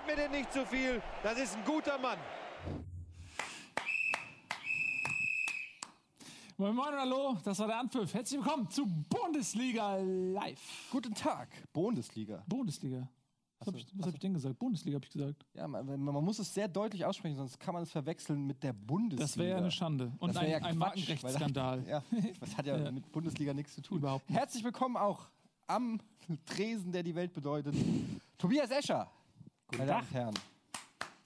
Verzeiht mir denn nicht zu viel. Das ist ein guter Mann. Moin Moin, hallo, das war der Anpfiff. Herzlich willkommen zu Bundesliga Live. Guten Tag, Bundesliga. Bundesliga. Was habe ich, was hab ich denn gesagt? Bundesliga habe ich gesagt. Ja, man, man, muss es sehr deutlich aussprechen, sonst kann man es verwechseln mit der Bundesliga. Das wäre ja eine Schande. Und Das ein, ja ein Markenrechtsskandal. Ja, das hat ja, Ja. mit Bundesliga nichts zu tun. Überhaupt nicht. Herzlich willkommen auch am Tresen, der die Welt bedeutet. Tobias Escher. Meine Damen und Herren.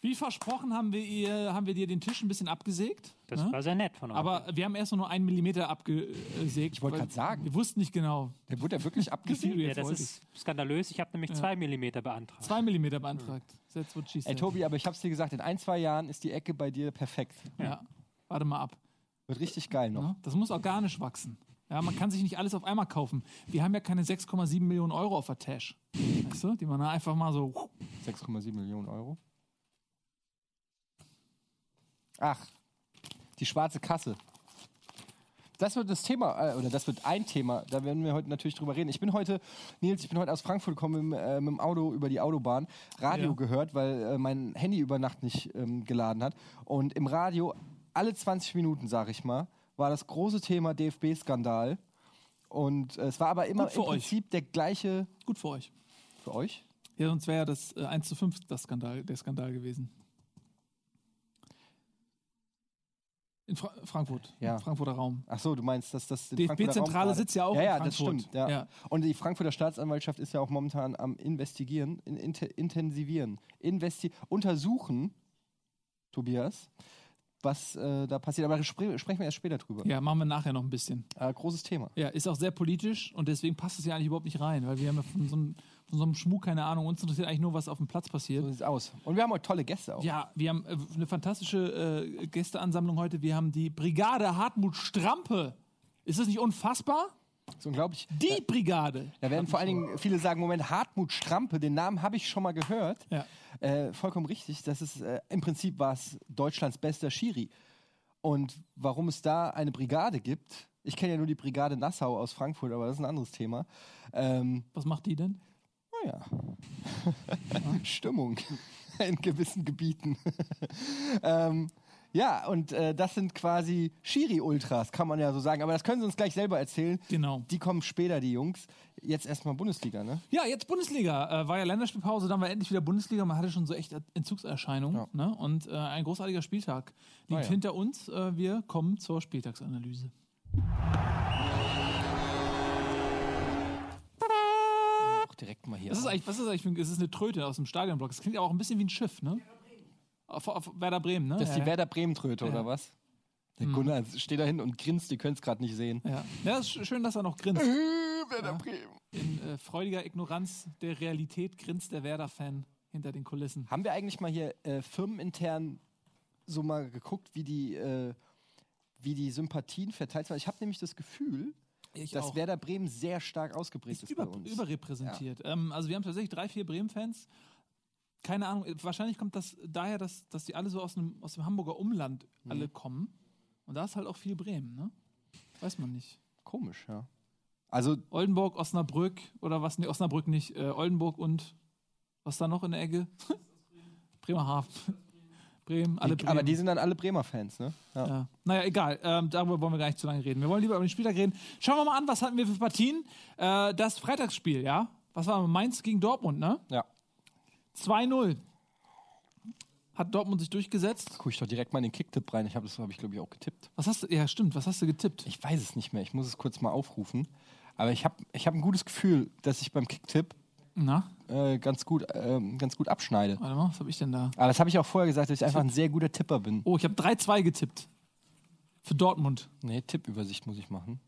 Wie versprochen haben wir, ihr, haben wir dir den Tisch ein bisschen abgesägt. Das ne? war sehr nett von euch. Aber wir haben erst nur einen Millimeter abgesägt. Ich wollte gerade sagen. Wir wussten nicht genau, Der wurde ja wirklich abgesägt. ja, das ist skandalös. Ich habe nämlich zwei Millimeter beantragt. Zwei Millimeter beantragt. That's what she said. Ey, Tobi, aber ich hab's dir gesagt, in ein, zwei Jahren ist die Ecke bei dir perfekt. Ja, warte mal ab. Wird richtig geil noch. Ne? Das muss organisch wachsen. Ja, man kann sich nicht alles auf einmal kaufen. Wir haben ja keine 6,7 Millionen Euro auf der Tasche. Weißt du, die man da einfach mal so. 6,7 Millionen Euro. Ach, die schwarze Kasse. Das wird das Thema, äh, oder das wird ein Thema, da werden wir heute natürlich drüber reden. Ich bin heute, Nils, ich bin heute aus Frankfurt gekommen mit, dem, äh, mit dem Auto über die Autobahn, Radio Ja. gehört, weil äh, mein Handy über Nacht nicht ähm, geladen hat. Und im Radio, alle 20 Minuten, sag ich mal, war das große Thema DFB-Skandal. Und äh, es war aber immer im euch. Prinzip der gleiche Gut für euch. für euch. Ja, sonst wäre ja das äh, 1 zu 5 das Skandal, der Skandal gewesen. In Fra Frankfurt. Ja. Im Frankfurter Raum. Ach so, du meinst, dass das DFB-Zentrale sitzt ja auch ja, in ja, das Frankfurt. stimmt. Ja. Ja. Und die Frankfurter Staatsanwaltschaft ist ja auch momentan am investigieren, in, inte, intensivieren, investi untersuchen, Tobias, was äh, da passiert. Aber spre sprechen wir erst später drüber. Ja, machen wir nachher noch ein bisschen. Äh, großes Thema. Ja, ist auch sehr politisch und deswegen passt es ja eigentlich überhaupt nicht rein, weil wir haben ja von so einem, von so einem Schmuck keine Ahnung. Uns interessiert eigentlich nur, was auf dem Platz passiert. So sieht's aus. Und wir haben heute tolle Gäste auch. Ja, wir haben äh, eine fantastische äh, Gästeansammlung heute. Wir haben die Brigade Hartmut Strampe. Ist das nicht unfassbar? Das ist unglaublich. Die Brigade. Da werden vor allen Dingen viele sagen, Moment, Hartmut Strampe, den Namen habe ich schon mal gehört. Ja. Äh, vollkommen richtig. Das ist, äh, im Prinzip war es Deutschlands bester Schiri. Und warum es da eine Brigade gibt, ich kenne ja nur die Brigade Nassau aus Frankfurt, aber das ist ein anderes Thema. Ähm, Was macht die denn? Naja, Stimmung in gewissen Gebieten. ähm, ja, und äh, das sind quasi Schiri-Ultras, kann man ja so sagen. Aber das können sie uns gleich selber erzählen. Genau. Die kommen später, die Jungs. Jetzt erstmal Bundesliga, ne? Ja, jetzt Bundesliga. Äh, war ja Länderspielpause, dann war endlich wieder Bundesliga. Man hatte schon so echt Entzugserscheinungen. Ja. Ne? Und äh, ein großartiger Spieltag liegt Ah, ja. hinter uns. Äh, wir kommen zur Spieltagsanalyse. Auch direkt mal hier. Das ist eigentlich, was ist das eigentlich für ein, es ist eine Tröte aus dem Stadionblock. Das klingt ja auch ein bisschen wie ein Schiff, ne? Auf, auf Werder Bremen, ne? Das ist ja, die ja. Werder Bremen-Tröte, oder was? Der Gunnar steht da hinten und grinst, die können es gerade nicht sehen. Ja, ja ist sch- schön, dass er noch grinst. Äh, Werder Bremen. In äh, freudiger Ignoranz der Realität grinst der Werder-Fan hinter den Kulissen. Haben wir eigentlich mal hier äh, firmenintern so mal geguckt, wie die, äh, wie die Sympathien verteilt sind? Ich habe nämlich das Gefühl, Ich dass auch. Werder Bremen sehr stark ausgeprägt ist, ist über, bei uns. überrepräsentiert. Ähm, also wir haben tatsächlich drei, vier Bremen-Fans. Keine Ahnung, äh, wahrscheinlich kommt das daher, dass, dass die alle so aus dem, aus dem Hamburger Umland Mhm. alle kommen. Und da ist halt auch viel Bremen, ne? Weiß man nicht. Komisch, ja. Also, Oldenburg, Osnabrück oder was? Nee, Osnabrück nicht. Äh, Oldenburg und was da noch in der Ecke? Bremerhaven. Bremen, alle Bremen. aber die sind dann alle Bremer-Fans, ne? Ja. Ja. Naja, egal. Ähm, darüber wollen wir gar nicht zu lange reden. Wir wollen lieber über den Spieltag reden. Schauen wir mal an, was hatten wir für Partien. Äh, das Freitagsspiel, ja? Was war Mainz gegen Dortmund, ne? ja. 2-0. Hat Dortmund sich durchgesetzt. Guck ich doch direkt mal in den Kicktipp rein. Ich habe das, habe ich glaube ich auch getippt. Was hast du? Ja, stimmt. Was hast du getippt? Ich weiß es nicht mehr. Ich muss es kurz mal aufrufen. Aber ich habe ich hab ein gutes Gefühl, dass ich beim Kicktipp Na, äh, ganz, gut, ähm, ganz gut abschneide. warte mal, was habe ich denn da? Aber das habe ich auch vorher gesagt, dass ich einfach ein sehr guter Tipper bin. Oh, ich habe 3-2 getippt. Für Dortmund. Nee, Tippübersicht muss ich machen.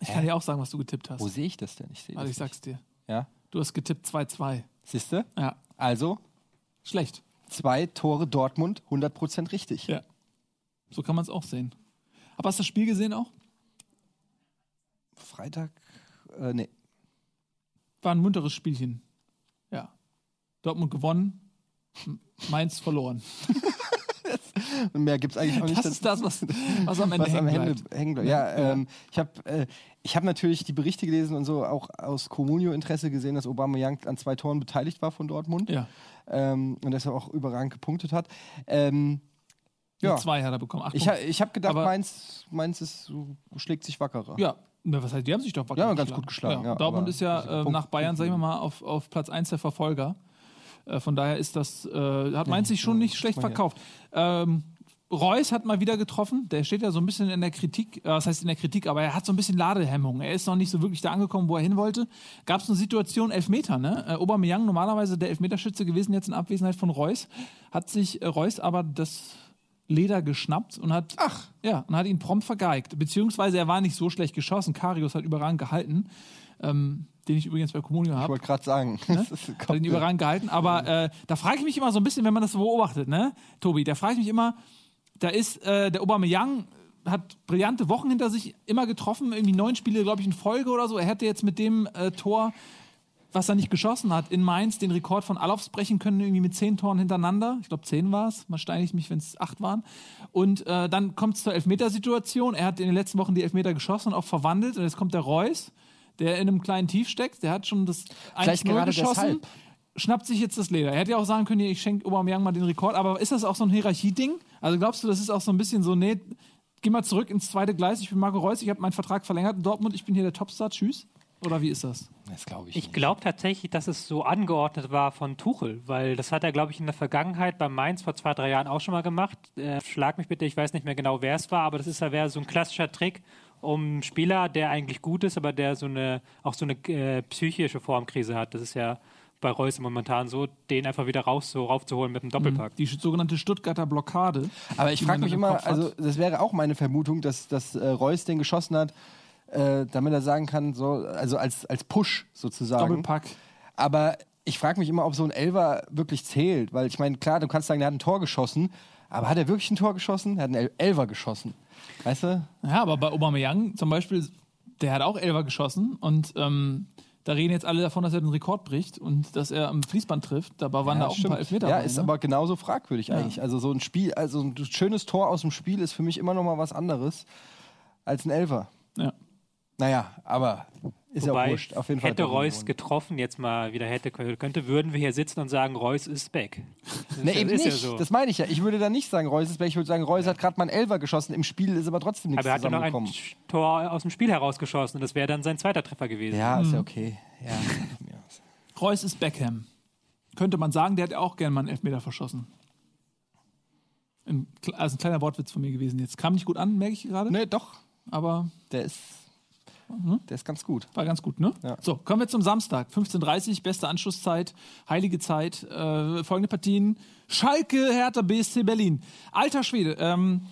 Ich kann dir auch sagen, was du getippt hast. Wo sehe ich das denn? Ich sehe Also ich sag's dir. nicht. Ja? Du hast getippt 2-2. Siehst du? Ja, Also, schlecht. zwei Tore Dortmund, 100% richtig. Ja. So kann man es auch sehen. Aber hast du das Spiel gesehen auch? Freitag, äh, nee. War ein munteres Spielchen. Ja. Dortmund gewonnen, Mainz verloren. Und mehr gibt es eigentlich auch nicht. Das ist das, was, was am Ende was am Ende bleibt. hängen bleibt. Ja, ähm, ich habe äh, ich hab natürlich die Berichte gelesen und so auch aus Comunio-Interesse gesehen, dass Aubameyang an zwei Toren beteiligt war von Dortmund Ja, ähm, und dass er auch überragend gepunktet hat. Ähm, ja. ja, zwei hat er bekommen. Acht ich, ich habe gedacht, Aber- Mainz, Mainz ist, schlägt sich wackerer. Ja, na, was heißt, die haben sich doch wacker Ja, ganz gut geschlagen, ja, Dortmund aber ist ja äh, nach Bayern, sagen wir mal, auf, auf Platz 1 der Verfolger. Äh, von daher ist das, äh, hat Mainz sich schon nicht schlecht verkauft. Ähm, Reus hat mal wieder getroffen. Der steht ja so ein bisschen in der Kritik. Äh, was heißt in der Kritik? Aber er hat so ein bisschen Ladehemmung. Er ist noch nicht so wirklich da angekommen, wo er hin wollte. Gab es eine Situation, Elfmeter, ne? Äh, Aubameyang, normalerweise der Elfmeterschütze gewesen, jetzt in Abwesenheit von Reus, hat sich äh, Reus aber das Leder geschnappt und hat, Ach. Ja, und hat ihn prompt vergeigt. Beziehungsweise er war nicht so schlecht geschossen. Karius hat überragend gehalten, ähm, den ich übrigens bei Comunio Ich habe. wollte gerade sagen. Das ist- Hat ihn überragend gehalten. Aber äh, da frage ich mich immer so ein bisschen, wenn man das so beobachtet, ne, Tobi, da frage ich mich immer, da ist äh, der Aubameyang hat brillante Wochen hinter sich, immer getroffen, irgendwie neun Spiele, glaube ich, in Folge oder so. Er hätte jetzt mit dem äh, Tor, was er nicht geschossen hat, in Mainz den Rekord von Alofs brechen können, irgendwie mit zehn Toren hintereinander. Ich glaube, zehn war es. Man steinigt mich, wenn es acht waren. Und äh, dann kommt es zur Elfmetersituation. Er hat in den letzten Wochen die Elfmeter geschossen und auch verwandelt. Und jetzt kommt der Reus, der in einem kleinen Tief steckt. Der hat schon das 1-0 Vielleicht gerade geschossen deshalb. schnappt sich jetzt das Leder. Er hätte ja auch sagen können, ich schenke Aubameyang mal den Rekord, aber ist das auch so ein Hierarchieding? Also glaubst du, das ist auch so ein bisschen so, nee, geh mal zurück ins zweite Gleis, ich bin Marco Reus, ich habe meinen Vertrag verlängert in Dortmund, ich bin hier der Topstar, tschüss? Oder wie ist das? Das glaube ich. Ich glaube tatsächlich, dass es so angeordnet war von Tuchel, weil das hat er, glaube ich, in der Vergangenheit bei Mainz vor zwei, drei Jahren auch schon mal gemacht. Äh, schlag mich bitte, ich weiß nicht mehr genau, wer es war, aber das ist ja wäre so ein klassischer Trick, um einen Spieler, der eigentlich gut ist, aber der so eine auch so eine äh, psychische Formkrise hat. Das ist ja bei Reus momentan so, den einfach wieder raus so raufzuholen mit dem Doppelpack. Die sogenannte Stuttgarter Blockade. Aber ich frage mich im immer, also das wäre auch meine Vermutung, dass, dass äh, Reus den geschossen hat, äh, damit er sagen kann, so, also als, als Push sozusagen. Doppelpack. Aber ich frage mich immer, ob so ein Elfer wirklich zählt, weil ich meine, klar, du kannst sagen, der hat ein Tor geschossen, aber hat er wirklich ein Tor geschossen? Er hat einen El Elfer geschossen. Weißt du? Ja, aber bei Aubameyang zum Beispiel, der hat auch Elfer geschossen und ähm, da reden jetzt alle davon, dass er den Rekord bricht und dass er am Fließband trifft. Dabei waren da auch ein paar Elfmeter Ja, ist ne? aber genauso fragwürdig eigentlich. Also so ein Spiel, also ein schönes Tor aus dem Spiel ist für mich immer noch mal was anderes als ein Elfer. Ja. Naja, aber ist ja auch Wobei, wurscht. Auf jeden Fall. hätte Reus gewonnen. getroffen, jetzt mal wieder hätte könnte, würden wir hier sitzen und sagen, Reus ist back. Das Nee, ist, ja- eben ist nicht. ja so. Das meine ich ja. Ich würde da nicht sagen, Reus ist weg. Ich würde sagen, Reus hat gerade mal einen Elfer geschossen. Im Spiel ist aber trotzdem nichts aber er hat ja noch ein. Tor aus dem Spiel herausgeschossen und das wäre dann sein zweiter Treffer gewesen. Ja, ist ja okay. Ja. Reus ist Beckham. Könnte man sagen, der hat auch gerne mal einen Elfmeter verschossen. Ein, also ein kleiner Wortwitz von mir gewesen jetzt. Kam nicht gut an, merke ich gerade. nee, doch. Aber Der ist, der ist ganz gut. war ganz gut, ne? Ja. So, kommen wir zum Samstag. 15.30 Uhr, beste Anschlusszeit, heilige Zeit. Äh, folgende Partien. Schalke, Hertha, BSC Berlin. Alter Schwede. Ähm,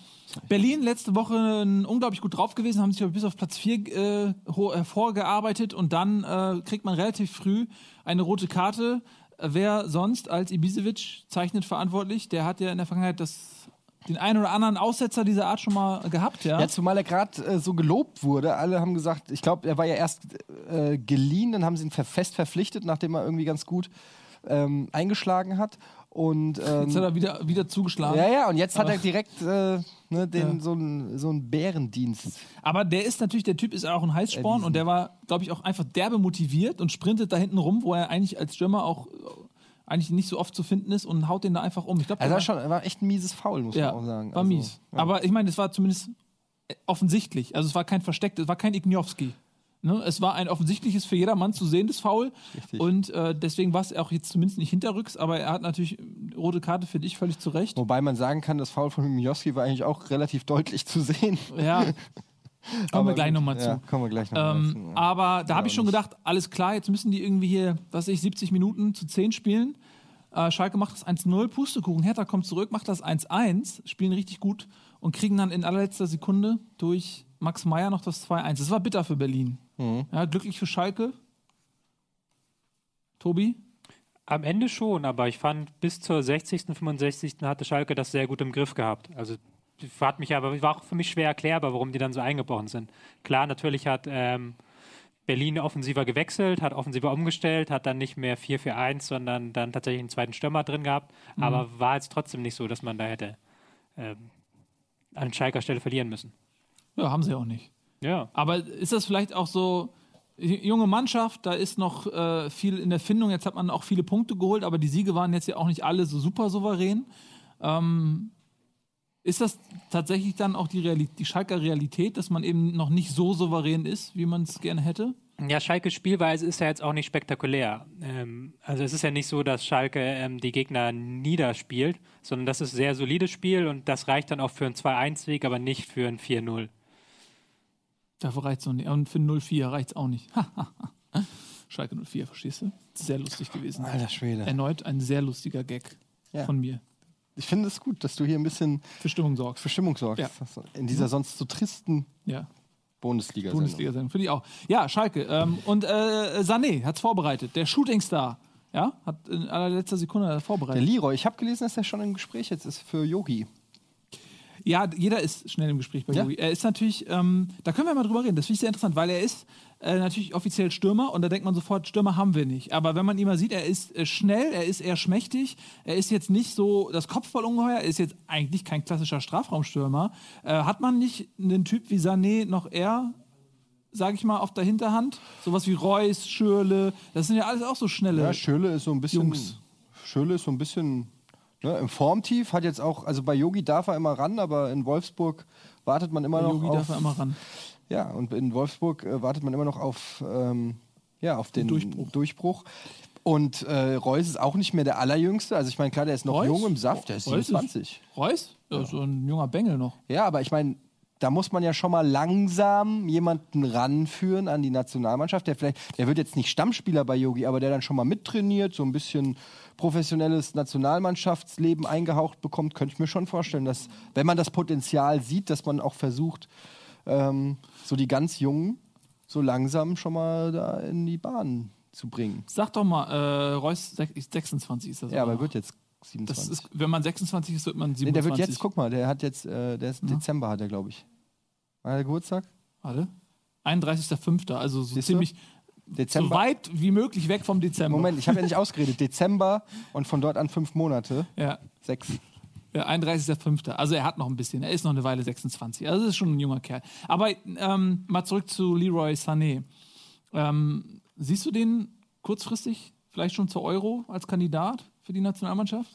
Berlin letzte Woche unglaublich gut drauf gewesen, haben sich bis auf Platz 4 äh, hervorgearbeitet und dann äh, kriegt man relativ früh eine rote Karte. Wer sonst als Ibisevic zeichnet verantwortlich? Der hat ja in der Vergangenheit das, den einen oder anderen Aussetzer dieser Art schon mal gehabt, ja? Ja, zumal er gerade äh, so gelobt wurde. Alle haben gesagt, ich glaube, er war ja erst äh, geliehen, dann haben sie ihn fest verpflichtet, nachdem er irgendwie ganz gut ähm, eingeschlagen hat. Und ähm, Jetzt hat er wieder, wieder zugeschlagen. ja, ja, und jetzt hat er direkt äh, ne, den, Ja. so einen so einen Bärendienst. Aber der ist natürlich, der Typ ist auch ein Heißsporn Erwiesen. und der war, glaube ich, auch einfach derbe motiviert und sprintet da hinten rum, wo er eigentlich als Stürmer auch eigentlich nicht so oft zu finden ist und haut den da einfach um. Ich glaube, Also war schon war echt ein mieses Foul, muss ja, man auch sagen. war also, mies. Aber ich meine, es war zumindest äh, offensichtlich. Also es war kein versteckt, es war kein Igniowski. Ne? Es war ein offensichtliches für jedermann zu sehendes Foul. Richtig. Und äh, deswegen war es auch jetzt zumindest nicht hinterrücks, aber er hat natürlich äh, rote Karte für dich völlig zu Recht. Wobei man sagen kann, das Foul von Mijoski war eigentlich auch relativ deutlich zu sehen. Ja. Kommen wir Aber gleich gut, nochmal zu. Ja, kommen wir gleich nochmal Ähm, zu. ja. aber da habe ich schon gedacht, alles klar, jetzt müssen die irgendwie hier, was weiß ich, 70 Minuten zu 10 spielen. Äh, Schalke macht das 1-0, Pustekuchen, Hertha kommt zurück, macht das 1-1, spielen richtig gut und kriegen dann in allerletzter Sekunde durch Max Meyer noch das 2-1. Das war bitter für Berlin. Mhm. Ja, glücklich für Schalke. Tobi? Am Ende schon, aber ich fand, bis zur 60., 65. hatte Schalke das sehr gut im Griff gehabt. Also hat mich aber, war auch für mich schwer erklärbar, warum die dann so eingebrochen sind. Klar, natürlich hat ähm, Berlin offensiver gewechselt, hat offensiver umgestellt, hat dann nicht mehr 4-4-1, sondern dann tatsächlich einen zweiten Stürmer drin gehabt. Aber war jetzt trotzdem nicht so, dass man da hätte ähm, an Schalker Stelle verlieren müssen. Ja, haben sie auch nicht. Ja. Aber ist das vielleicht auch so, junge Mannschaft, da ist noch äh, viel in der Findung, jetzt hat man auch viele Punkte geholt, aber die Siege waren jetzt ja auch nicht alle so super souverän. Ähm, ist das tatsächlich dann auch die, Reali die Schalker Realität, dass man eben noch nicht so souverän ist, wie man es gerne hätte? Ja, Schalkes Spielweise ist ja jetzt auch nicht spektakulär. Ähm, also es ist ja nicht so, dass Schalke ähm, die Gegner niederspielt, sondern das ist sehr solides Spiel und das reicht dann auch für einen 2-1-Sieg, aber nicht für ein 4-0. Dafür reicht es noch nicht. Und für 0-4 reicht es auch nicht. Schalke 04, verstehst du? Sehr lustig gewesen. Alter Schwede. Erneut ein sehr lustiger Gag Ja. von mir. Ich finde es gut, dass du hier ein bisschen Für Stimmung sorgst. für Stimmung sorgst. Ja. In dieser sonst so tristen Ja. Bundesliga. Bundesliga sein, finde ich auch. Ja, Schalke. Ähm, und äh, Sané hat es vorbereitet. Der Shootingstar. Ja, hat in allerletzter Sekunde Der vorbereitet. Leroy, ich habe gelesen, dass er schon im Gespräch jetzt ist für Yogi. Ja, jeder ist schnell im Gespräch bei Ja? Er ist natürlich, ähm, da können wir mal drüber reden, das finde ich sehr interessant, weil er ist äh, natürlich offiziell Stürmer und da denkt man sofort, Stürmer haben wir nicht. Aber wenn man ihn mal sieht, er ist äh, schnell, er ist eher schmächtig, er ist jetzt nicht so das Kopfballungeheuer, er ist jetzt eigentlich kein klassischer Strafraumstürmer. Äh, hat man nicht einen Typ wie Sané noch eher, sage ich mal, auf der Hinterhand? Sowas wie Reus, Schürle, das sind ja alles auch so schnelle. Ja, Schöle ist so ein bisschen. Jungs. Schöle ist so ein bisschen ne, im Formtief, hat jetzt auch, also bei Yogi darf er immer ran, aber in Wolfsburg wartet man immer noch Jogi auf. darf er immer ran. Ja, und in Wolfsburg äh, wartet man immer noch auf, ähm, ja, auf den Durchbruch. Durchbruch. Und äh, Reus ist auch nicht mehr der Allerjüngste. Also ich meine, klar, der ist noch Reus? jung im Saft, der ist Reus 27. Reus? Ja, so ein junger Bengel noch. Ja, aber ich meine, da muss man ja schon mal langsam jemanden ranführen an die Nationalmannschaft, der vielleicht, der wird jetzt nicht Stammspieler bei Yogi, aber der dann schon mal mittrainiert, so ein bisschen professionelles Nationalmannschaftsleben eingehaucht bekommt, könnte ich mir schon vorstellen, dass, wenn man das Potenzial sieht, dass man auch versucht, ähm, so die ganz Jungen so langsam schon mal da in die Bahn zu bringen. Sag doch mal, äh, Reus sech- 26 ist das. Ja, aber er wird jetzt 27. ist, wenn man 26 ist, wird man 27. nee, der wird jetzt, guck mal, der hat jetzt, äh, der ist Dezember hat er, glaube ich. War der Geburtstag? Warte. 31.05. Also so Siehst ziemlich so Dezember. weit wie möglich weg vom Dezember. Moment, ich habe ja nicht ausgeredet. Dezember und von dort an fünf Monate. Ja, Sechs. ja 31.05. Also er hat noch ein bisschen. Er ist noch eine Weile 26. Also das ist schon ein junger Kerl. Aber ähm, mal zurück zu Leroy Sané. Ähm, siehst du den kurzfristig vielleicht schon zur Euro als Kandidat für die Nationalmannschaft?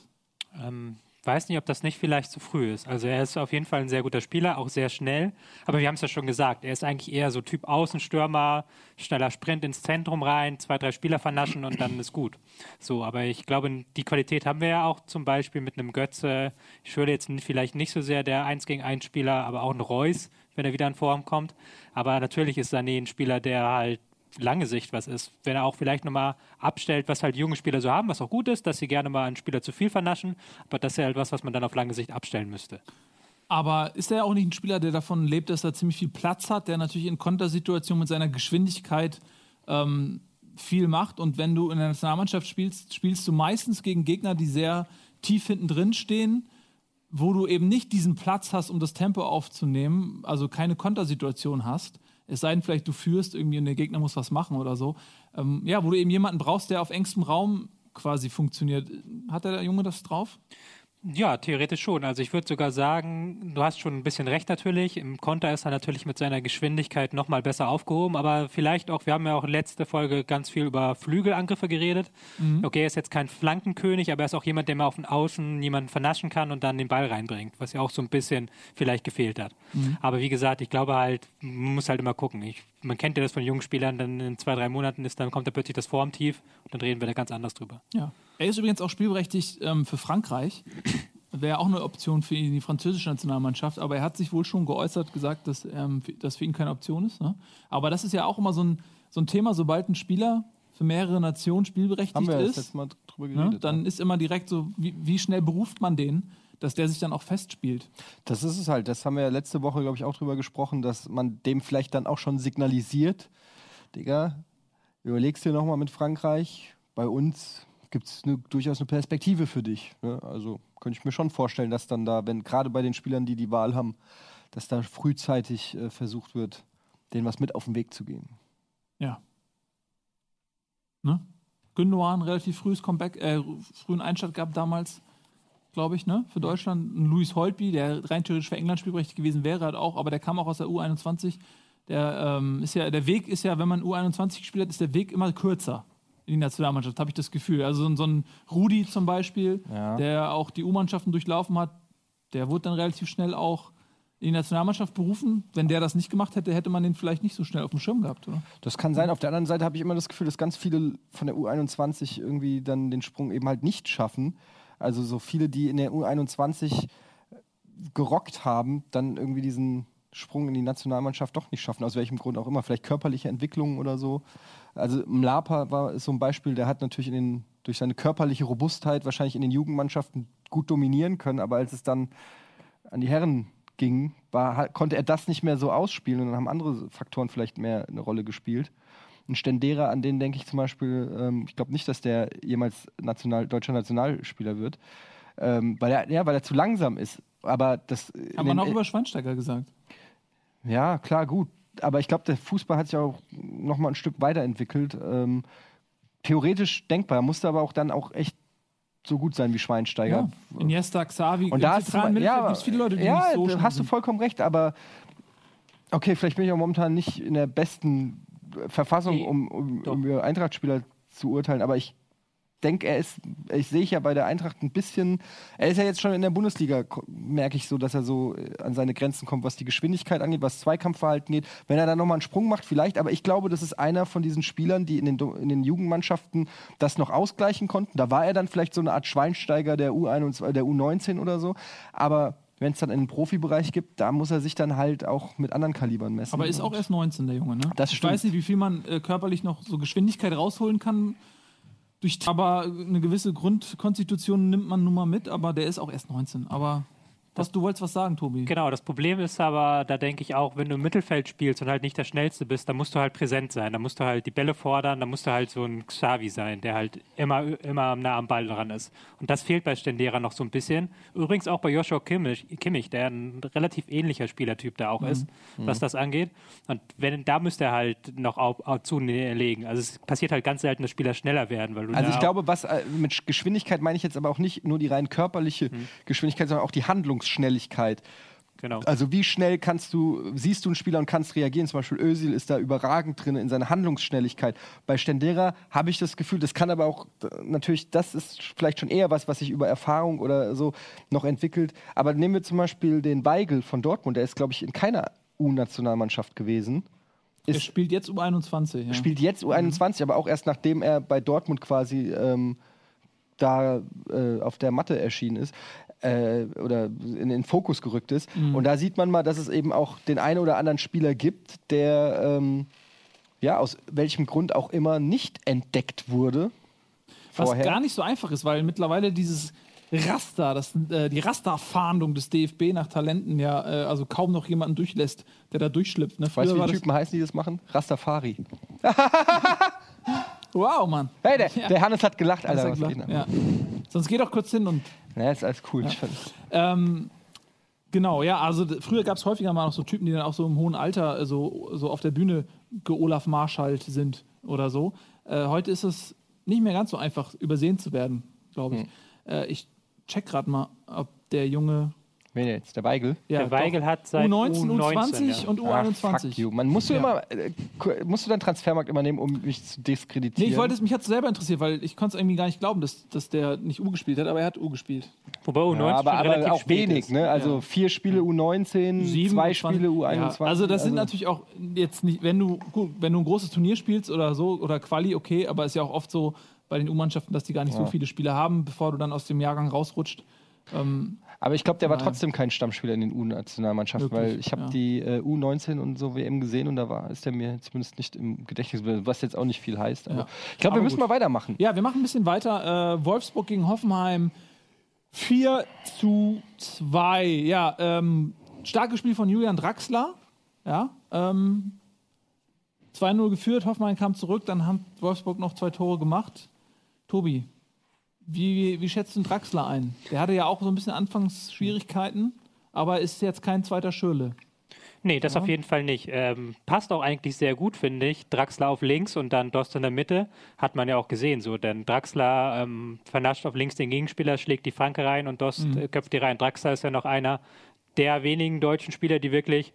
Ähm, weiß nicht, ob das nicht vielleicht zu früh ist. Also er ist auf jeden Fall ein sehr guter Spieler, auch sehr schnell. Aber wir haben es ja schon gesagt, er ist eigentlich eher so Typ Außenstürmer, schneller Sprint ins Zentrum rein, zwei, drei Spieler vernaschen und dann ist gut. So, aber ich glaube, die Qualität haben wir ja auch zum Beispiel mit einem Götze. Ich würde jetzt vielleicht nicht so sehr der 1 gegen 1 Spieler, aber auch ein Reus, wenn er wieder in Form kommt. Aber natürlich ist Sané ein Spieler, der halt lange Sicht was ist. Wenn er auch vielleicht nochmal abstellt, was halt junge Spieler so haben, was auch gut ist, dass sie gerne mal einen Spieler zu viel vernaschen, aber das ist ja halt was, was man dann auf lange Sicht abstellen müsste. Aber ist er auch nicht ein Spieler, der davon lebt, dass er ziemlich viel Platz hat, der natürlich in Kontersituationen mit seiner Geschwindigkeit ähm, viel macht? Und wenn du in der Nationalmannschaft spielst, spielst du meistens gegen Gegner, die sehr tief hinten drin stehen, wo du eben nicht diesen Platz hast, um das Tempo aufzunehmen, also keine Kontersituation hast. Es sei denn, vielleicht du führst irgendwie und der Gegner muss was machen oder so. Ähm, ja, wo du eben jemanden brauchst, der auf engstem Raum quasi funktioniert. Hat der Junge das drauf? Ja, theoretisch schon. Also ich würde sogar sagen, du hast schon ein bisschen recht natürlich. Im Konter ist er natürlich mit seiner Geschwindigkeit nochmal besser aufgehoben, aber vielleicht auch, wir haben ja auch letzte Folge ganz viel über Flügelangriffe geredet. Okay, er ist jetzt kein Flankenkönig, aber er ist auch jemand, der mal auf den Außen jemanden vernaschen kann und dann den Ball reinbringt, was ja auch so ein bisschen vielleicht gefehlt hat. Aber wie gesagt, ich glaube halt, man muss halt immer gucken. Ich, man kennt ja das von jungen Spielern, dann in zwei, drei Monaten ist, dann kommt da plötzlich das Formtief und dann reden wir da ganz anders drüber. Ja. Er ist übrigens auch spielberechtigt ähm, für Frankreich. Wäre auch eine Option für die französische Nationalmannschaft, aber er hat sich wohl schon geäußert, gesagt, dass ähm, das für ihn keine Option ist. Ne? Aber das ist ja auch immer so ein, so ein Thema, sobald ein Spieler für mehrere Nationen spielberechtigt Haben wir ist, letzte Mal drüber ne? geredet. dann ja. ist immer direkt so, wie, wie schnell beruft man den, dass der sich dann auch festspielt. Das ist es halt. Das haben wir ja letzte Woche, glaube ich, auch drüber gesprochen, dass man dem vielleicht dann auch schon signalisiert. Digga, überlegst dir nochmal mit Frankreich. Bei uns gibt es ne, durchaus eine Perspektive für dich. Ne? Also könnte ich mir schon vorstellen, dass dann da, wenn gerade bei den Spielern, die die Wahl haben, dass da frühzeitig äh, versucht wird, denen was mit auf den Weg zu geben. Ja. Ne? Gündogan relativ frühes Comeback, äh, frühen Einstand gab damals. Glaube ich, ne? Für Deutschland. Ein Luis Holtby, der rein theoretisch für England spielberechtigt gewesen wäre, halt auch, aber der kam auch aus der U21. Der ähm, ist ja, der Weg ist ja, wenn man U21 gespielt hat, ist der Weg immer kürzer in die Nationalmannschaft, habe ich das Gefühl. Also so, ein- so ein Rudi zum Beispiel, Ja. der auch die U-Mannschaften durchlaufen hat, der wurde dann relativ schnell auch in die Nationalmannschaft berufen. Wenn der das nicht gemacht hätte, hätte man den vielleicht nicht so schnell auf dem Schirm gehabt, oder? Das kann sein. Auf der anderen Seite habe ich immer das Gefühl, dass ganz viele von der U21 irgendwie dann den Sprung eben halt nicht schaffen. Also so viele, die in der U21 gerockt haben, dann irgendwie diesen Sprung in die Nationalmannschaft doch nicht schaffen. Aus welchem Grund auch immer. Vielleicht körperliche Entwicklungen oder so. Also Mlapa war ist so ein Beispiel, der hat natürlich in den, durch seine körperliche Robustheit wahrscheinlich in den Jugendmannschaften gut dominieren können, aber als es dann an die Herren ging, war, konnte er das nicht mehr so ausspielen und dann haben andere Faktoren vielleicht mehr eine Rolle gespielt. Ein Stendera, an den denke ich zum Beispiel, ähm, ich glaube nicht, dass der jemals national, deutscher Nationalspieler wird, ähm, weil, er, ja, weil er zu langsam ist. Aber das. Haben wir noch über Schweinsteiger gesagt. ja, klar, gut. Aber ich glaube, der Fußball hat sich auch noch mal ein Stück weiterentwickelt. Ähm, theoretisch denkbar, musste aber auch dann auch echt so gut sein wie Schweinsteiger. Ja. Iniesta, Xavi, Und da ist zentralen Mittelfeld gibt's viele Leute, die ja, nicht so hast du vollkommen recht, aber okay, vielleicht bin ich auch momentan nicht in der besten Verfassung, Nee, um, um, doch. um über Eintracht-Spieler zu urteilen, aber ich denke, er ist, ich sehe ich ja bei der Eintracht ein bisschen, er ist ja jetzt schon in der Bundesliga, merke ich so, dass er so äh, an seine Grenzen kommt, was die Geschwindigkeit angeht, was Zweikampfverhalten geht. Wenn er dann nochmal einen Sprung macht, vielleicht, aber ich glaube, das ist einer von diesen Spielern, die in den, in den Jugendmannschaften das noch ausgleichen konnten. Da war er dann vielleicht so eine Art Schweinsteiger der U21, der U19 oder so, aber wenn es dann in den Profibereich gibt, da muss er sich dann halt auch mit anderen Kalibern messen. Aber ist auch erst 19, der Junge, ne? Das ich stimmt. weiß nicht, wie viel man äh, körperlich noch so Geschwindigkeit rausholen kann. Durch, aber eine gewisse Grundkonstitution nimmt man nun mal mit, aber der ist auch erst 19. Aber was, du wolltest was sagen, Tobi? Genau, das Problem ist aber, da denke ich auch, wenn du im Mittelfeld spielst und halt nicht der Schnellste bist, dann musst du halt präsent sein. Da musst du halt die Bälle fordern, da musst du halt so ein Xavi sein, der halt immer, immer nah am Ball dran ist. Und das fehlt bei Stendera noch so ein bisschen. Übrigens auch bei Joshua Kimmich, Kimmich der ein relativ ähnlicher Spielertyp da auch ist, was das angeht. Und wenn, da müsste er halt noch auf, auf zulegen. Also es passiert halt ganz selten, dass Spieler schneller werden. Weil du Also ich glaube, was äh, mit Geschwindigkeit meine ich jetzt aber auch nicht nur die rein körperliche Geschwindigkeit, sondern auch die Handlungsschnelligkeit. Genau. Also wie schnell kannst du, siehst du einen Spieler und kannst reagieren. Zum Beispiel Özil ist da überragend drin in seiner Handlungsschnelligkeit. Bei Stendera habe ich das Gefühl, das kann aber auch äh, natürlich, das ist vielleicht schon eher was, was sich über Erfahrung oder so noch entwickelt. Aber nehmen wir zum Beispiel den Weigel von Dortmund, der ist, glaube ich, in keiner U-Nationalmannschaft gewesen. Er spielt jetzt U21. Ja. spielt jetzt U21, aber auch erst nachdem er bei Dortmund quasi ähm, da äh, auf der Matte erschienen ist äh, oder in den Fokus gerückt ist. Und da sieht man mal, dass es eben auch den einen oder anderen Spieler gibt, der ähm, ja aus welchem Grund auch immer nicht entdeckt wurde. Was vorher. gar nicht so einfach ist, weil mittlerweile dieses Raster, das, äh, die Rasterfahndung des DFB nach Talenten ja äh, also kaum noch jemanden durchlässt, der da durchschlüpft. Ne? Weißt du, wie die Typen heißen, die das machen? Rastafari. Wow, Mann. Hey, der, Ja. der Hannes hat gelacht, Alter. geht denn? ja. Sonst geh doch kurz hin und Ja, ist alles cool. Ich fand- Ähm, genau, ja, also früher gab es häufiger mal noch so Typen, die dann auch so im hohen Alter äh, so, so auf der Bühne geolaf Marschalt sind oder so. Äh, heute ist es nicht mehr ganz so einfach, übersehen zu werden, glaube Hm. ich. Äh, ich check gerade mal, ob der Junge. Wen jetzt? Der Weigel? Ja, Der Weigel doch. hat seit U19, U19, U20 ja. und Ah, U21. fuck you. Man musst du Ja. immer, äh, musst du deinen Transfermarkt immer nehmen, um mich zu diskreditieren. Nee, ich wollte es, mich hat es selber interessiert, weil ich konnte es irgendwie gar nicht glauben, dass, dass der nicht U gespielt hat, aber er hat U gespielt. Wobei U19 ja, aber, aber auch spät wenig, ist. ne? Also Ja. vier Spiele U19, Sieben, zwei 20. Spiele U21. Ja, also das sind natürlich auch jetzt nicht, wenn du gut, wenn du ein großes Turnier spielst oder so oder Quali, okay, aber ist ja auch oft so bei den U-Mannschaften, dass die gar nicht so viele Spiele haben, bevor du dann aus dem Jahrgang rausrutscht. Ähm, Aber ich glaube, der war trotzdem kein Stammspieler in den U-Nationalmannschaften, weil ich habe ja. die äh, U19 und so WM gesehen und da war, ist der mir zumindest nicht im Gedächtnis, was jetzt auch nicht viel heißt. Aber Ja. ich glaube, wir müssen gut. mal weitermachen. ja, wir machen ein bisschen weiter. Äh, Wolfsburg gegen Hoffenheim 4 zu 2. Ja, ähm, starkes Spiel von Julian Draxler. Ja, ähm, 2-0 geführt, Hoffenheim kam zurück, dann hat Wolfsburg noch zwei Tore gemacht. Tobi, wie, wie schätzt du Draxler ein? Der hatte ja auch so ein bisschen Anfangsschwierigkeiten, aber ist jetzt kein zweiter Schürle. Nee, das auf jeden Fall nicht. Ähm, passt auch eigentlich sehr gut, finde ich. Draxler auf links und dann Dost in der Mitte. Hat man ja auch gesehen so. Denn Draxler ähm, vernascht auf links den Gegenspieler, schlägt die Flanke rein und Dost äh, köpft die rein. Draxler ist ja noch einer der wenigen deutschen Spieler, die wirklich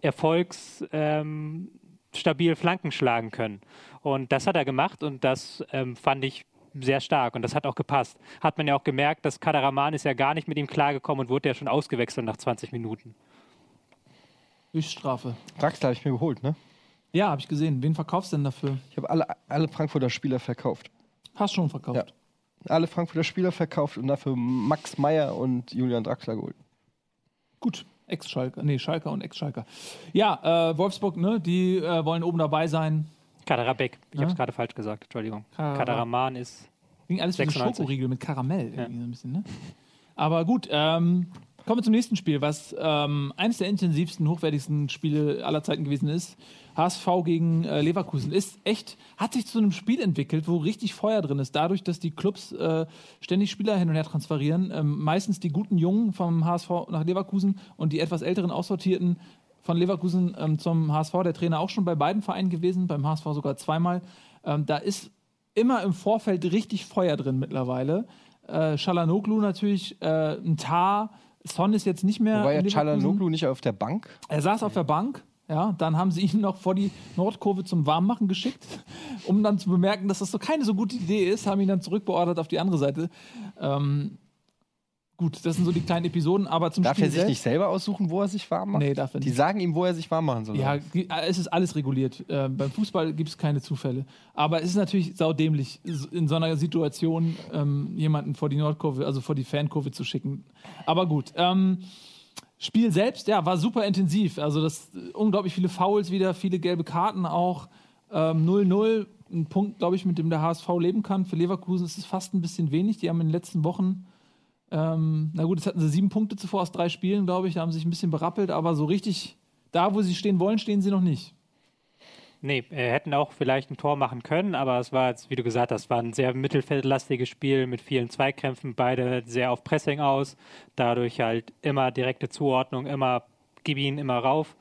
erfolgsstabil ähm, Flanken schlagen können. Und das hat er gemacht und das ähm, fand ich sehr stark und das hat auch gepasst. Hat man ja auch gemerkt, dass Kadaraman ist ja gar nicht mit ihm klargekommen und wurde ja schon ausgewechselt nach 20 Minuten. Höchststrafe. Draxler habe ich mir geholt, ne? Ja, habe ich gesehen. Wen verkaufst du denn dafür? Ich habe alle, alle Frankfurter Spieler verkauft. Hast schon verkauft. Ja. Alle Frankfurter Spieler verkauft und dafür Max Meyer und Julian Draxler geholt. Gut. Ex-Schalker, nee, Schalker und Ex-Schalker. Ja, äh, Wolfsburg, ne, die äh, wollen oben dabei sein. Kaderabek, ich Ja? habe es gerade falsch gesagt, Entschuldigung. Kadara- Kadaraman ist Ging alles wie so 96. Schokoriegel mit Karamell irgendwie so ein bisschen, ne? Aber gut, ähm, kommen wir zum nächsten Spiel, was ähm, eines der intensivsten, hochwertigsten Spiele aller Zeiten gewesen ist. HSV gegen äh, Leverkusen ist echt, hat sich zu einem Spiel entwickelt, wo richtig Feuer drin ist. Dadurch, dass die Clubs äh, ständig Spieler hin und her transferieren. Ähm, meistens die guten Jungen vom HSV nach Leverkusen und die etwas älteren Aussortierten von Leverkusen ähm, zum HSV. Der Trainer auch schon bei beiden Vereinen gewesen, beim HSV sogar zweimal. Ähm, da ist immer im Vorfeld richtig Feuer drin mittlerweile. Äh, Shalanoglu natürlich, äh, ein Tar. Son ist jetzt nicht mehr. War ja in Leverkusen. Chalanoglu nicht auf der Bank? Er saß auf der Bank. Ja, dann haben sie ihn noch vor die Nordkurve zum Warmmachen geschickt, um dann zu bemerken, dass das so keine so gute Idee ist, haben ihn dann zurückbeordert auf die andere Seite. Ähm, gut, das sind so die kleinen Episoden, aber zum Darf Spiel er sich selbst, nicht selber aussuchen, wo er sich warm macht? Nee, darf er Die nicht. sagen ihm, wo er sich warm machen soll. Ja, gi- es ist alles reguliert. Äh, beim Fußball gibt es keine Zufälle. Aber es ist natürlich saudämlich, in so einer Situation ähm, jemanden vor die Nordkurve, also vor die Fankurve zu schicken. Aber gut. Ähm, Spiel selbst, ja, war super intensiv. Also das äh, unglaublich viele Fouls wieder, viele gelbe Karten auch. Ähm, 0-0, ein Punkt, glaube ich, mit dem der HSV leben kann. Für Leverkusen ist es fast ein bisschen wenig. Die haben in den letzten Wochen ähm, na gut, jetzt hatten sie sieben Punkte zuvor aus drei Spielen, glaube ich. Da haben sie sich ein bisschen berappelt, aber so richtig da, wo sie stehen wollen, stehen sie noch nicht. Nee, äh, hätten auch vielleicht ein Tor machen können, aber es war jetzt, wie du gesagt hast, war ein sehr mittelfeldlastiges Spiel mit vielen Zweikämpfen, beide sehr auf Pressing aus, dadurch halt immer direkte Zuordnung, immer gib ihn immer rauf.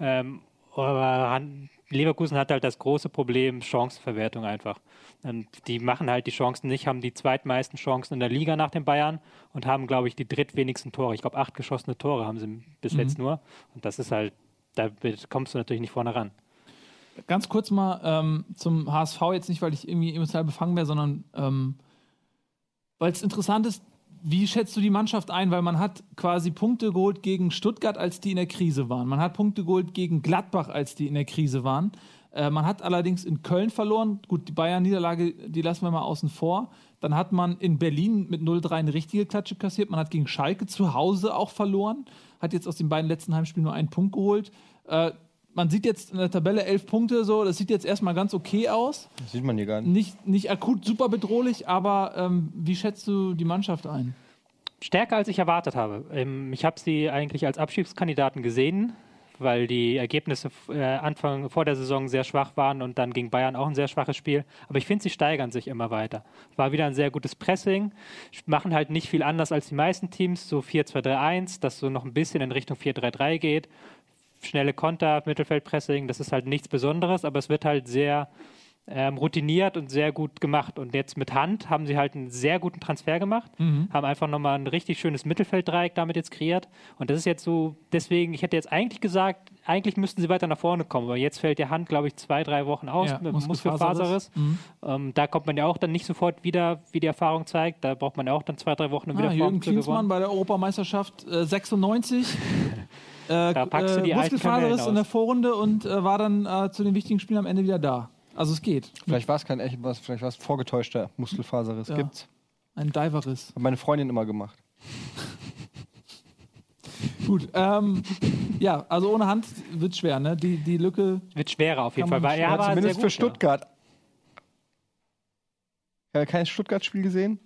Ähm, aber Leverkusen hat halt das große Problem Chancenverwertung einfach. Und die machen halt die Chancen nicht, haben die zweitmeisten Chancen in der Liga nach den Bayern und haben, glaube ich, die drittwenigsten Tore. Ich glaube, acht geschossene Tore haben sie bis jetzt nur. Und das ist halt, da kommst du natürlich nicht vorne ran. Ganz kurz mal ähm, zum HSV, jetzt nicht, weil ich irgendwie emotional befangen wäre, sondern ähm, weil es interessant ist, wie schätzt du die Mannschaft ein? Weil man hat quasi Punkte geholt gegen Stuttgart, als die in der Krise waren. Man hat Punkte geholt gegen Gladbach, als die in der Krise waren. Äh, man hat allerdings in Köln verloren. Gut, die Bayern-Niederlage, die lassen wir mal außen vor. Dann hat man in Berlin mit 0-3 eine richtige Klatsche kassiert. Man hat gegen Schalke zu Hause auch verloren. Hat jetzt aus den beiden letzten Heimspielen nur einen Punkt geholt. Äh, man sieht jetzt in der Tabelle elf Punkte so. Das sieht jetzt erstmal ganz okay aus. Das sieht man hier gar nicht. Nicht, nicht akut super bedrohlich, aber ähm, wie schätzt du die Mannschaft ein? Stärker als ich erwartet habe. Ähm, ich habe sie eigentlich als Abstiegskandidaten gesehen, weil die Ergebnisse äh, Anfang vor der Saison sehr schwach waren und dann gegen Bayern auch ein sehr schwaches Spiel. Aber ich finde, sie steigern sich immer weiter. War wieder ein sehr gutes Pressing, machen halt nicht viel anders als die meisten Teams, so 4-2-3-1, das so noch ein bisschen in Richtung 4-3-3 geht. Schnelle Konter, Mittelfeldpressing, das ist halt nichts Besonderes, aber es wird halt sehr ähm, routiniert und sehr gut gemacht. Und jetzt mit Hand haben sie halt einen sehr guten Transfer gemacht, haben einfach nochmal ein richtig schönes Mittelfelddreieck damit jetzt kreiert. Und das ist jetzt so, deswegen, ich hätte jetzt eigentlich gesagt, eigentlich müssten sie weiter nach vorne kommen, aber jetzt fällt der Hand, glaube ich, zwei, drei Wochen aus, Ja, mit Muskelfaserriss. Muskelfaserriss. Ähm, da kommt man ja auch dann nicht sofort wieder, wie die Erfahrung zeigt. Da braucht man ja auch dann zwei, drei Wochen, um wieder Ah, Form Jürgen Klinsmann gewonnen. bei der Europameisterschaft äh, 96. Äh, Da packst du die alten Muskelfaserriss in der. Vorrunde und äh, war dann äh, zu den wichtigen Spielen am Ende wieder da. Also es geht. Vielleicht war es kein echt, was, vielleicht war es vorgetäuschter Muskelfaserriss. Ja. Gibt's. Ein Diverriss. Hat meine Freundin immer gemacht. Gut. Ähm, ja, also ohne Hand wird schwer, ne? Die, die Lücke. Wird schwerer auf jeden Fall, weil er schwer- war Zumindest sehr für gut, Stuttgart. Ja. Kein Stuttgart-Spiel gesehen?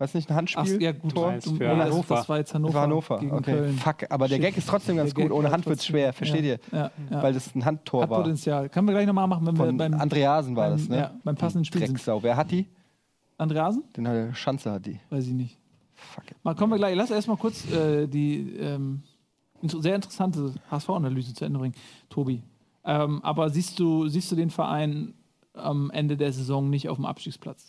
War es nicht ein Ach, Handspiel? ja, gut. Tor? Du- für Hannover. das war jetzt Hannover. war Hannover. Gegen Okay. Köln. Fuck, aber der Shit. Gag ist trotzdem ganz Der gut. Gag Ohne Hand wird's trotzdem- schwer. Versteht ja, ihr? Ja, ja. Weil das ein Handtor Hat war. Potenzial. Können wir gleich nochmal machen, wenn wir Von beim, Andreasen war beim, das, ne? ja, beim passenden Spiel sind. Drecksau. Wer hat die? Andreasen? Den hat der Schanze hat die. Weiß ich nicht. Fuck it. Mal kommen wir gleich. Lass erstmal kurz äh, die ähm, Sehr interessante HSV-Analyse zu Ende bringen, Tobi. Ähm, aber siehst du, siehst du den Verein am Ende der Saison nicht auf dem Abstiegsplatz?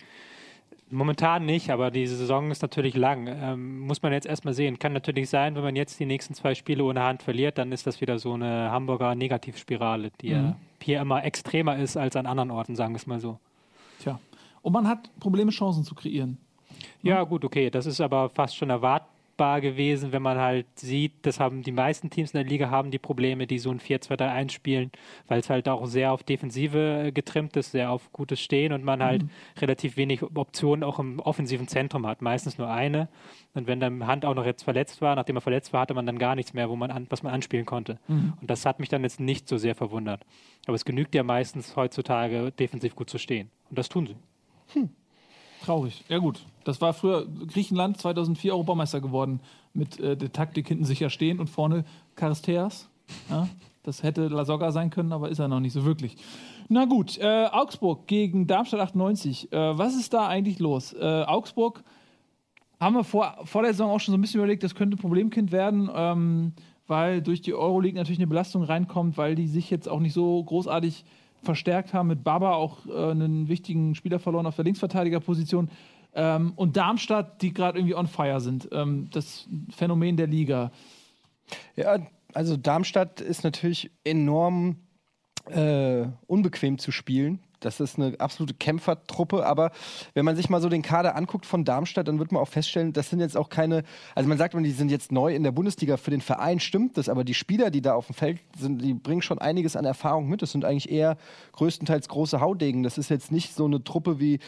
Momentan nicht, aber die Saison ist natürlich lang. Ähm, muss man jetzt erstmal sehen. Kann natürlich sein, wenn man jetzt die nächsten zwei Spiele ohne Hand verliert, dann ist das wieder so eine Hamburger Negativspirale, die ja hier immer extremer ist als an anderen Orten, sagen wir es mal so. Tja. Und man hat Probleme, Chancen zu kreieren. Ja, gut, okay. Das ist aber fast schon erwartbar gewesen, wenn man halt sieht, das haben die meisten Teams in der Liga haben die Probleme, die so ein 4-2-3-1 spielen, weil es halt auch sehr auf Defensive äh, getrimmt ist, sehr auf gutes Stehen und man halt relativ wenig Optionen auch im offensiven Zentrum hat. Meistens nur eine. Und wenn dann Hand auch noch jetzt verletzt war, nachdem er verletzt war, hatte man dann gar nichts mehr, wo man an, was man anspielen konnte. Und das hat mich dann jetzt nicht so sehr verwundert. Aber es genügt ja meistens heutzutage, defensiv gut zu stehen. Und das tun sie. Traurig. Ja, gut. Das war früher Griechenland 2004 Europameister geworden. Mit äh, der Taktik hinten sicher stehen und vorne Charisteas. Ja, das hätte Lasogga sein können, aber ist er noch nicht so wirklich. Na gut, äh, Augsburg gegen Darmstadt 98. Äh, was ist da eigentlich los? Äh, Augsburg haben wir vor, vor der Saison auch schon so ein bisschen überlegt, das könnte ein Problemkind werden, ähm, weil durch die Euroleague natürlich eine Belastung reinkommt, weil die sich jetzt auch nicht so großartig verstärkt haben. Mit Baba auch äh, einen wichtigen Spieler verloren auf der Linksverteidigerposition. Ähm, und Darmstadt, die gerade irgendwie on fire sind. Ähm, das Phänomen der Liga. Ja, also Darmstadt ist natürlich enorm äh, unbequem zu spielen. Das ist eine absolute Kämpfertruppe, aber wenn man sich mal so den Kader anguckt von Darmstadt, dann wird man auch feststellen, das sind jetzt auch keine, also man sagt immer, die sind jetzt neu in der Bundesliga, für den Verein stimmt das, aber die Spieler, die da auf dem Feld sind, die bringen schon einiges an Erfahrung mit. Das sind eigentlich eher größtenteils große Haudegen. Das ist jetzt nicht so eine Truppe wie,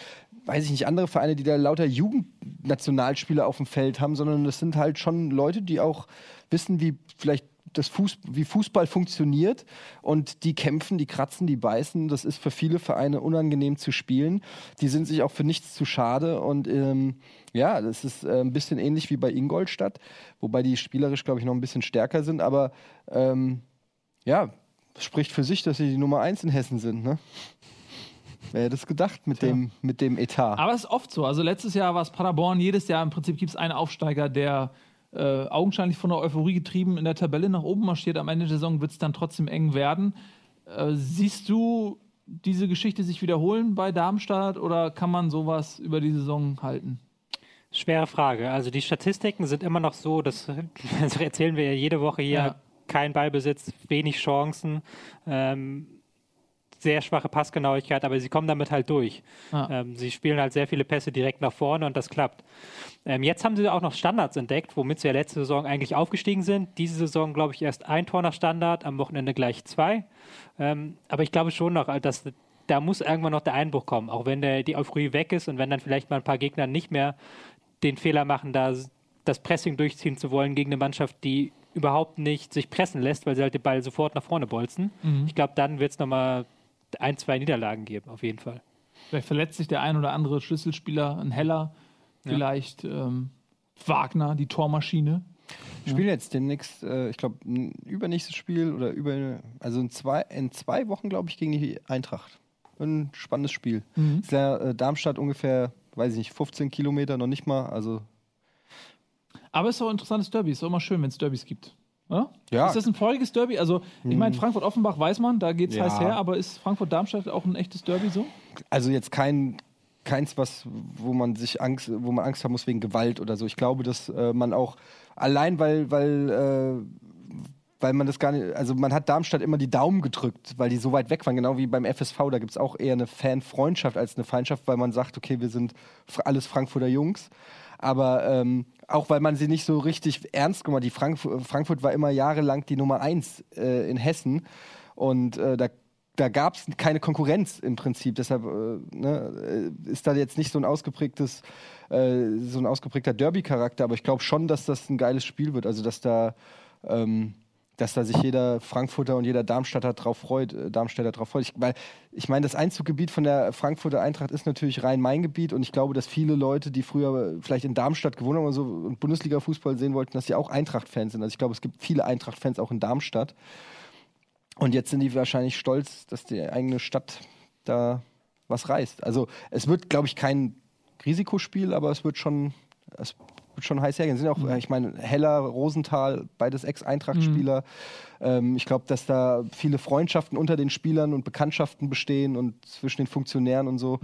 weiß ich nicht, andere Vereine, die da lauter Jugendnationalspieler auf dem Feld haben, sondern das sind halt schon Leute, die auch wissen, wie vielleicht das Fuß, wie Fußball funktioniert und die kämpfen, die kratzen, die beißen. Das ist für viele Vereine unangenehm zu spielen. Die sind sich auch für nichts zu schade und ähm, ja, das ist äh, ein bisschen ähnlich wie bei Ingolstadt, wobei die spielerisch, glaube ich, noch ein bisschen stärker sind, aber ähm, ja, spricht für sich, dass sie die Nummer eins in Hessen sind, ne? Wer hätte das gedacht mit, dem, mit dem Etat? Aber es ist oft so. Also letztes Jahr war es Paderborn. Jedes Jahr im Prinzip gibt es einen Aufsteiger, der äh, augenscheinlich von der Euphorie getrieben in der Tabelle nach oben marschiert. Am Ende der Saison wird es dann trotzdem eng werden. Äh, siehst du diese Geschichte sich wiederholen bei Darmstadt oder kann man sowas über die Saison halten? Schwere Frage. Also die Statistiken sind immer noch so, das, das erzählen wir ja jede Woche hier, Ja. kein Ballbesitz, wenig Chancen, ähm, sehr schwache Passgenauigkeit, aber sie kommen damit halt durch. Ja. Ähm, sie spielen halt sehr viele Pässe direkt nach vorne und das klappt. Ähm, jetzt haben sie auch noch Standards entdeckt, womit sie ja letzte Saison eigentlich aufgestiegen sind. Diese Saison, glaube ich, erst ein Tor nach Standard, am Wochenende gleich zwei. Ähm, aber ich glaube schon noch, dass da muss irgendwann noch der Einbruch kommen, auch wenn der, die Euphorie weg ist und wenn dann vielleicht mal ein paar Gegner nicht mehr den Fehler machen, da das Pressing durchziehen zu wollen gegen eine Mannschaft, die überhaupt nicht sich pressen lässt, weil sie halt den Ball sofort nach vorne bolzen. Ich glaube, dann wird es nochmal ein, zwei Niederlagen geben, auf jeden Fall. Vielleicht verletzt sich der ein oder andere Schlüsselspieler, ein Heller, vielleicht ähm, Wagner, die Tormaschine. spielen jetzt demnächst, äh, ich glaube, übernächstes Spiel oder über, also in zwei, in zwei Wochen, glaube ich, gegen die Eintracht. Ein spannendes Spiel. Ist ja äh, Darmstadt ungefähr, weiß ich nicht, 15 Kilometer, noch nicht mal. Also Aber es ist auch ein interessantes Derby. Es ist auch immer schön, wenn es Derbys gibt. Oder? Ja. Ist das ein feuriges Derby? Also, ich meine, Frankfurt-Offenbach weiß man, da geht es Ja. heiß her, aber ist Frankfurt-Darmstadt auch ein echtes Derby so? also jetzt kein keins was wo man sich Angst wo man Angst haben muss wegen Gewalt oder so ich glaube dass äh, man auch allein weil weil äh, weil man das gar nicht also man hat Darmstadt immer die Daumen gedrückt weil die so weit weg waren genau wie beim FSV da gibt es auch eher eine Fanfreundschaft als eine Feindschaft weil man sagt okay wir sind alles Frankfurter Jungs aber ähm, auch weil man sie nicht so richtig ernst genommen hat. Die Frankfurt, Frankfurt war immer jahrelang die Nummer eins äh, in Hessen und äh, da da gab es keine Konkurrenz im Prinzip. Deshalb äh, ne, äh, ist da jetzt nicht so ein ausgeprägtes, äh, so ein ausgeprägter Derby-Charakter, aber ich glaube schon, dass das ein geiles Spiel wird. Also dass da, ähm, dass da sich jeder Frankfurter und jeder Darmstädter drauf freut, äh, Darmstädter drauf freut. Ich, weil ich meine, das Einzuggebiet von der Frankfurter Eintracht ist natürlich Rhein-Main-Gebiet und ich glaube, dass viele Leute, die früher vielleicht in Darmstadt gewohnt haben oder so und Bundesliga-Fußball sehen wollten, dass sie auch Eintracht-Fans sind. Also ich glaube, es gibt viele Eintracht-Fans auch in Darmstadt. Und jetzt sind die wahrscheinlich stolz, dass die eigene Stadt da was reißt. Also es wird, glaube ich, kein Risikospiel, aber es wird schon, es schon heiß hergehen. Sind auch, äh, ich meine, Heller, Rosenthal, beides Ex-Eintracht-Spieler. Ähm, ich glaube, dass da viele Freundschaften unter den Spielern und Bekanntschaften bestehen und zwischen den Funktionären und so.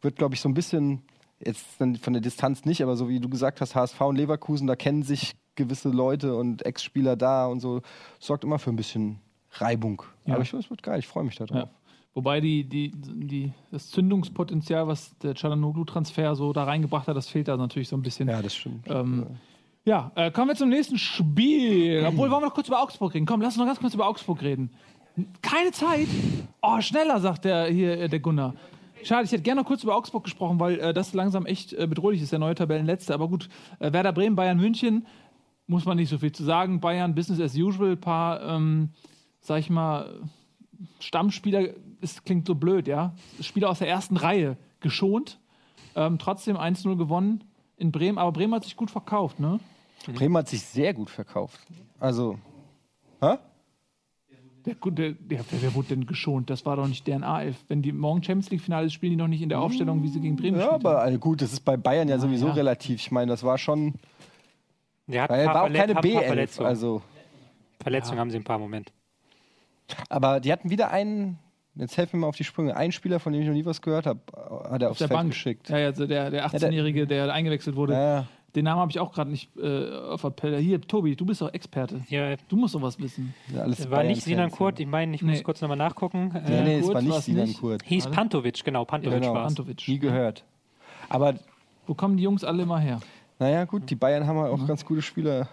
Wird, glaube ich, so ein bisschen, jetzt von der Distanz nicht, aber so wie du gesagt hast, HSV und Leverkusen, da kennen sich gewisse Leute und Ex-Spieler da und so. Sorgt immer für ein bisschen Reibung. Ja. Aber ich es wird geil. Ich freue mich darauf. Ja. Wobei die, die, die, das Zündungspotenzial, was der Chalanoglu-Transfer so da reingebracht hat, das fehlt da natürlich so ein bisschen. Ja, das stimmt. Ähm, ja, äh, kommen wir zum nächsten Spiel. Obwohl, wollen wir noch kurz über Augsburg reden? Komm, lass uns noch ganz kurz über Augsburg reden. Keine Zeit? Oh, schneller, sagt der hier, äh, der Gunnar. Schade, ich hätte gerne noch kurz über Augsburg gesprochen, weil äh, das langsam echt äh, bedrohlich ist, der neue Tabellenletzte. Aber gut, äh, Werder Bremen, Bayern München, muss man nicht so viel zu sagen. Bayern, Business as usual, paar, ähm, sag ich mal, Stammspieler, es klingt so blöd, ja. Spieler aus der ersten Reihe geschont. Ähm, trotzdem 1-0 gewonnen in Bremen, aber Bremen hat sich gut verkauft, ne? Bremen hat sich sehr gut verkauft. Also, hä? Der, der, der, wer wurde denn geschont? Das war doch nicht deren A11. Wenn die morgen Champions League-Finale spielen, die noch nicht in der Aufstellung, wie sie gegen Bremen Ja, spielen. aber also gut, das ist bei Bayern ja sowieso ja. relativ. Ich meine, das war schon. Der hat Weil ein er paar, war auch keine hat ein paar B11. Verletzungen. Also, Verletzungen haben sie ein paar Moment. aber die hatten wieder einen. Jetzt helfen wir mal auf die Sprünge. Ein Spieler, von dem ich noch nie was gehört habe, hat er aufs der Feld Bank geschickt. Ja, ja, also der, der 18-Jährige, der eingewechselt wurde. Ja. Den Namen habe ich auch gerade nicht äh, auf der Pelle. Hier, Tobi, du bist doch Experte. Ja, Du musst sowas wissen. Ja, alles war nicht Sinan Kurt, ich meine, ich muss Nee. kurz nochmal nachgucken. Ja, Äh, nee, es Kurt war nicht Sinan nicht. Kurt. hieß. Pantovic, genau, Pantovic Genau. war es. Antovic. Nie gehört. Aber Wo kommen die Jungs alle immer her? naja, gut, die Bayern haben ja auch ganz gute Spieler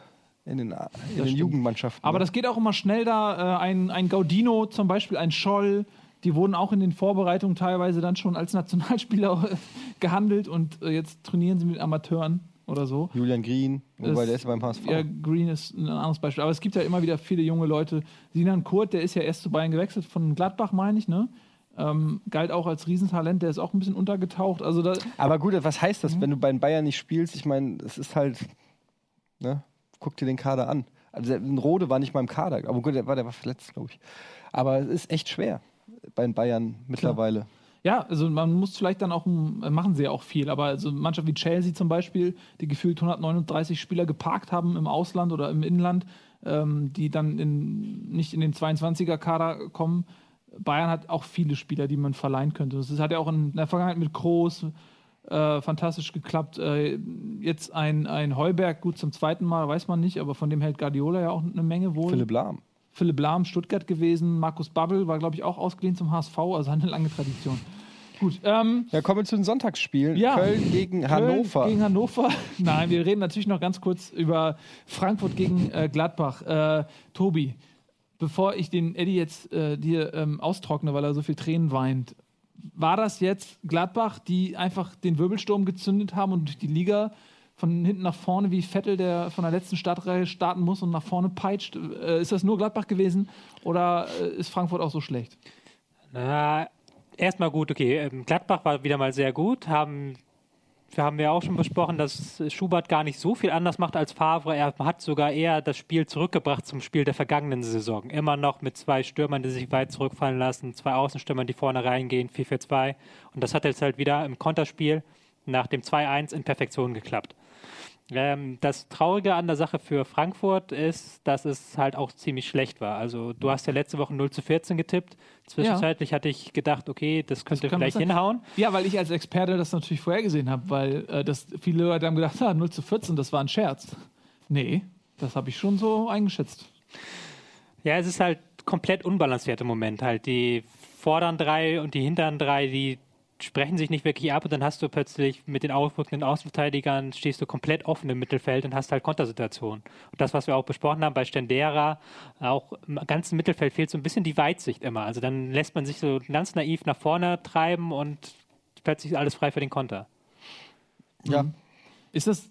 in den, in den. Jugendmannschaften. Aber ne? das geht auch immer schnell da. Äh, ein, ein Gaudino zum Beispiel, ein Scholl, die wurden auch in den Vorbereitungen teilweise dann schon als Nationalspieler gehandelt und äh, jetzt trainieren sie mit Amateuren oder so. Julian Green, wobei der ist ja beim HSV. Ja, Green ist ein anderes Beispiel. Aber es gibt ja immer wieder viele junge Leute. Sinan Kurt, der ist ja erst zu Bayern gewechselt, von Gladbach, meine ich, ne? Ähm, galt auch als Riesentalent, der ist auch ein bisschen untergetaucht. Also da, Aber gut, was heißt Mhm. das, wenn du bei den Bayern nicht spielst? Ich meine, es ist halt, ne? Guck dir den Kader an. Also Rode war nicht mal im Kader, aber gut, der war, der war verletzt, glaube ich. Aber es ist echt schwer bei den Bayern mittlerweile. Ja, also man muss vielleicht dann auch, äh, machen sie ja auch viel, aber also Mannschaft wie Chelsea zum Beispiel, die gefühlt 139 Spieler geparkt haben im Ausland oder im Inland, ähm, die dann in, nicht in den 22er-Kader kommen. Bayern hat auch viele Spieler, die man verleihen könnte. Das hat ja auch in der Vergangenheit mit Kroos äh, fantastisch geklappt. Äh, jetzt ein, ein Heuberg, gut zum zweiten Mal, weiß man nicht, aber von dem hält Guardiola ja auch eine Menge wohl. Philipp Lahm. Philipp Lahm, Stuttgart gewesen. Markus Babbel war, glaube ich, auch ausgeliehen zum HSV, also eine lange Tradition. Gut, ähm, Ja, kommen wir zu den Sonntagsspielen. Ja. Köln gegen Hannover. Köln gegen Hannover. Nein, wir reden natürlich noch ganz kurz über Frankfurt gegen äh, Gladbach. Äh, Tobi, bevor ich den Eddie jetzt äh, dir ähm, austrockne, weil er so viel Tränen weint, war das jetzt Gladbach, die einfach den Wirbelsturm gezündet haben und durch die Liga von hinten nach vorne, wie Vettel, der von der letzten Startreihe starten muss und nach vorne peitscht? Äh, ist das nur Gladbach gewesen oder äh, ist Frankfurt auch so schlecht? Na, erstmal gut, okay. ähm, Gladbach war wieder mal sehr gut. Haben, wir haben ja auch schon besprochen, dass Schubert gar nicht so viel anders macht als Favre. Er hat sogar eher das Spiel zurückgebracht zum Spiel der vergangenen Saison. Immer noch mit zwei Stürmern, die sich weit zurückfallen lassen, zwei Außenstürmern, die vorne reingehen, 4-4-2. Und das hat jetzt halt wieder im Konterspiel nach dem 2-1 in Perfektion geklappt. Ähm, das Traurige an der Sache für Frankfurt ist, dass es halt auch ziemlich schlecht war. Also du hast ja letzte Woche 0 zu 14 getippt. Zwischenzeitlich hatte ich gedacht, okay, das könnte kann vielleicht hinhauen. Ja, weil ich als Experte das natürlich vorhergesehen habe, weil äh, das, viele Leute haben gedacht, ah, 0 zu 14, das war ein Scherz. Nee, das habe ich schon so eingeschätzt. Ja, es ist halt komplett unbalanciert im Moment. Halt die vorderen drei und die hinteren drei, die sprechen sich nicht wirklich ab und dann hast du plötzlich mit den aufrückenden Außenverteidigern stehst du komplett offen im Mittelfeld und hast halt Kontersituationen. Und das, was wir auch besprochen haben bei Stendera, auch im ganzen Mittelfeld fehlt so ein bisschen die Weitsicht immer. Also dann lässt man sich so ganz naiv nach vorne treiben und plötzlich ist alles frei für den Konter. Ja. Ist das,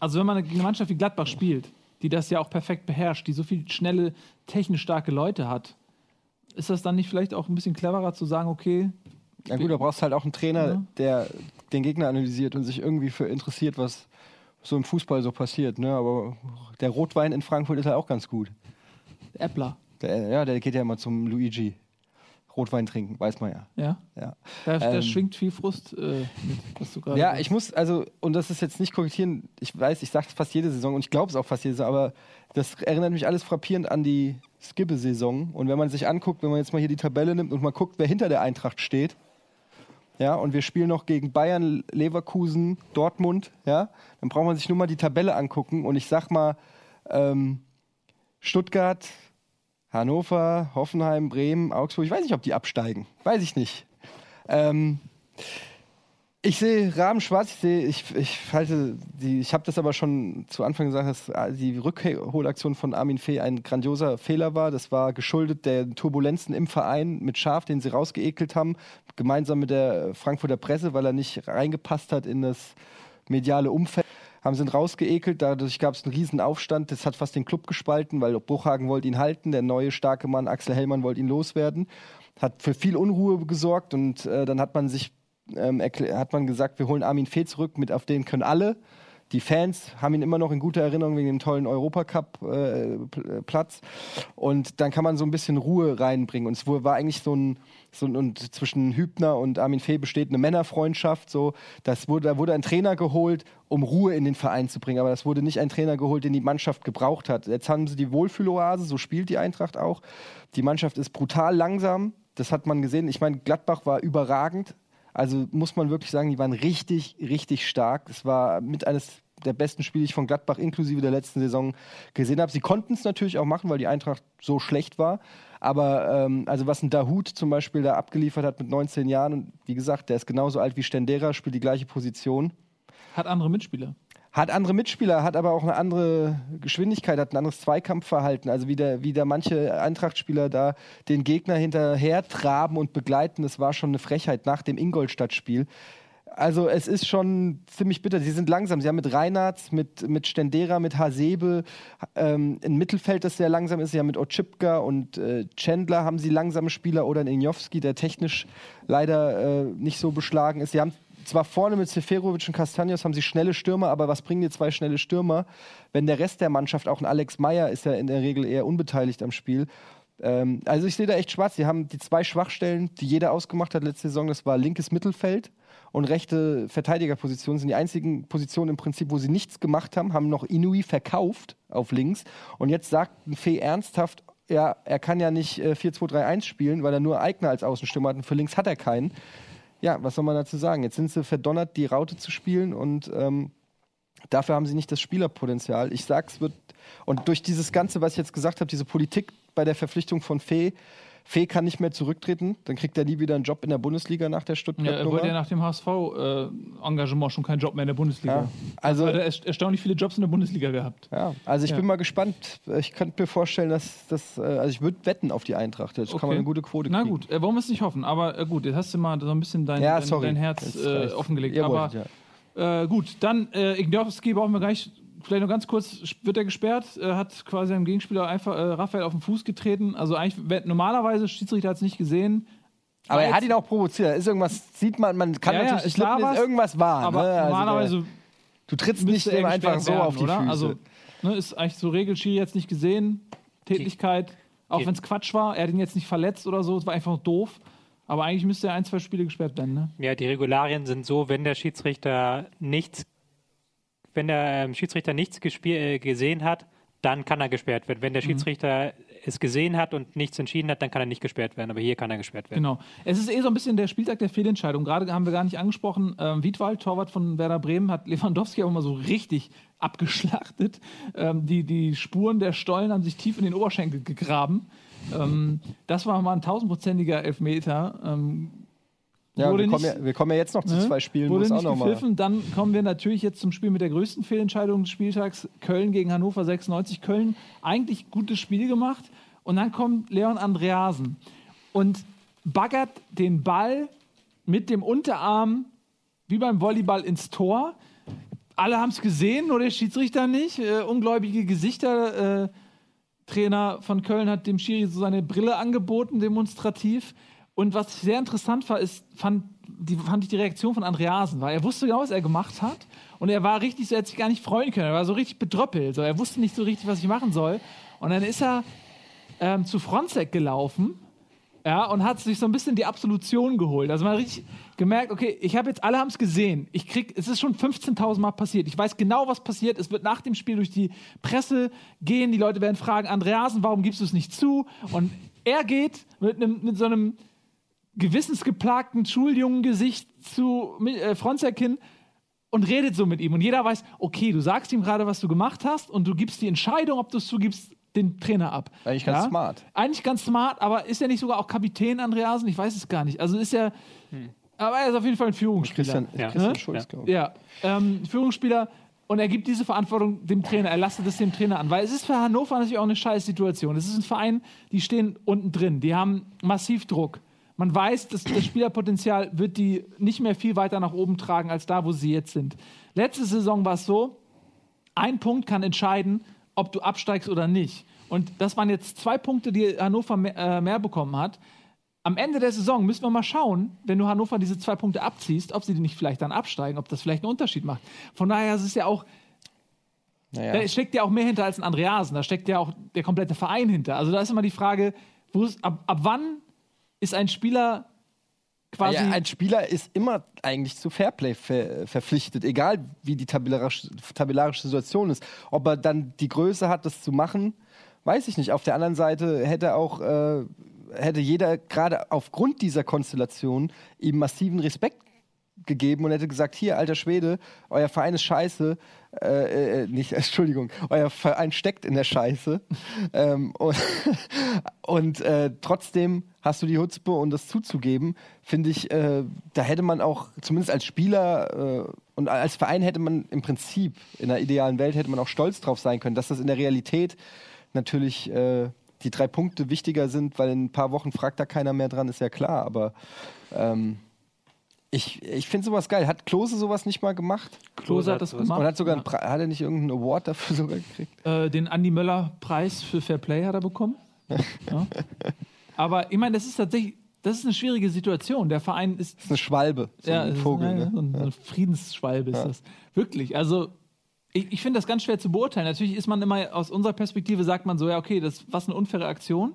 also wenn man gegen eine Mannschaft wie Gladbach spielt, die das ja auch perfekt beherrscht, die so viel schnelle, technisch starke Leute hat, ist das dann nicht vielleicht auch ein bisschen cleverer zu sagen, okay, Ja gut, da brauchst halt auch einen Trainer, Ja. der den Gegner analysiert und sich irgendwie für interessiert, was so im Fußball so passiert. Ne? Aber der Rotwein in Frankfurt ist halt auch ganz gut. Äppler. Der, ja, der geht ja immer zum Luigi. Rotwein trinken, weiß man ja. Ja. ja. Da, da Ähm. schwingt viel Frust äh, mit, was du gerade Ja, sagst. ich muss, also, und das ist jetzt nicht korrigieren, ich weiß, ich sage es fast jede Saison und ich glaube es auch fast jede Saison, aber das erinnert mich alles frappierend an die Skibbe-Saison. Und wenn man sich anguckt, wenn man jetzt mal hier die Tabelle nimmt und mal guckt, wer hinter der Eintracht steht, ja, und wir spielen noch gegen Bayern, Leverkusen, Dortmund, ja, dann braucht man sich nur mal die Tabelle angucken und ich sag mal, ähm, Stuttgart, Hannover, Hoffenheim, Bremen, Augsburg, ich weiß nicht, ob die absteigen, weiß ich nicht. Ähm, ich sehe Rahmen schwarz, ich sehe, ich, ich halte die, ich habe das aber schon zu Anfang gesagt, dass die Rückholaktion von Armin Fee ein grandioser Fehler war. Das war geschuldet der Turbulenzen im Verein mit Schaf, den sie rausgeekelt haben, gemeinsam mit der Frankfurter Presse, weil er nicht reingepasst hat in das mediale Umfeld. Haben sie ihn rausgeekelt, dadurch gab es einen riesen Aufstand, das hat fast den Club gespalten, weil Bruchhagen wollte ihn halten, der neue starke Mann Axel Hellmann wollte ihn loswerden. Hat für viel Unruhe gesorgt und äh, dann hat man sich ähm, hat man gesagt, wir holen Armin Fee zurück, mit auf den können alle. Die Fans haben ihn immer noch in guter Erinnerung wegen dem tollen Europacup-Platz. und dann kann man so ein bisschen Ruhe reinbringen. Und es war eigentlich so ein, so ein und zwischen Hübner und Armin Fee besteht eine Männerfreundschaft. So, das wurde, da wurde ein Trainer geholt, um Ruhe in den Verein zu bringen. Aber das wurde nicht ein Trainer geholt, den die Mannschaft gebraucht hat. Jetzt haben sie die Wohlfühloase, so spielt die Eintracht auch. Die Mannschaft ist brutal langsam. Das hat man gesehen. Ich meine, Gladbach war überragend. Also muss man wirklich sagen, die waren richtig, richtig stark. Es war mit eines der besten Spiele, die ich von Gladbach inklusive der letzten Saison gesehen habe. Sie konnten es natürlich auch machen, weil die Eintracht so schlecht war. Aber ähm, also was ein Dahut zum Beispiel da abgeliefert hat mit 19 Jahren und wie gesagt, der ist genauso alt wie Stendera, spielt die gleiche Position. Hat andere Mitspieler. Hat andere Mitspieler, hat aber auch eine andere Geschwindigkeit, hat ein anderes Zweikampfverhalten. Also wie der, wie der manche Eintracht-Spieler da den Gegner hinterher traben und begleiten, das war schon eine Frechheit nach dem Ingolstadt-Spiel. Also es ist schon ziemlich bitter. Sie sind langsam. Sie haben mit Reinhardt, mit, mit Stendera, mit Hasebe ähm, ein Mittelfeld, das sehr langsam ist. Sie haben mit Otschipka und äh, Chandler haben sie langsame Spieler oder ein Injowski, der technisch leider äh, nicht so beschlagen ist. Sie haben zwar vorne mit Seferovic und Castanios haben sie schnelle Stürmer, aber was bringen dir zwei schnelle Stürmer, wenn der Rest der Mannschaft, auch ein Alex Meyer, ist ja in der Regel eher unbeteiligt am Spiel. Ähm, also ich sehe da echt schwarz. Sie haben die zwei Schwachstellen, die jeder ausgemacht hat letzte Saison, das war linkes Mittelfeld und rechte Verteidigerpositionen sind die einzigen Positionen im Prinzip, wo sie nichts gemacht haben, haben noch Inui verkauft auf links und jetzt sagt ein Fee ernsthaft, ja, er kann ja nicht äh, 4-2-3-1 spielen, weil er nur Eigner als Außenstürmer hat und für links hat er keinen. Ja, was soll man dazu sagen? Jetzt sind sie verdonnert, die Raute zu spielen und ähm, dafür haben sie nicht das Spielerpotenzial. Ich sag's wird und durch dieses ganze, was ich jetzt gesagt habe, diese Politik bei der Verpflichtung von Fee, Fee kann nicht mehr zurücktreten, dann kriegt er nie wieder einen Job in der Bundesliga nach der Ja, er wollte ja nach dem HSV-Engagement schon keinen Job mehr in der Bundesliga. Ja, also- Hat er erst- erstaunlich viele Jobs in der Bundesliga gehabt. Ja, also ich Ja. bin mal gespannt. Ich könnte mir vorstellen, dass das, äh, also ich würde wetten auf die Eintracht. Das kann man eine gute Quote Na kriegen. gut, äh, wollen wir es nicht hoffen. Aber äh, gut, jetzt hast du mal so ein bisschen dein, Ja, dein, dein Herz Jetzt äh, offengelegt. Ihr Aber ja. äh, gut, dann äh, Ignowski brauchen wir gleich. Vielleicht noch ganz kurz, wird er gesperrt, äh, hat quasi einem Gegenspieler einfach äh, Raphael auf den Fuß getreten. Also eigentlich, normalerweise, Schiedsrichter hat es nicht gesehen. Aber er hat ihn auch provoziert. Ist irgendwas, sieht man, man kann Ja, ja, natürlich slippen, ist was, irgendwas wahr. Aber ne? Also, normalerweise du trittst nicht einfach so werden, auf die oder? Füße. Also ne, ist eigentlich so Regelschi jetzt nicht gesehen. Tätigkeit, auch wenn es Quatsch war. Er hat ihn jetzt nicht verletzt oder so. Es war einfach doof. Aber eigentlich müsste er ein, zwei Spiele gesperrt werden. Ne? Ja, die Regularien sind so, wenn der Schiedsrichter nichts, wenn der ähm, Schiedsrichter nichts äh, gesehen hat, dann kann er gesperrt werden. Wenn der Schiedsrichter es gesehen hat und nichts entschieden hat, dann kann er nicht gesperrt werden. Aber hier kann er gesperrt werden. Genau. Es ist eh so ein bisschen der Spieltag der Fehlentscheidung. Gerade haben wir gar nicht angesprochen. Ähm, Wiedwald, Torwart von Werder Bremen, hat Lewandowski auch mal so richtig abgeschlachtet. Ähm, die, die Spuren der Stollen haben sich tief in den Oberschenkel gegraben. Ähm, das war mal ein tausendprozentiger Elfmeter. Ähm, ja, wir, kommen nicht- ja, wir kommen ja jetzt noch zu Ne? zwei Spielen, wo Wurde es auch nochmal. Dann kommen wir natürlich jetzt zum Spiel mit der größten Fehlentscheidung des Spieltags. Köln gegen Hannover 96. Köln eigentlich gutes Spiel gemacht. Und dann kommt Leon Andreasen und baggert den Ball mit dem Unterarm wie beim Volleyball ins Tor. Alle haben es gesehen, nur der Schiedsrichter nicht. Äh, ungläubige Gesichter. Äh, Trainer von Köln hat dem Schiri so seine Brille angeboten, demonstrativ. Und was sehr interessant war, ist, fand, die, fand ich die Reaktion von Andreasen, weil er wusste genau, was er gemacht hat. Und er war richtig so, er hat sich gar nicht freuen können. Er war so richtig bedröppelt. So, er wusste nicht so richtig, was ich machen soll. Und dann ist er ähm, zu Fronzek gelaufen. Ja, und hat sich so ein bisschen die Absolution geholt. Also man hat richtig gemerkt, okay, ich habe jetzt, alle haben es gesehen. Ich krieg, es ist schon 15.000 Mal passiert. Ich weiß genau, was passiert. Es wird nach dem Spiel durch die Presse gehen. Die Leute werden fragen, Andreasen, warum gibst du es nicht zu? Und er geht mit, einem, mit so einem gewissensgeplagten Schuljungen-Gesicht zu äh, Fronzek hin und redet so mit ihm. Und jeder weiß, okay, du sagst ihm gerade, was du gemacht hast und du gibst die Entscheidung, ob du es zugibst, den Trainer ab. Eigentlich ganz smart. Eigentlich ganz smart, aber ist er nicht sogar auch Kapitän Andreasen? Ich weiß es gar nicht. Also ist er. Aber er ist auf jeden Fall ein Führungsspieler. Christian, Ja. Christian Ne? Schulz, glaube ich. Ja, ähm, Führungsspieler und er gibt diese Verantwortung dem Trainer, er lastet es dem Trainer an, weil es ist für Hannover natürlich auch eine scheiß Situation. Es ist ein Verein, die stehen unten drin, die haben massiv Druck. Man weiß, dass das Spielerpotenzial wird die nicht mehr viel weiter nach oben tragen als da, wo sie jetzt sind. Letzte Saison war es so, ein Punkt kann entscheiden, ob du absteigst oder nicht. Und das waren jetzt zwei Punkte, die Hannover mehr, äh, mehr bekommen hat. Am Ende der Saison müssen wir mal schauen, wenn du Hannover diese zwei Punkte abziehst, ob sie die nicht vielleicht dann absteigen, ob das vielleicht einen Unterschied macht. Von daher ist es ja auch, Naja. da steckt ja auch mehr hinter als ein Andreasen, da steckt ja auch der komplette Verein hinter. Also da ist immer die Frage, ab, ab wann ist ein Spieler quasi. Ja, ein Spieler ist immer eigentlich zu Fairplay ver verpflichtet, egal wie die tabellarische, tabellarische Situation ist. Ob er dann die Größe hat, das zu machen, weiß ich nicht. Auf der anderen Seite hätte auch äh, hätte jeder gerade aufgrund dieser Konstellation ihm massiven Respekt gegeben und hätte gesagt, hier, alter Schwede, euer Verein ist scheiße, äh, äh, nicht, Entschuldigung, euer Verein steckt in der Scheiße ähm, und, und äh, trotzdem hast du die Hutzpe und das zuzugeben, finde ich, äh, da hätte man auch, zumindest als Spieler äh, und als Verein hätte man im Prinzip, in einer idealen Welt hätte man auch stolz drauf sein können, dass das in der Realität natürlich äh, die drei Punkte wichtiger sind, weil in ein paar Wochen fragt da keiner mehr dran, ist ja klar, aber ähm, ich, ich finde sowas geil. Hat Klose sowas nicht mal gemacht? Klose hat das sowas- gemacht. Und hat sogar einen Pre- hat er nicht irgendeinen Award dafür sogar gekriegt? Äh, den Andy Möller-Preis für Fair Play hat er bekommen. ja. Aber ich meine, das ist tatsächlich, das ist eine schwierige Situation. Der Verein ist Das ist eine Schwalbe, so ja, ein Vogel. ja, ne? so ein, so ein Friedensschwalbe ist das. Wirklich. Also, ich, ich finde das ganz schwer zu beurteilen. Natürlich ist man immer, aus unserer Perspektive sagt man so, ja, okay, das was eine unfaire Aktion.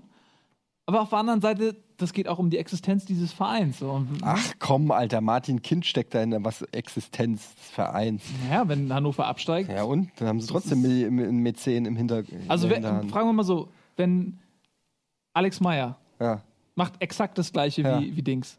Aber auf der anderen Seite, das geht auch um die Existenz dieses Vereins. So. Ach komm, Alter, Martin Kind steckt da in der was Existenz des Vereins. naja, wenn Hannover absteigt. Ja und? Dann haben sie trotzdem einen Mäzen im Hinter also, wenn, fragen wir mal so, wenn Alex Meyer Ja. macht exakt das gleiche Ja. wie, wie Dings.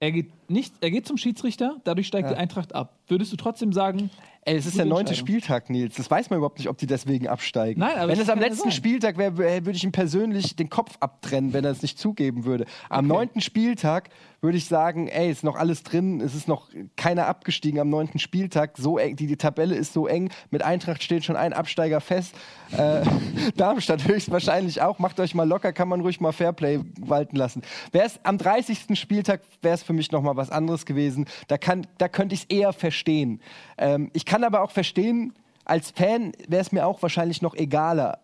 Er geht, nicht, er geht zum Schiedsrichter, dadurch steigt Ja. die Eintracht ab. Würdest du trotzdem sagen, Ey, es ist der neunte. Spieltag, Nils. Das weiß man überhaupt nicht, ob die deswegen absteigen. Nein, aber wenn es am letzten sein. Spieltag wäre, wär, würde ich ihm persönlich den Kopf abtrennen, wenn er es nicht zugeben würde. Am neunten Spieltag würde ich sagen, ey, ist noch alles drin, es ist noch keiner abgestiegen am neunten Spieltag. So eng, die, die Tabelle ist so eng. Mit Eintracht steht schon ein Absteiger fest. Äh, Darmstadt höchstwahrscheinlich auch. Macht euch mal locker, kann man ruhig mal Fairplay walten lassen. Wäre es am 30. Spieltag, wäre es für mich noch mal was anderes gewesen. Da, kann, da könnte ich es eher verstehen. Ähm, ich kann aber auch verstehen, als Fan wäre es mir auch wahrscheinlich noch egaler.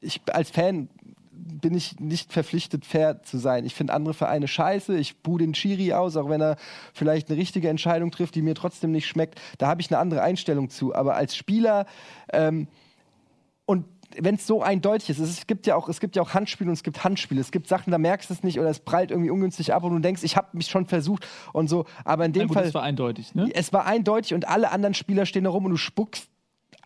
Ich, als Fan bin ich nicht verpflichtet, fair zu sein. Ich finde andere Vereine scheiße. Ich buh den Chiri aus, auch wenn er vielleicht eine richtige Entscheidung trifft, die mir trotzdem nicht schmeckt. Da habe ich eine andere Einstellung zu. Aber als Spieler ähm, wenn es so eindeutig ist, es gibt ja auch, es gibt ja auch Handspiele und es gibt Handspiele. Es gibt Sachen, da merkst du es nicht oder es prallt irgendwie ungünstig ab und du denkst, ich habe mich schon versucht und so. Aber in na dem gut, Fall das war eindeutig, ne? es war eindeutig und alle anderen Spieler stehen da rum und du spuckst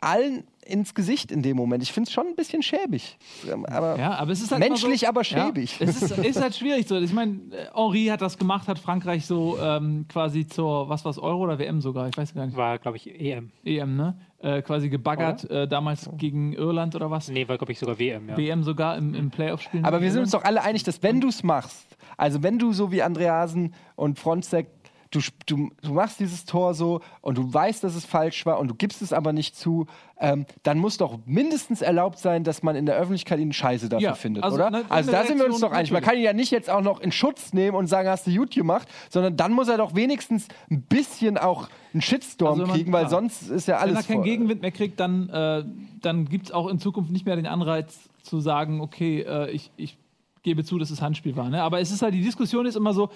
allen ins Gesicht in dem Moment. Ich finde es schon ein bisschen schäbig. Ähm, Aber Ja, aber es ist halt Menschlich, so, aber schäbig. Ja, es ist, ist halt schwierig so. Ich meine, Henri hat das gemacht, hat Frankreich so ähm, quasi zur, was war's, Euro oder WM sogar, ich weiß gar nicht, War, glaube ich, EM. EM, ne? Äh, quasi gebaggert, äh, damals gegen Irland oder was? Nee, war, glaube ich, sogar WM, ja. WM sogar im, im Playoff-Spiel. Aber wir sind uns doch alle einig, dass wenn du es machst, also wenn du so wie Andreasen und Fronzek, du, du, du machst dieses Tor so und du weißt, dass es falsch war und du gibst es aber nicht zu, ähm, dann muss doch mindestens erlaubt sein, dass man in der Öffentlichkeit ihn Scheiße dafür Ja, findet, also, oder? ne, Also da sind wir uns doch einig. Man kann ihn ja nicht jetzt auch noch in Schutz nehmen und sagen, hast du gut gemacht, sondern dann muss er doch wenigstens ein bisschen auch einen Shitstorm Also man- kriegen, weil klar. sonst ist ja alles Wenn er keinen vor- Gegenwind mehr kriegt, dann, äh, dann gibt es auch in Zukunft nicht mehr den Anreiz zu sagen, okay, äh, ich, ich gebe zu, dass es Handspiel war. Ne? Aber es ist halt, die Diskussion ist immer so,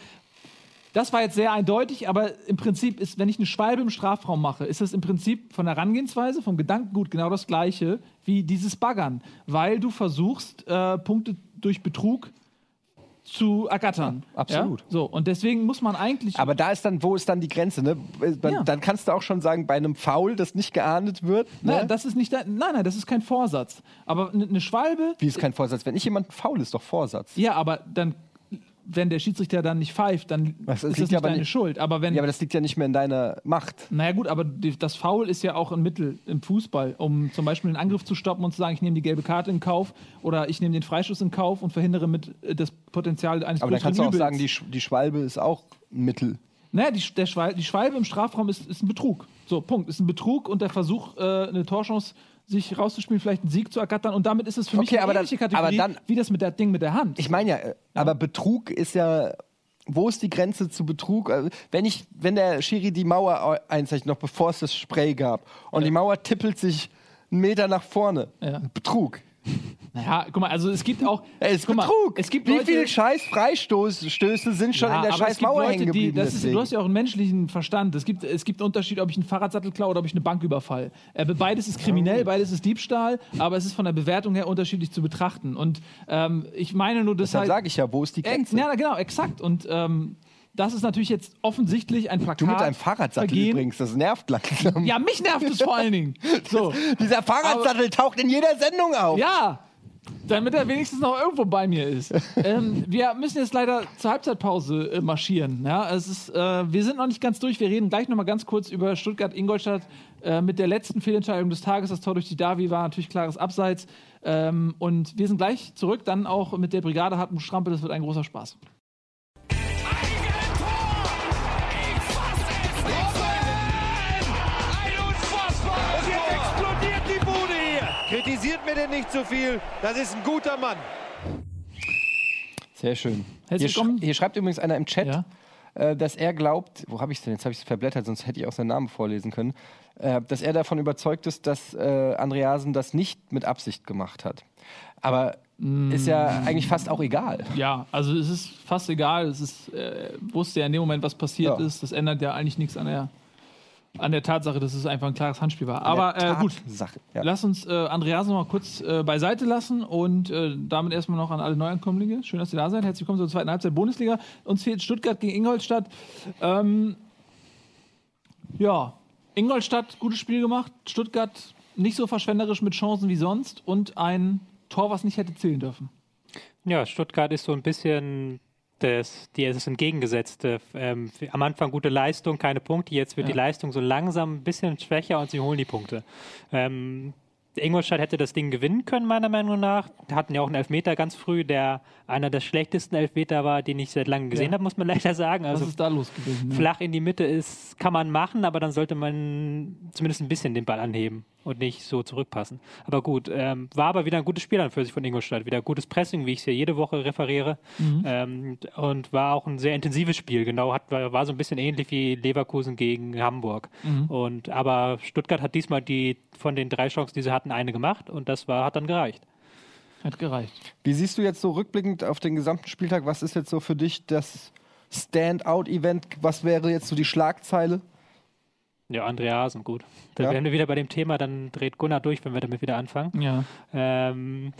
das war jetzt sehr eindeutig, aber im Prinzip ist, wenn ich eine Schwalbe im Strafraum mache, ist das im Prinzip von der Herangehensweise, vom Gedankengut genau das gleiche wie dieses Baggern, weil du versuchst, äh, Punkte durch Betrug zu ergattern. absolut. Ja? So, und deswegen muss man eigentlich. Aber da ist dann, wo ist dann die Grenze? Ne? Dann, Ja. dann kannst du auch schon sagen, bei einem Foul, das nicht geahndet wird. Ne? nein, das ist nicht, nein, nein, das ist kein Vorsatz. Aber eine eine Schwalbe, Wie ist kein Vorsatz? Wenn ich jemanden faul ist, doch Vorsatz. ja, aber dann, wenn der Schiedsrichter dann nicht pfeift, dann das ist das nicht deine nicht- Schuld. Aber wenn, Ja, aber das liegt ja nicht mehr in deiner Macht. naja gut, aber das Foul ist ja auch ein Mittel im Fußball, um zum Beispiel einen Angriff zu stoppen und zu sagen, ich nehme die gelbe Karte in Kauf oder ich nehme den Freistoß in Kauf und verhindere mit äh, das Potenzial eines Aber dann kannst du auch Übels. sagen, die, Sch- die Schwalbe ist auch ein Mittel. Naja, die, der Schwal die Schwalbe im Strafraum ist, ist ein Betrug. So, Punkt. Ist ein Betrug und der Versuch, äh, eine Torchance sich rauszuspielen, vielleicht einen Sieg zu ergattern. Und damit ist es für mich Okay, eine aber dann- ähnliche Kategorie, aber dann- wie das mit der Ding mit der Hand. Ich meine ja, äh, aber Betrug ist ja. Wo ist die Grenze zu Betrug? Also, Wenn, ich, wenn der Schiri die Mauer einzeichnet, noch bevor es das Spray gab, und die Mauer tippelt sich einen Meter nach vorne. Ja. Betrug. Naja, guck mal, also es gibt auch. Es guck mal, Betrug. es gibt Wie Leute, viele scheiß Freistöße sind schon Ja, in der aber scheiß es gibt Mauer Leute, hängen die, geblieben? das ist, du hast ja auch einen menschlichen Verstand. Es gibt, es gibt einen Unterschied, ob ich einen Fahrradsattel klaue oder ob ich eine Bank überfall. Äh, beides ist kriminell, beides ist Diebstahl, aber es ist von der Bewertung her unterschiedlich zu betrachten. Und ähm, ich meine nur, dass Deshalb halt. sage ich ja, wo ist die Grenze? ja, na, genau, exakt. Und ähm, das ist natürlich jetzt offensichtlich ein Plakat. du mit deinem Fahrradsattel Vergehen. übrigens, das nervt langsam. Ja, mich nervt es vor allen Dingen. So. Dieser Fahrradsattel taucht in jeder Sendung auf. Ja, damit er wenigstens noch irgendwo bei mir ist. ähm, wir müssen jetzt leider zur Halbzeitpause äh, marschieren. Ja, es ist, äh, wir sind noch nicht ganz durch. Wir reden gleich noch mal ganz kurz über Stuttgart-Ingolstadt äh, mit der letzten Fehlentscheidung des Tages. Das Tor durch die Davi war natürlich klares Abseits. Ähm, und wir sind gleich zurück, dann auch mit der Brigade Hartmut Strampe. Das wird ein großer Spaß. Kritisiert mir denn nicht zu viel. Das ist ein guter Mann. Sehr schön. Herzlich Hier, sch hier schreibt übrigens einer im Chat, Ja. äh, dass er glaubt, wo habe ich es denn? Jetzt habe ich es verblättert, sonst hätte ich auch seinen Namen vorlesen können, äh, dass er davon überzeugt ist, dass äh, Andreasen das nicht mit Absicht gemacht hat. Aber ist ja eigentlich fast auch egal. Ja, also es ist fast egal. Es ist, äh, wusste ja in dem Moment, was passiert Ja. ist. Das ändert ja eigentlich nichts an der, an der Tatsache, dass es einfach ein klares Handspiel war. Aber äh, gut, Sache. Ja. Lass uns äh, Andreas noch mal kurz äh, beiseite lassen und äh, damit erstmal noch an alle Neuankömmlinge. Schön, dass ihr da seid. Herzlich willkommen zur zweiten Halbzeit Bundesliga. Uns fehlt Stuttgart gegen Ingolstadt. Ähm, ja, Ingolstadt, gutes Spiel gemacht. Stuttgart nicht so verschwenderisch mit Chancen wie sonst und ein Tor, was nicht hätte zählen dürfen. Ja, Stuttgart ist so ein bisschen das, die, das entgegengesetzte. Ähm, am Anfang gute Leistung, keine Punkte. Jetzt wird Ja. die Leistung so langsam ein bisschen schwächer und sie holen die Punkte. Ähm, Ingolstadt hätte das Ding gewinnen können, meiner Meinung nach. Hatten ja auch einen Elfmeter ganz früh, der einer der schlechtesten Elfmeter war, den ich seit langem gesehen Ja. habe, muss man leider sagen. Was Also ist da los gewesen? ne? flach in die Mitte ist, kann man machen, aber dann sollte man zumindest ein bisschen den Ball anheben und nicht so zurückpassen. Aber gut, ähm, war aber wieder ein gutes Spiel an für sich von Ingolstadt. Wieder gutes Pressing, wie ich es hier jede Woche referiere. Ähm, und war auch ein sehr intensives Spiel. Genau, hat, war, war so ein bisschen ähnlich wie Leverkusen gegen Hamburg. Und, aber Stuttgart hat diesmal die von den drei Chancen, die sie hatten, eine gemacht und das war, hat dann gereicht. Hat gereicht. Wie siehst du jetzt so rückblickend auf den gesamten Spieltag? Was ist jetzt so für dich das Standout-Event? Was wäre jetzt so die Schlagzeile? Ja, Andreasen, gut. Da Ja. wären wir wieder bei dem Thema, dann dreht Gunnar durch, wenn wir damit wieder anfangen. Ja, Ähm,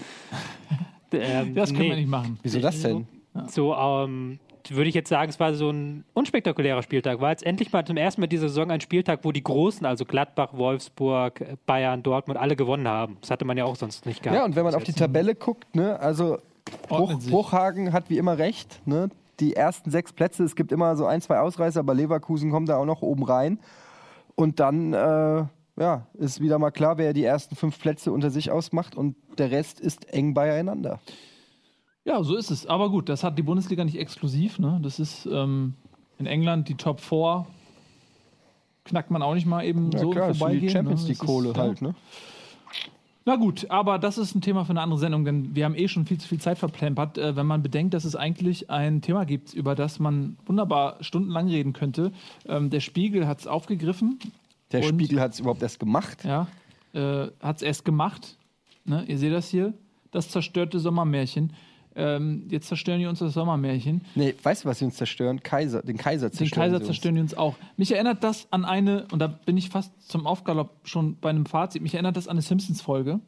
ähm, das können nee. wir nicht machen. Wieso das denn? So, ähm, würde ich jetzt sagen, es war so ein unspektakulärer Spieltag. War jetzt endlich mal zum ersten Mal dieser Saison ein Spieltag, wo die Großen, also Gladbach, Wolfsburg, Bayern, Dortmund, alle gewonnen haben. Das hatte man ja auch sonst nicht gehabt. Ja, und wenn man auf die Tabelle guckt, ne, also Bruch. Bruchhagen hat wie immer recht. Ne? Die ersten sechs Plätze, es gibt immer so ein, zwei Ausreißer, aber Leverkusen kommt da auch noch oben rein. Und dann äh, ja, ist wieder mal klar, wer die ersten fünf Plätze unter sich ausmacht und der Rest ist eng beieinander. Ja, so ist es. Aber gut, das hat die Bundesliga nicht exklusiv. Ne? Das ist ähm, in England die Top 4. Knackt man auch nicht mal eben Ja, so klar, vorbeigehen. die Champions ne? League Das Kohle ist, halt, Ja. Na gut, aber das ist ein Thema für eine andere Sendung, denn wir haben eh schon viel zu viel Zeit verplempert, äh, wenn man bedenkt, dass es eigentlich ein Thema gibt, über das man wunderbar stundenlang reden könnte. Ähm, der Spiegel hat es aufgegriffen. Der Spiegel hat es überhaupt erst gemacht. Ja, äh, hat es erst gemacht. Ne? Ihr seht das hier, das zerstörte Sommermärchen. Ähm, jetzt zerstören die uns das Sommermärchen. Nee, weißt du, was sie uns zerstören? Kaiser, den Kaiser Den zerstören. Kaiser sie uns. zerstören die uns auch. Mich erinnert das an eine, und da bin ich fast zum Aufgalopp schon bei einem Fazit, mich erinnert das an eine Simpsons-Folge.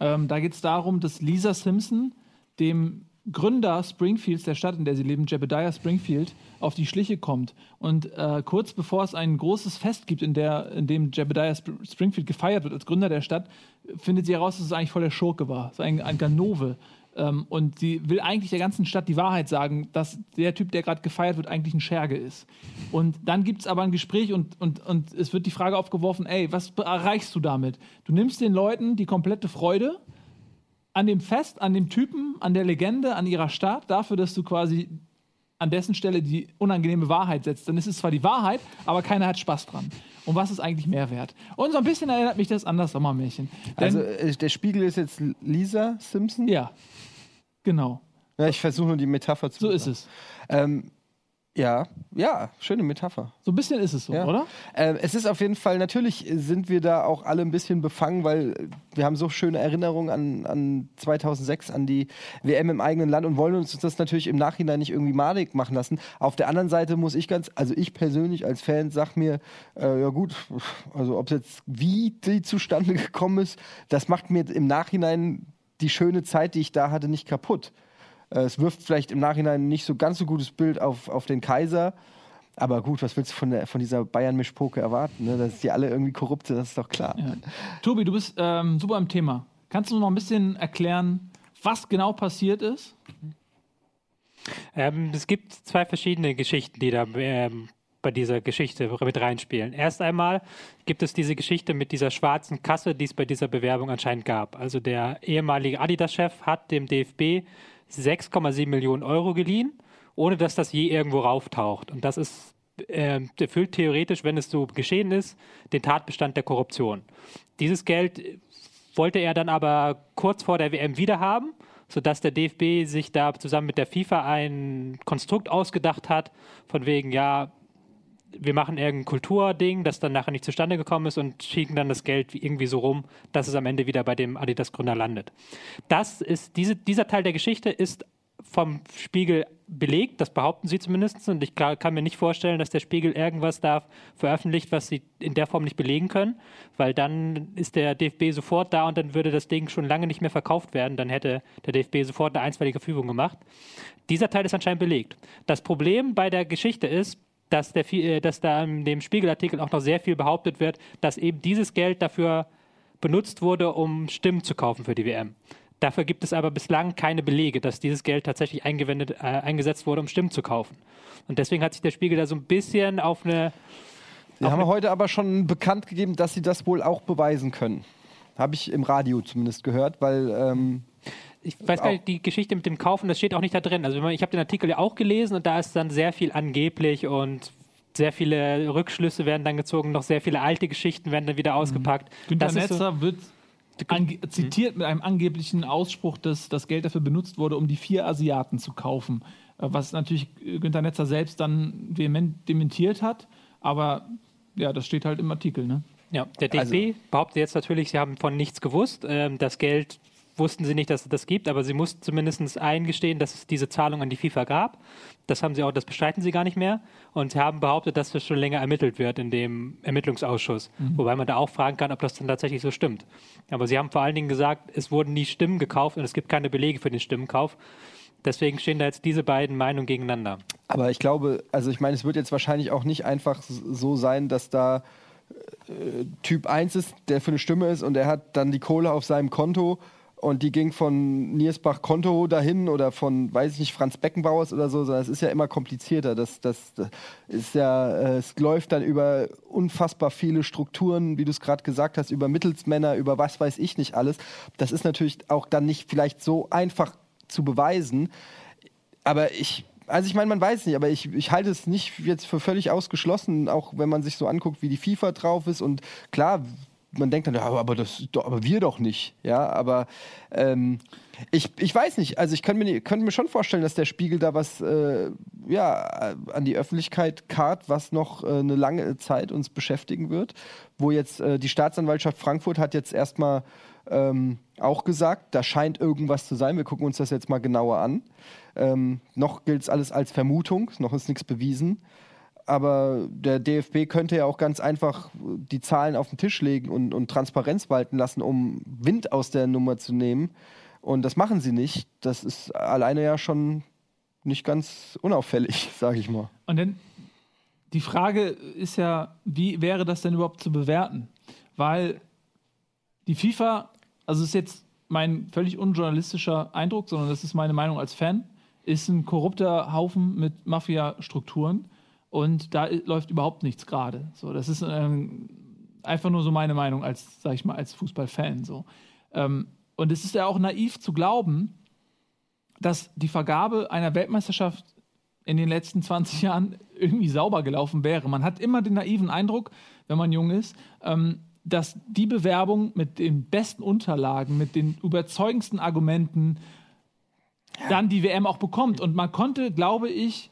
Ähm, da geht es darum, dass Lisa Simpson dem Gründer Springfields, der Stadt, in der sie leben, Jebediah Springfield, auf die Schliche kommt. Und äh, kurz bevor es ein großes Fest gibt, in, der, in dem Jebediah Sp Springfield gefeiert wird als Gründer der Stadt, findet sie heraus, dass es eigentlich voll der Schurke war. Es ist ein, ein Ganove. Ähm, und sie will eigentlich der ganzen Stadt die Wahrheit sagen, dass der Typ, der gerade gefeiert wird, eigentlich ein Scherge ist. Und dann gibt es aber ein Gespräch und, und, und es wird die Frage aufgeworfen, ey, was erreichst du damit? Du nimmst den Leuten die komplette Freude an dem Fest, an dem Typen, an der Legende, an ihrer Stadt, dafür, dass du quasi an dessen Stelle die unangenehme Wahrheit setzt. Dann ist es zwar die Wahrheit, aber keiner hat Spaß dran. Und was ist eigentlich Mehrwert? Und so ein bisschen erinnert mich das an das Sommermärchen. Denn, Also äh, der Spiegel ist jetzt Lisa Simpson. ja, genau. Ja, ich versuche nur die Metapher zu So ist es. Ähm, ja, ja, schöne Metapher. So ein bisschen ist es so, Ja. oder? Ähm, es ist auf jeden Fall, natürlich sind wir da auch alle ein bisschen befangen, weil wir haben so schöne Erinnerungen an, an 2006, an die WM im eigenen Land und wollen uns das natürlich im Nachhinein nicht irgendwie madig machen lassen. Auf der anderen Seite muss ich ganz, also ich persönlich als Fan sag mir, äh, ja gut, also ob es jetzt wie die zustande gekommen ist, das macht mir im Nachhinein die schöne Zeit, die ich da hatte, nicht kaputt. Äh, Es wirft vielleicht im Nachhinein nicht so ganz so gutes Bild auf, auf den Kaiser. Aber gut, was willst du von, der, von dieser Bayern-Mischpoke erwarten? Ne? Dass die alle irgendwie korrupt sind, das ist doch klar. Ja. Tobi, du bist ähm, super im Thema. Kannst du noch ein bisschen erklären, was genau passiert ist? Ähm, es gibt zwei verschiedene Geschichten, die da ähm, bei dieser Geschichte mit reinspielen. Erst einmal gibt es diese Geschichte mit dieser schwarzen Kasse, die es bei dieser Bewerbung anscheinend gab. Also der ehemalige Adidas-Chef hat dem DFB 6,7 Millionen Euro geliehen, ohne dass das je irgendwo rauftaucht. Und das ist ähm, erfüllt theoretisch, wenn es so geschehen ist, den Tatbestand der Korruption. Dieses Geld wollte er dann aber kurz vor der WM wieder haben, sodass der DFB sich da zusammen mit der FIFA ein Konstrukt ausgedacht hat, von wegen, ja, wir machen irgendein Kulturding, das dann nachher nicht zustande gekommen ist und schicken dann das Geld irgendwie so rum, dass es am Ende wieder bei dem Adidas-Gründer landet. Das ist, diese, dieser Teil der Geschichte ist vom Spiegel belegt, das behaupten sie zumindest. Und ich kann mir nicht vorstellen, dass der Spiegel irgendwas da veröffentlicht, was sie in der Form nicht belegen können, weil dann ist der DFB sofort da und dann würde das Ding schon lange nicht mehr verkauft werden. Dann hätte der DFB sofort eine einstweilige Verfügung gemacht. Dieser Teil ist anscheinend belegt. Das Problem bei der Geschichte ist, dass, der, äh, dass da in dem Spiegelartikel auch noch sehr viel behauptet wird, dass eben dieses Geld dafür benutzt wurde, um Stimmen zu kaufen für die WM. Dafür gibt es aber bislang keine Belege, dass dieses Geld tatsächlich eingewendet, äh, eingesetzt wurde, um Stimmen zu kaufen. Und deswegen hat sich der Spiegel da so ein bisschen auf eine. Sie haben heute aber schon bekannt gegeben, dass sie das wohl auch beweisen können. Habe ich im Radio zumindest gehört, weil ähm, Ich weiß gar nicht, die Geschichte mit dem Kaufen, das steht auch nicht da drin. Also ich habe den Artikel ja auch gelesen und da ist dann sehr viel angeblich und sehr viele Rückschlüsse werden dann gezogen, noch sehr viele alte Geschichten werden dann wieder ausgepackt. Günter Das ist so- Netzer wird ange zitiert mit einem angeblichen Ausspruch, dass das Geld dafür benutzt wurde, um die vier Asiaten zu kaufen. Äh, Was natürlich Günter Netzer selbst dann vehement dementiert hat. Aber ja, das steht halt im Artikel. Ne? Ja, der DFB behauptet jetzt natürlich, sie haben von nichts gewusst. Ähm, das Geld wussten sie nicht, dass es das gibt, aber sie mussten zumindest eingestehen, dass es diese Zahlung an die FIFA gab. Das haben sie auch, das bestreiten sie gar nicht mehr. Und sie haben behauptet, dass das schon länger ermittelt wird in dem Ermittlungsausschuss. Wobei man da auch fragen kann, ob das dann tatsächlich so stimmt. Aber sie haben vor allen Dingen gesagt, es wurden nie Stimmen gekauft und es gibt keine Belege für den Stimmenkauf. Deswegen stehen da jetzt diese beiden Meinungen gegeneinander. Aber ich glaube, also ich meine, es wird jetzt wahrscheinlich auch nicht einfach so sein, dass da äh, Typ 1 ist, der für eine Stimme ist und er hat dann die Kohle auf seinem Konto und die ging von Niersbach Konto dahin oder von, weiß ich nicht, Franz Beckenbauers oder so, sondern es ist ja immer komplizierter. Das, das, das ist ja, äh, es läuft dann über unfassbar viele Strukturen, wie du es gerade gesagt hast, über Mittelsmänner, über was weiß ich nicht alles. Das ist natürlich auch dann nicht vielleicht so einfach zu beweisen. Aber ich, also ich meine, man weiß nicht, aber ich, ich halte es nicht jetzt für völlig ausgeschlossen, auch wenn man sich so anguckt, wie die FIFA drauf ist. Und klar, man denkt dann, ja, aber, das, aber wir doch nicht. Ja, aber ähm, ich, ich weiß nicht. Also ich könnte mir, könnte mir schon vorstellen, dass der Spiegel da was äh, ja, an die Öffentlichkeit karrt, was noch äh, eine lange Zeit uns beschäftigen wird. Wo jetzt äh, die Staatsanwaltschaft Frankfurt hat jetzt erstmal ähm, auch gesagt, da scheint irgendwas zu sein. Wir gucken uns das jetzt mal genauer an. Ähm, noch gilt es alles als Vermutung, noch ist nichts bewiesen. Aber der DFB könnte ja auch ganz einfach die Zahlen auf den Tisch legen und, und Transparenz walten lassen, um Wind aus der Nummer zu nehmen Und das machen sie nicht. Das ist alleine ja schon nicht ganz unauffällig, sage ich mal. Und dann die Frage ist ja, wie wäre das denn überhaupt zu bewerten? Weil die FIFA, also ist jetzt mein völlig unjournalistischer Eindruck, sondern das ist meine Meinung als Fan, ist ein korrupter Haufen mit Mafia-Strukturen und da läuft überhaupt nichts gerade. So, das ist ähm, einfach nur so meine Meinung als, sag ich mal, als Fußballfan. So. Ähm, und es ist ja auch naiv zu glauben, dass die Vergabe einer Weltmeisterschaft in den letzten 20 Jahren irgendwie sauber gelaufen wäre. Man hat immer den naiven Eindruck, wenn man jung ist, ähm, dass die Bewerbung mit den besten Unterlagen, mit den überzeugendsten Argumenten dann die WM auch bekommt. Und man konnte, glaube ich,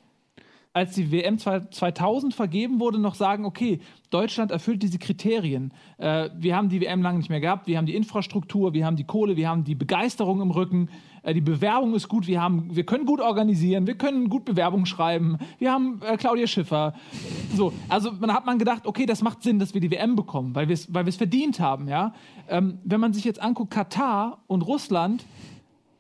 als die WM 2000 vergeben wurde, noch sagen, okay, Deutschland erfüllt diese Kriterien. Äh, wir haben die WM lange nicht mehr gehabt, wir haben die Infrastruktur, wir haben die Kohle, wir haben die Begeisterung im Rücken, äh, die Bewerbung ist gut, wir, haben, wir können gut organisieren, wir können gut Bewerbung schreiben, wir haben äh, Claudia Schiffer. So, also man hat man gedacht, okay, das macht Sinn, dass wir die WM bekommen, weil wir es weil verdient haben. Ja? Ähm, wenn man sich jetzt anguckt, Katar und Russland,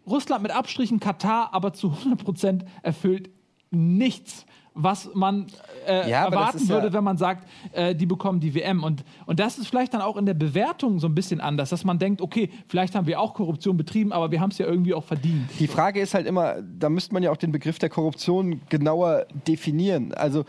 Russland mit Abstrichen, Katar aber zu 100 Prozent erfüllt nichts was man äh, ja, erwarten würde, ja wenn man sagt, äh, die bekommen die WM. Und, und das ist vielleicht dann auch in der Bewertung so ein bisschen anders, dass man denkt, okay, vielleicht haben wir auch Korruption betrieben, aber wir haben es ja irgendwie auch verdient. Die Frage ist halt immer, da müsste man ja auch den Begriff der Korruption genauer definieren. Also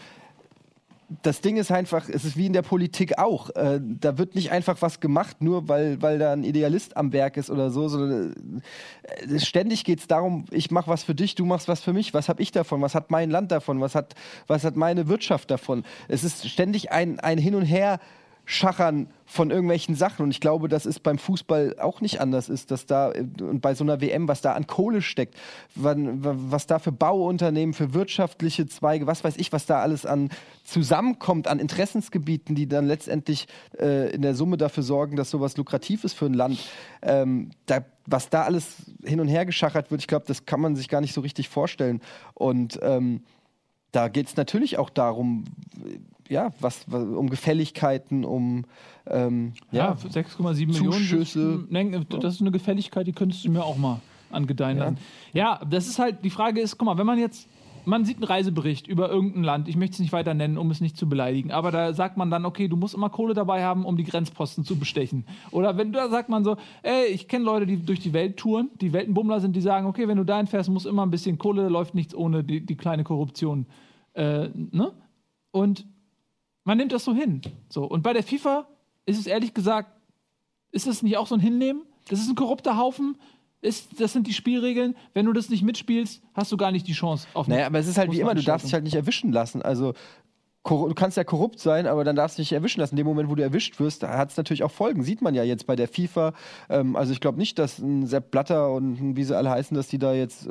das Ding ist einfach, es ist wie in der Politik auch. Äh, da wird nicht einfach was gemacht, nur weil, weil da ein Idealist am Werk ist oder so, sondern äh, ständig geht es darum, ich mache was für dich, du machst was für mich. Was habe ich davon? Was hat mein Land davon? Was hat, was hat meine Wirtschaft davon? Es ist ständig ein, ein Hin und Her Schachern von irgendwelchen Sachen. Und ich glaube, dass es beim Fußball auch nicht anders ist, dass da und bei so einer WM, was da an Kohle steckt, was da für Bauunternehmen, für wirtschaftliche Zweige, was weiß ich, was da alles an zusammenkommt, an Interessensgebieten, die dann letztendlich äh, in der Summe dafür sorgen, dass sowas lukrativ ist für ein Land. Ähm, da, was da alles hin und her geschachert wird, ich glaube, das kann man sich gar nicht so richtig vorstellen. Und ähm, da geht es natürlich auch darum, ja, was, was, um Gefälligkeiten, um ähm, ja, ja 6,7 Millionen. Das, das ist eine Gefälligkeit, die könntest du mir auch mal angedeihen lassen. Ja. ja, das ist halt, die Frage ist, guck mal, wenn man jetzt, man sieht einen Reisebericht über irgendein Land, ich möchte es nicht weiter nennen, um es nicht zu beleidigen, aber da sagt man dann, okay, du musst immer Kohle dabei haben, um die Grenzposten zu bestechen. Oder wenn da sagt man so, ey, ich kenne Leute, die durch die Welt touren, die Weltenbummler sind, die sagen, okay, wenn du dahin fährst, muss immer ein bisschen Kohle, da läuft nichts ohne die, die kleine Korruption. Äh, ne? Und man nimmt das so hin. So. Und bei der FIFA ist es ehrlich gesagt, ist das nicht auch so ein Hinnehmen? Das ist ein korrupter Haufen. Ist, das sind die Spielregeln. Wenn du das nicht mitspielst, hast du gar nicht die Chance auf Naja, aber es ist halt wie immer, du darfst dich halt nicht erwischen lassen. Also du kannst ja korrupt sein, aber dann darfst du dich erwischen lassen. In dem Moment, wo du erwischt wirst, hat es natürlich auch Folgen. Sieht man ja jetzt bei der FIFA. Ähm, also ich glaube nicht, dass ein Sepp Blatter und wie sie alle heißen, dass die da jetzt äh,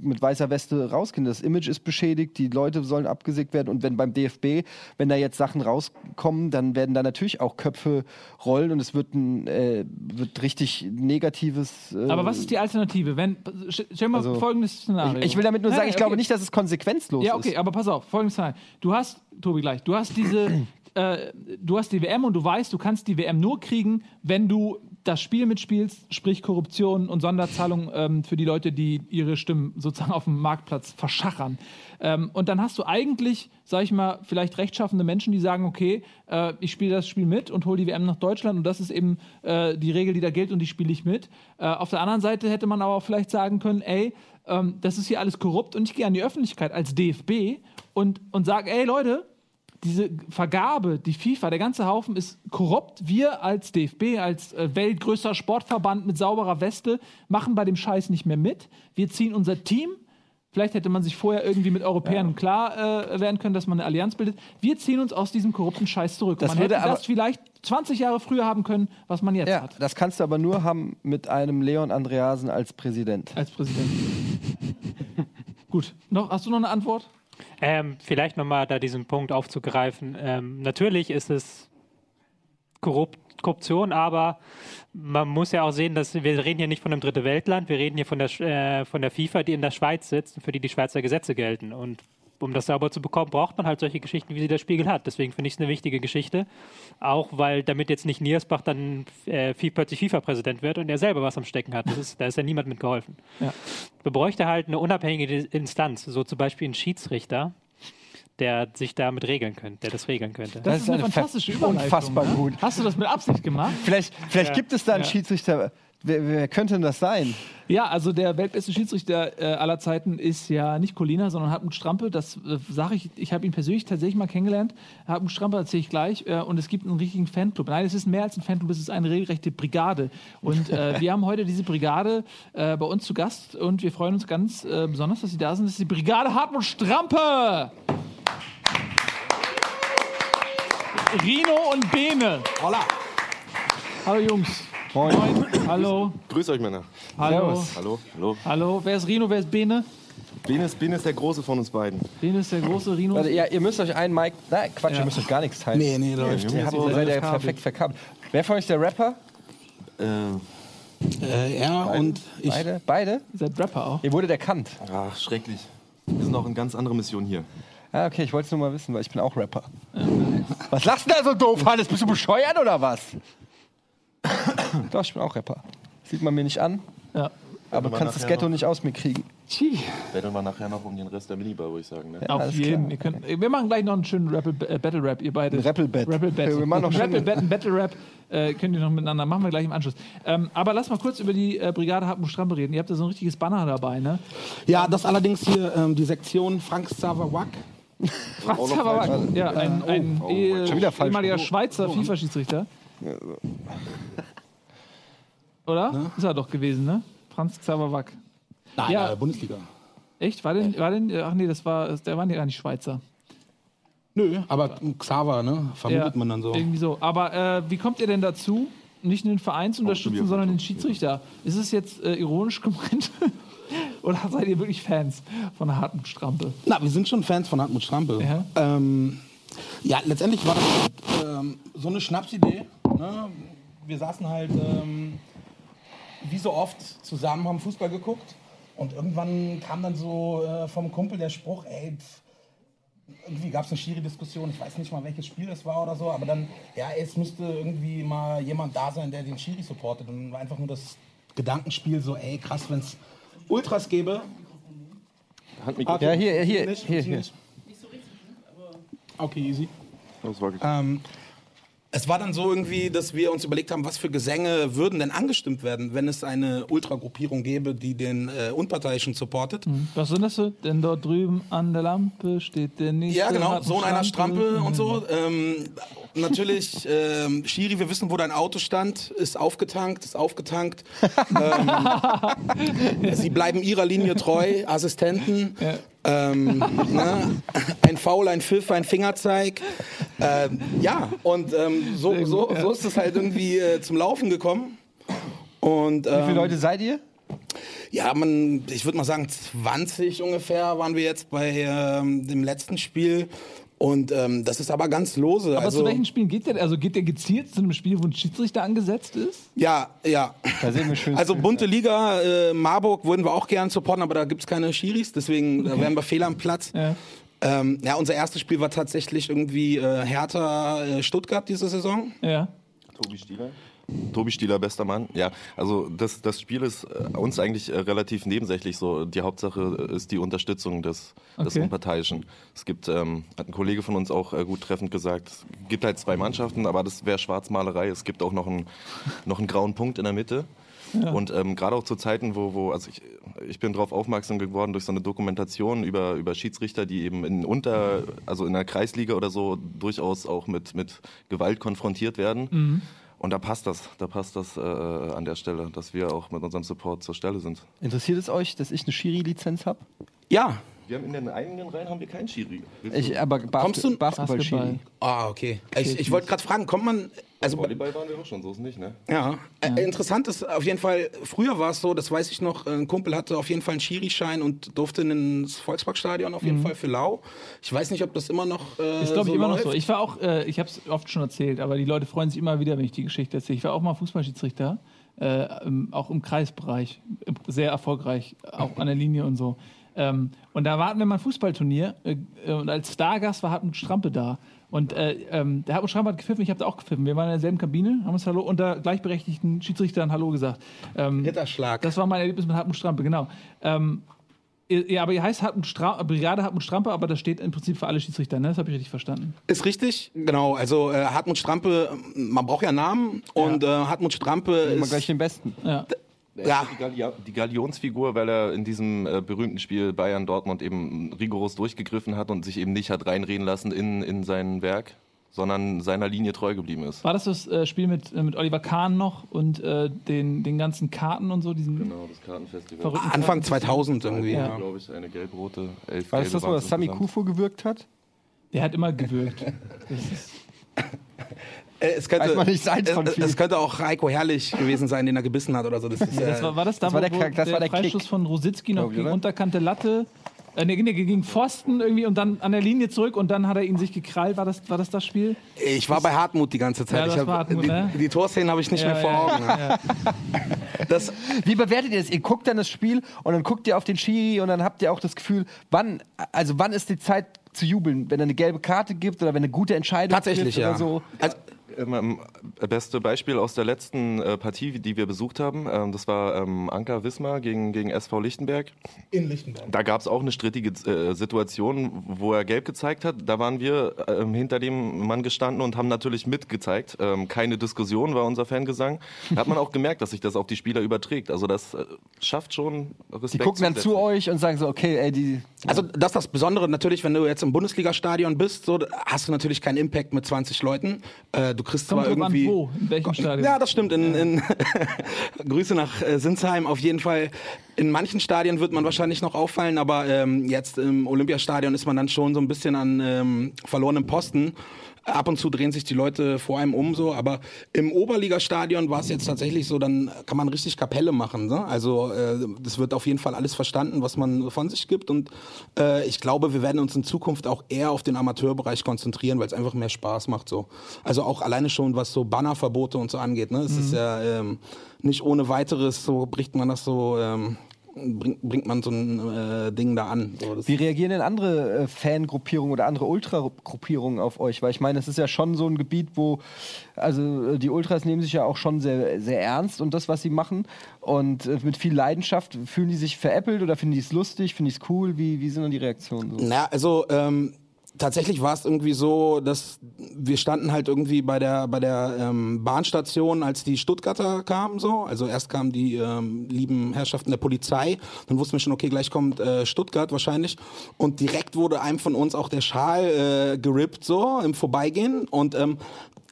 mit weißer Weste rausgehen. Das Image ist beschädigt, die Leute sollen abgesägt werden. Und wenn beim DFB, wenn da jetzt Sachen rauskommen, dann werden da natürlich auch Köpfe rollen und es wird ein äh, wird richtig negatives. Äh, aber was ist die Alternative? Wenn, stell mal also, folgendes Szenario. Ich, ich, will damit nur sagen, ich okay. glaube nicht, dass es konsequenzlos ist. Ja, okay, ist. aber pass auf, folgendes Szenario. Du hast Tobi, gleich. Du hast diese, äh, du hast die WM und du weißt, du kannst die WM nur kriegen, wenn du das Spiel mitspielst, sprich Korruption und Sonderzahlungen ähm, für die Leute, die ihre Stimmen sozusagen auf dem Marktplatz verschachern. Ähm, und dann hast du eigentlich, sag ich mal, vielleicht rechtschaffende Menschen, die sagen, okay, äh, ich spiele das Spiel mit und hole die WM nach Deutschland und das ist eben äh, die Regel, die da gilt und die spiele ich mit. Äh, auf der anderen Seite hätte man aber auch vielleicht sagen können, ey, ähm, das ist hier alles korrupt und ich gehe an die Öffentlichkeit als DFB und, und sage, ey Leute, diese Vergabe, die FIFA, der ganze Haufen ist korrupt. Wir als DFB, als äh, weltgrößter Sportverband mit sauberer Weste, machen bei dem Scheiß nicht mehr mit. Wir ziehen unser Team. Vielleicht hätte man sich vorher irgendwie mit Europäern ja. klar äh, werden können, dass man eine Allianz bildet. Wir ziehen uns aus diesem korrupten Scheiß zurück. Das man hätte das vielleicht 20 Jahre früher haben können, was man jetzt ja, hat. Das kannst du aber nur haben mit einem Leon Andreasen als Präsident. Als Präsident. Gut. Noch, hast du noch eine Antwort? Ähm, vielleicht nochmal da diesen Punkt aufzugreifen. Ähm, natürlich ist es korrupt, Korruption, aber man muss ja auch sehen, dass wir reden hier nicht von einem dritte Weltland, wir reden hier von der, äh, von der FIFA, die in der Schweiz sitzt und für die die Schweizer Gesetze gelten. Und um das sauber zu bekommen, braucht man halt solche Geschichten, wie sie der Spiegel hat. Deswegen finde ich es eine wichtige Geschichte. Auch weil damit jetzt nicht Niersbach dann äh, plötzlich FIFA-Präsident wird und er selber was am Stecken hat. Ist, da ist ja niemand mit geholfen. Ja. Wir bräuchte halt eine unabhängige Instanz, so zum Beispiel einen Schiedsrichter, der sich damit regeln könnte, der das regeln könnte. Das, ist eine, eine fantastische Überleitung. unfassbar ne? gut. Hast du das mit Absicht gemacht? Vielleicht, vielleicht Ja. gibt es da einen Ja. Schiedsrichter. Wer, wer könnte denn das sein? Ja, also der weltbeste Schiedsrichter äh, aller Zeiten ist ja nicht Colina, sondern Hartmut Strampe. Das äh, sage ich, ich habe ihn persönlich tatsächlich mal kennengelernt. Hartmut Strampe erzähle ich gleich. Äh, und es gibt einen richtigen Fanclub. Nein, es ist mehr als ein Fanclub, es ist eine regelrechte Brigade. Und äh, wir haben heute diese Brigade äh, bei uns zu Gast und wir freuen uns ganz äh, besonders, dass Sie da sind. Das ist die Brigade Hartmut Strampe. Rino und Bene. Holla. Hallo Jungs. Moin. Hallo. Grüß euch, Männer. Hallo. Hallo, hallo. Hallo. Wer ist Rino, wer ist Bene? Ben ist, ben ist der Große von uns beiden. Bene ist der große Rino. Warte, ja, ihr müsst euch einen Mic. Nein, Quatsch, Ja. ihr müsst euch gar nichts teilen. Nee, nee, läuft. Ihr habt, so seid ja perfekt verkabelt. Wer von euch ist der Rapper? Äh, Äh, er und ich. Beide? Beide? Ihr seid Rapper auch. Ihr wurdet erkannt. ach, schrecklich. Wir sind auch in ganz andere Mission hier. Ah, okay, ich wollte es nur mal wissen, weil ich bin auch Rapper. Was lachst du da so doof, Hannes? Bist du bescheuert oder was? Doch, ich bin auch Rapper. Sieht man mir nicht an, Ja. aber du kannst das Ghetto nicht aus mir kriegen. Werden wir nachher noch um den Rest der Minibar, würde ich sagen. Ne? Auf alles jeden. Ihr könnt, wir machen gleich noch einen schönen Rappel, äh, Battle Rap, ihr beide. Ein Rappel-Bat. Rappel-Bat. Wir machen noch Rappel ein Battle Rap äh, könnt ihr noch miteinander. Machen wir gleich im Anschluss. Ähm, aber lass mal kurz über die äh, Brigade Hartmut Strampe reden. Ihr habt da so ein richtiges Banner dabei, ne? Ja, das allerdings hier ähm, die Sektion Frank Xaver-Wack. Franz falsch. Ja, ein, ein wieder falsch. ehemaliger Schweizer FIFA-Schiedsrichter. Oder? Ist er doch gewesen, ne? Franz Xaver Wack. Nein, Ja. äh, Bundesliga. Echt? War denn, war denn, ach nee, das war, der war ja gar nicht Schweizer. Nö, aber Xaver, ne? Vermutet man dann so. Irgendwie so. Aber äh, wie kommt ihr denn dazu, nicht nur den Verein zu unterstützen, sondern den Schiedsrichter? Ist es jetzt äh, ironisch gemeint? Oder seid ihr wirklich Fans von harten Strampe? Na, wir sind schon Fans von Hartmut Strampe. Ja. Ähm, ja, letztendlich war das ähm, so eine Schnapsidee. Ne? Wir saßen halt ähm, wie so oft zusammen, haben Fußball geguckt. Und irgendwann kam dann so äh, vom Kumpel der Spruch, ey, pff, irgendwie gab es eine schiere Diskussion, ich weiß nicht mal, welches Spiel es war oder so, aber dann, ja, es müsste irgendwie mal jemand da sein, der den Schiri supportet. Und dann war einfach nur das Gedankenspiel so, ey, krass, wenn es Ultras gäbe. Handmikro. Ja, hier, hier, Nicht, hier, hier. nicht. Okay, easy. Das war Ähm, es war dann so irgendwie, dass wir uns überlegt haben, was für Gesänge würden denn angestimmt werden, wenn es eine Ultragruppierung gäbe, die den äh, Unparteiischen supportet. Was sind das so? Denn dort drüben an der Lampe steht der nächste. Ja, genau, Sohn einer Strampe und so. Ähm, natürlich, ähm, Schiri, wir wissen, wo dein Auto stand, ist aufgetankt, ist aufgetankt. ähm, sie bleiben ihrer Linie treu, Assistenten. Ähm, ne? Ein Foul, ein Pfiff, ein Fingerzeig. Ähm, ja, und ähm, so, so, so ist es halt irgendwie äh, zum Laufen gekommen. Und, Wie ähm, viele Leute seid ihr? ja, man, ich würde mal sagen, 20 ungefähr waren wir jetzt bei ähm, dem letzten Spiel. Und ähm, das ist aber ganz lose. Aber also, zu welchen Spielen geht der? Also geht der gezielt zu einem Spiel, wo ein Schiedsrichter angesetzt ist? Ja, ja. Da sehen wir schön. Also bunte Liga, äh, Marburg würden wir auch gern supporten, aber da gibt es keine Schiris, deswegen da wären wir fehl am Platz. Ja. Ähm, ja, unser erstes Spiel war tatsächlich irgendwie äh, Hertha äh, Stuttgart diese Saison. Ja. Tobi Stieler. Tobi Stieler, bester Mann. Ja, also das, das Spiel ist äh, uns eigentlich äh, relativ nebensächlich so. Die Hauptsache ist die Unterstützung des, des Okay. Unparteiischen. Es gibt, ähm, hat ein Kollege von uns auch äh, gut treffend gesagt, es gibt halt zwei Mannschaften, aber das wäre Schwarzmalerei. Es gibt auch noch einen, noch einen grauen Punkt in der Mitte. Und ähm, gerade auch zu Zeiten, wo, wo also ich, ich bin darauf aufmerksam geworden durch so eine Dokumentation über, über Schiedsrichter, die eben in unter, also in der Kreisliga oder so durchaus auch mit, mit Gewalt konfrontiert werden. Und da passt das, da passt das äh, an der Stelle, dass wir auch mit unserem Support zur Stelle sind. Interessiert es euch, dass ich eine Schiri-Lizenz habe? Ja. Wir haben in den eigenen Reihen haben wir keinen Schiri. Ich, aber Bas Kommst du- Basketball-Schiri. Basketball. Ah, okay. Ich, ich wollte gerade fragen, kommt man. Also, Volleyball waren wir auch schon, so ist es nicht, ne? ja. Äh, interessant ist auf jeden Fall, früher war es so, das weiß ich noch, ein Kumpel hatte auf jeden Fall einen Schiri-Schein und durfte ins Volksparkstadion auf jeden Fall für Lau. Ich weiß nicht, ob das immer noch. Äh, Ist, glaube so ich, immer läuft. noch so. Ich war auch, äh, ich habe es oft schon erzählt, aber die Leute freuen sich immer wieder, wenn ich die Geschichte erzähle. Ich war auch mal Fußballschiedsrichter, äh, auch im Kreisbereich, sehr erfolgreich, auch an der Linie und so. Ähm, und da warten wir mal ein Fußballturnier äh, äh, und als Stargast war Hartmut Strampe da. Und äh, ähm, der Hartmut Strampe hat gepfiffen, ich habe da auch gepfiffen. Wir waren in derselben Kabine, haben uns Hallo unter gleichberechtigten Schiedsrichtern Hallo gesagt. Ähm, Ritterschlag. das war mein Erlebnis mit Hartmut Strampe, genau. Ähm, ja, aber ihr heißt Hartmut Stra Brigade Hartmut Strampe, aber das steht im Prinzip für alle Schiedsrichter, ne? Das habe ich richtig verstanden. Ist richtig, genau. Also äh, Hartmut Strampe, man braucht ja Namen und äh, Hartmut Strampe Immer ist, gleich den Besten. Ja. Ja, Die, Galionsfigur, weil er in diesem äh, berühmten Spiel Bayern Dortmund eben rigoros durchgegriffen hat und sich eben nicht hat reinreden lassen in, in sein Werk, sondern seiner Linie treu geblieben ist. War das das äh, Spiel mit, äh, mit Oliver Kahn noch und äh, den, den ganzen Karten und so? Diesen Genau, das Kartenfestival. verrückten Anfang Karten? 2000 irgendwie. Ja. Ja. glaube ich, eine gelb-rote, elf War das das, wo das Sami. Kufo gewirkt hat? Der hat immer gewirkt. Das Äh, es, könnte, Weiß man nicht, eins von vielen. es könnte auch Heiko Herrlich gewesen sein, den er gebissen hat oder so. Das ist, das äh, war, war das da, Das war der wo das war der Kick. Freistoß von Rositzky noch gegen unterkante Latte? Äh, nee, nee, gegen Pfosten irgendwie und dann an der Linie zurück und dann hat er ihn sich gekrallt. War das, war das das Spiel? ich war bei Hartmut die ganze Zeit. Ja, das ich hab, war Hartmut, die, ne? die Torszenen habe ich nicht Ja, mehr vor ja, Augen. ja. Das, Wie bewertet ihr das? Ihr guckt dann das Spiel und dann guckt ihr auf den Schiri und dann habt ihr auch das Gefühl, wann, also wann ist die Zeit zu jubeln? Wenn er eine gelbe Karte gibt oder wenn eine gute Entscheidung tatsächlich, ja. oder so? Also, Ähm, beste Beispiel aus der letzten äh, Partie, die wir besucht haben, ähm, das war ähm, Anker Wismar gegen, gegen SV Lichtenberg. in Lichtenberg. Da gab es auch eine strittige äh, Situation, wo er gelb gezeigt hat. Da waren wir ähm, hinter dem Mann gestanden und haben natürlich mitgezeigt. Keine Diskussion war unser Fangesang. Da hat man auch gemerkt, dass sich das auf die Spieler überträgt. Also das äh, schafft schon Respekt. Die gucken dann zu euch und sagen so, okay, ey, die. Also das ist das Besondere natürlich, wenn du jetzt im Bundesligastadion bist, so hast du natürlich keinen Impact mit 20 Leuten. Du kriegst Kommt zwar an, irgendwie wo, in welchem Stadion. Ja, das stimmt. In, in Grüße nach äh, Sinsheim auf jeden Fall. In manchen Stadien wird man wahrscheinlich noch auffallen, aber ähm, jetzt im Olympiastadion ist man dann schon so ein bisschen an ähm, verlorenem Posten. Ab und zu drehen sich die Leute vor einem um so, aber im Oberligastadion war es jetzt tatsächlich so, dann kann man richtig Kapelle machen. Ne? Also äh, das wird auf jeden Fall alles verstanden, was man von sich gibt und äh, ich glaube, wir werden uns in Zukunft auch eher auf den Amateurbereich konzentrieren, weil es einfach mehr Spaß macht so. Also auch alleine schon, was so Bannerverbote und so angeht. Ne? Es ist ja ähm, nicht ohne weiteres, so bricht man das so, ähm, bringt, bringt man so ein äh, Ding da an. So, Wie reagieren denn andere äh, Fangruppierungen oder andere Ultragruppierungen auf euch? Weil ich meine, es ist ja schon so ein Gebiet, wo, also die Ultras nehmen sich ja auch schon sehr, sehr ernst und das, was sie machen. Und äh, mit viel Leidenschaft. Fühlen die sich veräppelt oder finden die es lustig, finden die es cool? Wie, wie sind dann die Reaktionen? So? Na, also ähm, tatsächlich war es irgendwie so, dass wir standen halt irgendwie bei der bei der ähm, Bahnstation, als die Stuttgarter kamen so. Also erst kamen die ähm, lieben Herrschaften der Polizei, dann wussten wir schon, okay, gleich kommt äh, Stuttgart wahrscheinlich. Und direkt wurde einem von uns auch der Schal äh, gerippt so im Vorbeigehen und ähm,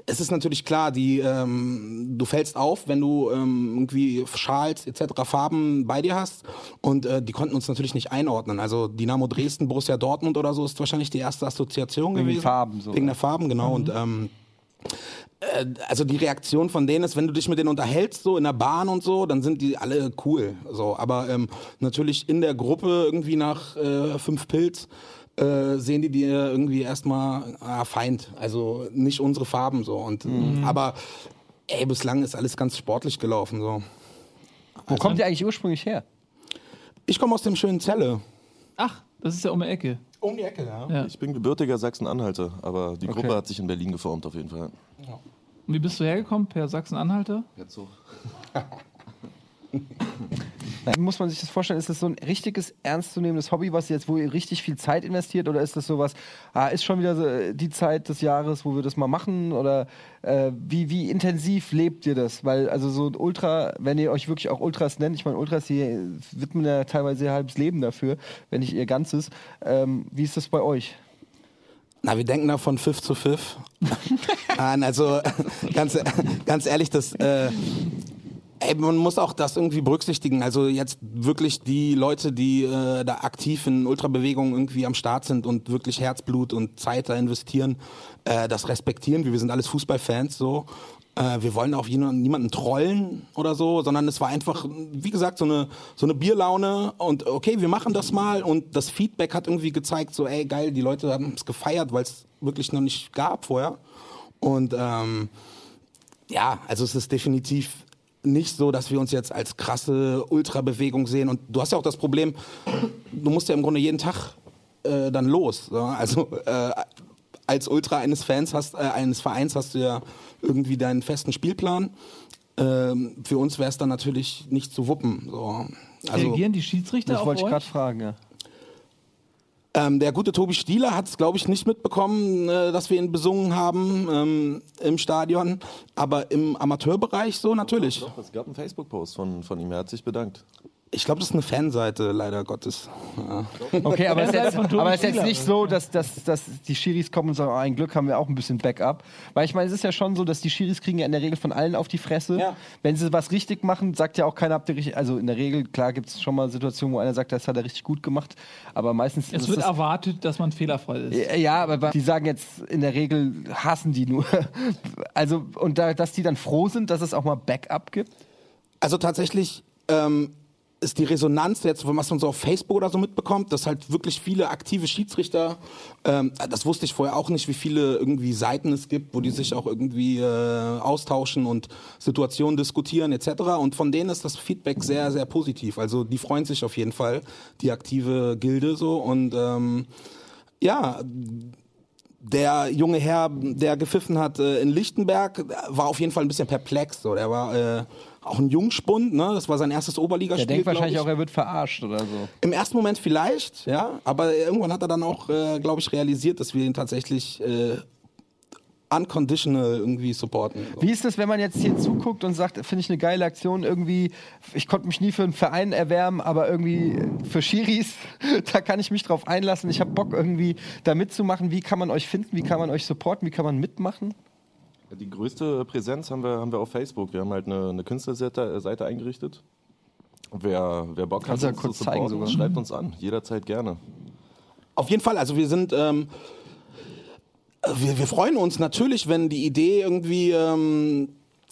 es ist natürlich klar, die, ähm, du fällst auf, wenn du ähm, irgendwie Schals etc. Farben bei dir hast und äh, die konnten uns natürlich nicht einordnen. Also Dynamo Dresden, Borussia Dortmund oder so ist wahrscheinlich die erste Assoziation Wegen gewesen. Farben so, Wegen der Farben, genau. Und ähm, äh, also die Reaktion von denen ist, wenn du dich mit denen unterhältst, so in der Bahn und so, dann sind die alle cool. So, aber ähm, natürlich in der Gruppe irgendwie nach äh, fünf Pilz äh, sehen die dir irgendwie erstmal ah, Feind. Also nicht unsere Farben so. Und aber ey, bislang ist alles ganz sportlich gelaufen. So. Wo kommt ihr eigentlich ursprünglich her? Ich komme aus dem schönen Zelle. Ach, das ist ja um die Ecke. Um die Ecke, ja. Ja. Ich bin gebürtiger Sachsen-Anhalter, aber die Gruppe hat sich in Berlin geformt auf jeden Fall. Und wie bist du hergekommen? Per Sachsen-Anhalter? Jetzt so. Wie muss man sich das vorstellen? Ist das so ein richtiges, ernstzunehmendes Hobby, was jetzt, wo ihr richtig viel Zeit investiert? Oder ist das sowas, ah, ist schon wieder so, äh, die Zeit des Jahres, wo wir das mal machen? Oder äh, wie, wie intensiv lebt ihr das? Weil, also so ein Ultra, wenn ihr euch wirklich auch Ultras nennt, ich meine, Ultras hier widmen ja teilweise ihr halbes Leben dafür, wenn nicht ihr ganzes. Ähm, wie ist das bei euch? Na, wir denken da von Pfiff zu Pfiff. Nein, also ganz, ganz ehrlich, das, äh, ey, man muss auch das irgendwie berücksichtigen. Also jetzt wirklich die Leute, die äh, da aktiv in Ultrabewegungen irgendwie am Start sind und wirklich Herzblut und Zeit da investieren, äh, das respektieren wir. Sind alles Fußballfans so. Äh, wir wollen auch niemanden trollen oder so, sondern es war einfach, wie gesagt, so eine, so eine Bierlaune und okay, wir machen das mal und das Feedback hat irgendwie gezeigt, so ey, geil, die Leute haben es gefeiert, weil es wirklich noch nicht gab vorher. Und ähm, ja, also es ist definitiv nicht so, dass wir uns jetzt als krasse Ultrabewegung sehen. Und du hast ja auch das Problem, du musst ja im Grunde jeden Tag äh, dann los. So. Also äh, als Ultra eines Fans hast, äh, eines Vereins hast du ja irgendwie deinen festen Spielplan. Ähm, für uns wäre es dann natürlich nicht zu wuppen. So. Also, Reagieren die Schiedsrichter Das auf wollte ich gerade fragen, ja. Ähm, der gute Tobi Stieler hat es, glaube ich, nicht mitbekommen, äh, dass wir ihn besungen haben ähm, im Stadion. Aber im Amateurbereich so natürlich. Doch, es gab einen Facebook-Post von, von ihm, er hat sich bedankt. Ich glaube, das ist eine Fanseite, leider Gottes. Ja. Okay, aber es ist jetzt, aber es ist jetzt nicht so, dass, dass, dass die Schiris kommen und sagen, oh, ein Glück haben wir auch ein bisschen Backup. Weil ich meine, es ist ja schon so, dass die Schiris kriegen ja in der Regel von allen auf die Fresse. Ja. Wenn sie was richtig machen, sagt ja auch keiner, habt ihr richtig, also in der Regel, klar gibt es schon mal Situationen, wo einer sagt, das hat er richtig gut gemacht, aber meistens Es wird das, erwartet, dass man fehlerfrei ist. ja, aber die sagen jetzt, in der Regel hassen die nur. Also, und da, dass die dann froh sind, dass es auch mal Backup gibt. Also tatsächlich ähm, ist die Resonanz jetzt, was man so auf Facebook oder so mitbekommt, dass halt wirklich viele aktive Schiedsrichter, ähm, das wusste ich vorher auch nicht, wie viele irgendwie Seiten es gibt, wo die sich auch irgendwie äh, austauschen und Situationen diskutieren etc. Und von denen ist das Feedback sehr, sehr positiv. Also die freuen sich auf jeden Fall, die aktive Gilde so und ähm, ja, der junge Herr, der gepfiffen hat äh, in Lichtenberg, war auf jeden Fall ein bisschen perplex. So. Der war äh, auch ein Jungspund, ne? das war sein erstes Der Oberligaspiel. denkt glaub wahrscheinlich ich. auch, er wird verarscht oder so. Im ersten Moment vielleicht, ja, aber irgendwann hat er dann auch, äh, glaube ich, realisiert, dass wir ihn tatsächlich äh, unconditional irgendwie supporten. So. Wie ist es, wenn man jetzt hier zuguckt und sagt, finde ich eine geile Aktion, irgendwie, ich konnte mich nie für einen Verein erwärmen, aber irgendwie für Schiris, da kann ich mich drauf einlassen, ich habe Bock irgendwie da mitzumachen. Wie kann man euch finden, wie kann man euch supporten, wie kann man mitmachen? Die größte Präsenz haben wir, haben wir auf Facebook. Wir haben halt eine, eine Künstlerseite Seite eingerichtet. Wer, wer Bock hat, Kannst du ja uns kurz zu zeigen sogar. schreibt uns an. Jederzeit gerne. Auf jeden Fall, also wir sind, ähm, wir, wir freuen uns natürlich, wenn die Idee irgendwie ähm,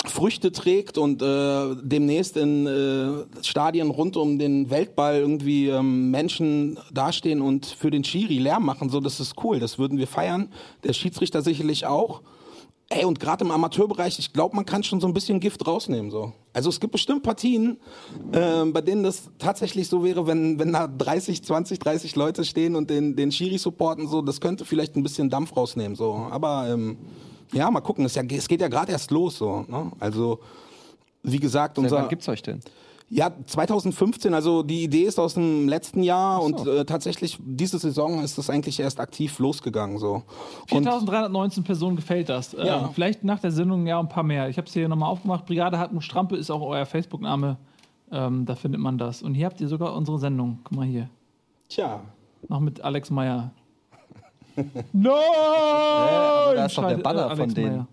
Früchte trägt und äh, demnächst in äh, Stadien rund um den Weltball irgendwie ähm, Menschen dastehen und für den Schiri Lärm machen. So, das ist cool, das würden wir feiern. Der Schiedsrichter sicherlich auch. Ey, und gerade im Amateurbereich, ich glaube, man kann schon so ein bisschen Gift rausnehmen. So. Also es gibt bestimmt Partien, ähm, bei denen das tatsächlich so wäre, wenn, wenn da 30, 20, 30 Leute stehen und den, den Schiri supporten, so, das könnte vielleicht ein bisschen Dampf rausnehmen. So. Aber ähm, ja, mal gucken, es, ja, es geht ja gerade erst los. So, ne? Also, wie gesagt, Seit unser. wann gibt's euch denn? Ja, 2015, also die Idee ist aus dem letzten Jahr und äh, tatsächlich diese Saison ist das eigentlich erst aktiv losgegangen. So. Und 4319 Personen gefällt das. Äh, Ja. Vielleicht nach der Sendung ja ein paar mehr. Ich habe es hier nochmal aufgemacht. Brigade Hartmut Strampe ist auch euer Facebook-Name. Ähm, da findet man das. Und hier habt ihr sogar unsere Sendung. Guck mal hier. tja, Noch mit Alex Meyer. no! aber da ist doch der Banner äh, von Alex denen. Meyer.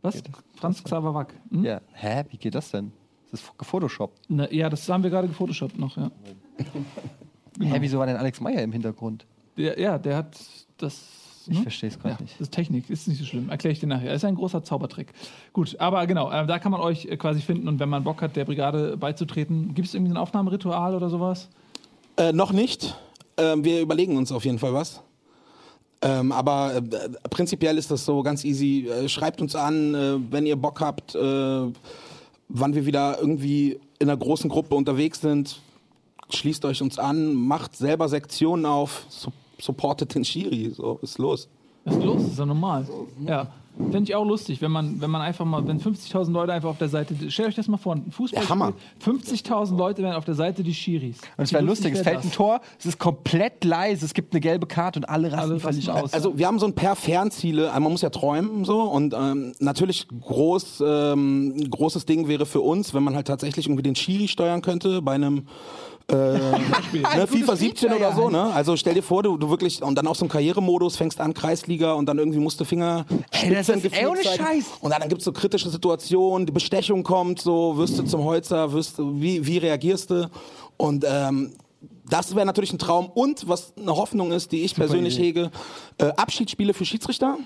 Was? Franz Xaver Wack. Hm? Ja. Hä? Wie geht das denn? Das ist gefotoshoppt. Ne, ja, das haben wir gerade gefotoshoppt noch, ja. Hä, wieso war denn Alex Meyer im Hintergrund? Der, ja, der hat das. Ich hm? verstehe es gerade Ja, nicht. das ist Technik, ist nicht so schlimm. Erkläre ich dir nachher. Ist ein großer Zaubertrick. Gut, aber genau, äh, da kann man euch äh, quasi finden und wenn man Bock hat, der Brigade beizutreten, gibt es irgendwie ein Aufnahmeritual oder sowas? Äh, noch nicht. Ähm, wir überlegen uns auf jeden Fall was. Ähm, aber äh, prinzipiell ist das so ganz easy. Äh, schreibt uns an, äh, wenn ihr Bock habt, äh, wann wir wieder irgendwie in einer großen Gruppe unterwegs sind. Schließt euch uns an, macht selber Sektionen auf, su supportet den Schiri. So ist los. Ist los? ist ja normal. Ja. Fände ich auch lustig, wenn man, wenn man einfach mal, wenn 50.000 Leute einfach auf der Seite, stellt euch das mal vor, ein Fußball. Ja, Hammer. 50.000 Leute wären auf der Seite die Schiris. Und es wäre lustig, es fällt das? ein Tor, es ist komplett leise, es gibt eine gelbe Karte und alle rasten Alle völlig aus. Also wir haben so ein paar Fernziele. Man muss ja träumen so und ähm, natürlich groß, ähm, großes Ding wäre für uns, wenn man halt tatsächlich irgendwie den Schiri steuern könnte bei einem äh, ne, FIFA 17 oder so, ne? Also stell dir vor, du, du wirklich und dann auf so einem Karrieremodus fängst an Kreisliga und dann irgendwie musst du Finger Ey, das ist- ey, ohne. Scheiß. Und dann, dann gibt's so kritische Situationen, die Bestechung kommt, so wirst du zum Holzer, wirst du, wie, wie reagierst du? Und ähm, das wäre natürlich ein Traum. Und was eine Hoffnung ist, die ich persönlich hege, äh, Abschiedsspiele für Schiedsrichter.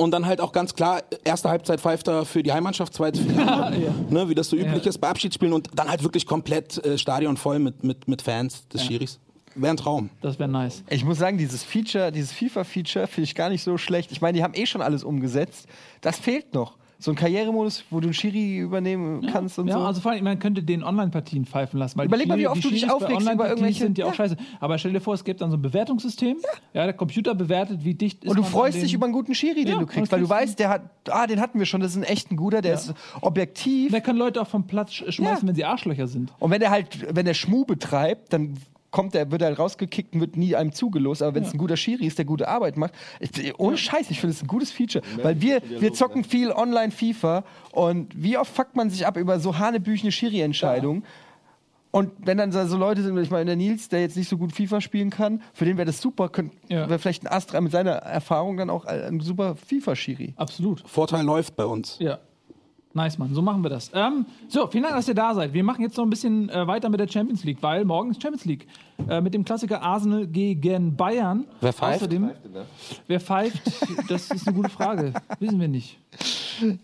Und dann halt auch ganz klar, erste Halbzeit pfeift er für die Heimmannschaft, zweite für die andere, ne, wie das so üblich ist bei Abschiedsspielen. Und dann halt wirklich komplett äh, Stadion voll mit, mit, mit Fans des Schiris. Wäre ein Traum. Das wäre nice. Ich muss sagen, dieses Feature, dieses FIFA-Feature finde ich gar nicht so schlecht. Ich meine, die haben eh schon alles umgesetzt. Das fehlt noch. So einen Karrieremodus, wo du einen Schiri übernehmen kannst und ja, so. also vor allem, man könnte den Online-Partien pfeifen lassen. Weil Überleg mal, wie oft du dich aufregst über Online-Partien irgendwelche- sind ja auch Ja. scheiße. Aber stell dir vor, es gibt dann so ein Bewertungssystem. Ja, der Computer bewertet, wie dicht ist und du freust dich über einen guten Schiri, den Ja, du kriegst, weil du weißt, der hat, ah, den hatten wir schon, das ist ein echt ein guter, der ist objektiv. Der kann Leute auch vom Platz sch- schmeißen, Ja. wenn sie Arschlöcher sind. Und wenn der halt, wenn der Schmu betreibt, dann kommt der, wird er halt rausgekickt und wird nie einem zugelost. Aber wenn es ein guter Schiri ist, der gute Arbeit macht, ich, ohne Scheiß, ich finde es ein gutes Feature. Weil wir, wir zocken viel online FIFA und wie oft fuckt man sich ab über so hanebüchene Schiri-Entscheidungen. Und wenn dann so Leute sind, ich meine, der Nils, der jetzt nicht so gut FIFA spielen kann, für den wäre das super, könnte Ja. wäre vielleicht ein Astra mit seiner Erfahrung dann auch ein super FIFA-Schiri. Absolut. Vorteil läuft bei uns. Ja. Nice, Mann. So machen wir das. Ähm, so, vielen Dank, dass ihr da seid. Wir machen jetzt noch ein bisschen äh, weiter mit der Champions League, weil morgen ist Champions League. Äh, mit dem Klassiker Arsenal gegen Bayern. Wer pfeift? Außerdem, wer pfeift? Das ist eine gute Frage. Wissen wir nicht.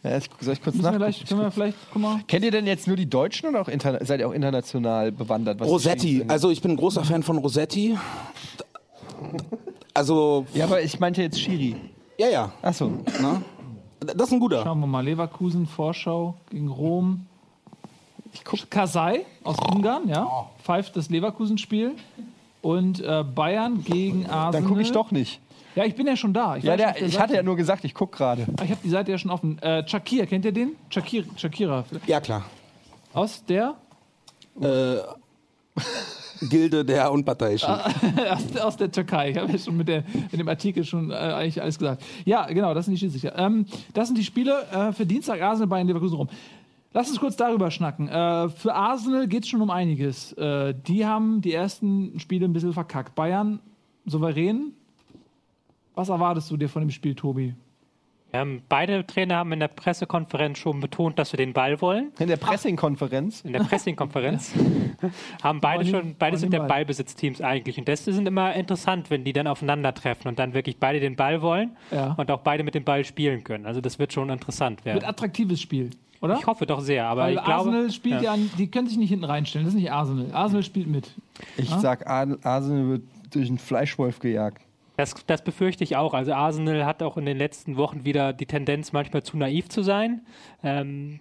Ja, ich, soll ich kurz können wir vielleicht, guck mal. Kennt ihr denn jetzt nur die Deutschen oder auch seid ihr auch international bewandert? Rossetti. Also ich bin ein großer Fan von Rossetti. Also, Ja, aber ich meinte jetzt Schiri. ja, ja. Achso. Das ist ein guter. Schauen wir mal. Leverkusen, Vorschau gegen Rom. Ich guck. Kasai aus Ungarn, ja. Pfeift das Leverkusen-Spiel. Und äh, Bayern gegen Arsenal. Dann gucke ich doch nicht. Ja, ich bin ja schon da. Ich, Ja, weiß der, ich hatte ja nur gesagt, ich gucke gerade. Ah, Ich habe die Seite ja schon offen. Äh, Shakir, kennt ihr den? Shakir, Shakira. Ja, klar. Aus der? Äh, Gilde der Unparteiischen. aus, aus der Türkei. Ich habe ja schon mit, der, mit dem Artikel schon äh, eigentlich alles gesagt. Ja, genau, das sind die Schiedsrichter. Ähm, das sind die Spiele äh, für Dienstag Arsenal bei Leverkusen rum. Lass uns kurz darüber schnacken. Äh, für Arsenal geht es schon um einiges. Äh, die haben die ersten Spiele ein bisschen verkackt. Bayern souverän. Was erwartest du dir von dem Spiel, Tobi? Ähm, beide Trainer haben in der Pressekonferenz schon betont, dass wir den Ball wollen. In der Pressing-Konferenz. In der Pressing-Konferenz haben beide schon, beide sind ja mal. Ballbesitzteams eigentlich. Und das sind immer interessant, wenn die dann aufeinandertreffen und dann wirklich beide den Ball wollen Ja. und auch beide mit dem Ball spielen können. Also das wird schon interessant Wird werden. attraktives Spiel, oder? Ich hoffe doch sehr, aber Weil ich glaube. Arsenal spielt ja. ja. die können sich nicht hinten reinstellen. Das ist nicht Arsenal. Arsenal spielt mit. Ich sag, Ar- Arsenal wird durch einen Fleischwolf gejagt. Das, das befürchte ich auch. Also Arsenal hat auch in den letzten Wochen wieder die Tendenz, manchmal zu naiv zu sein. Ähm,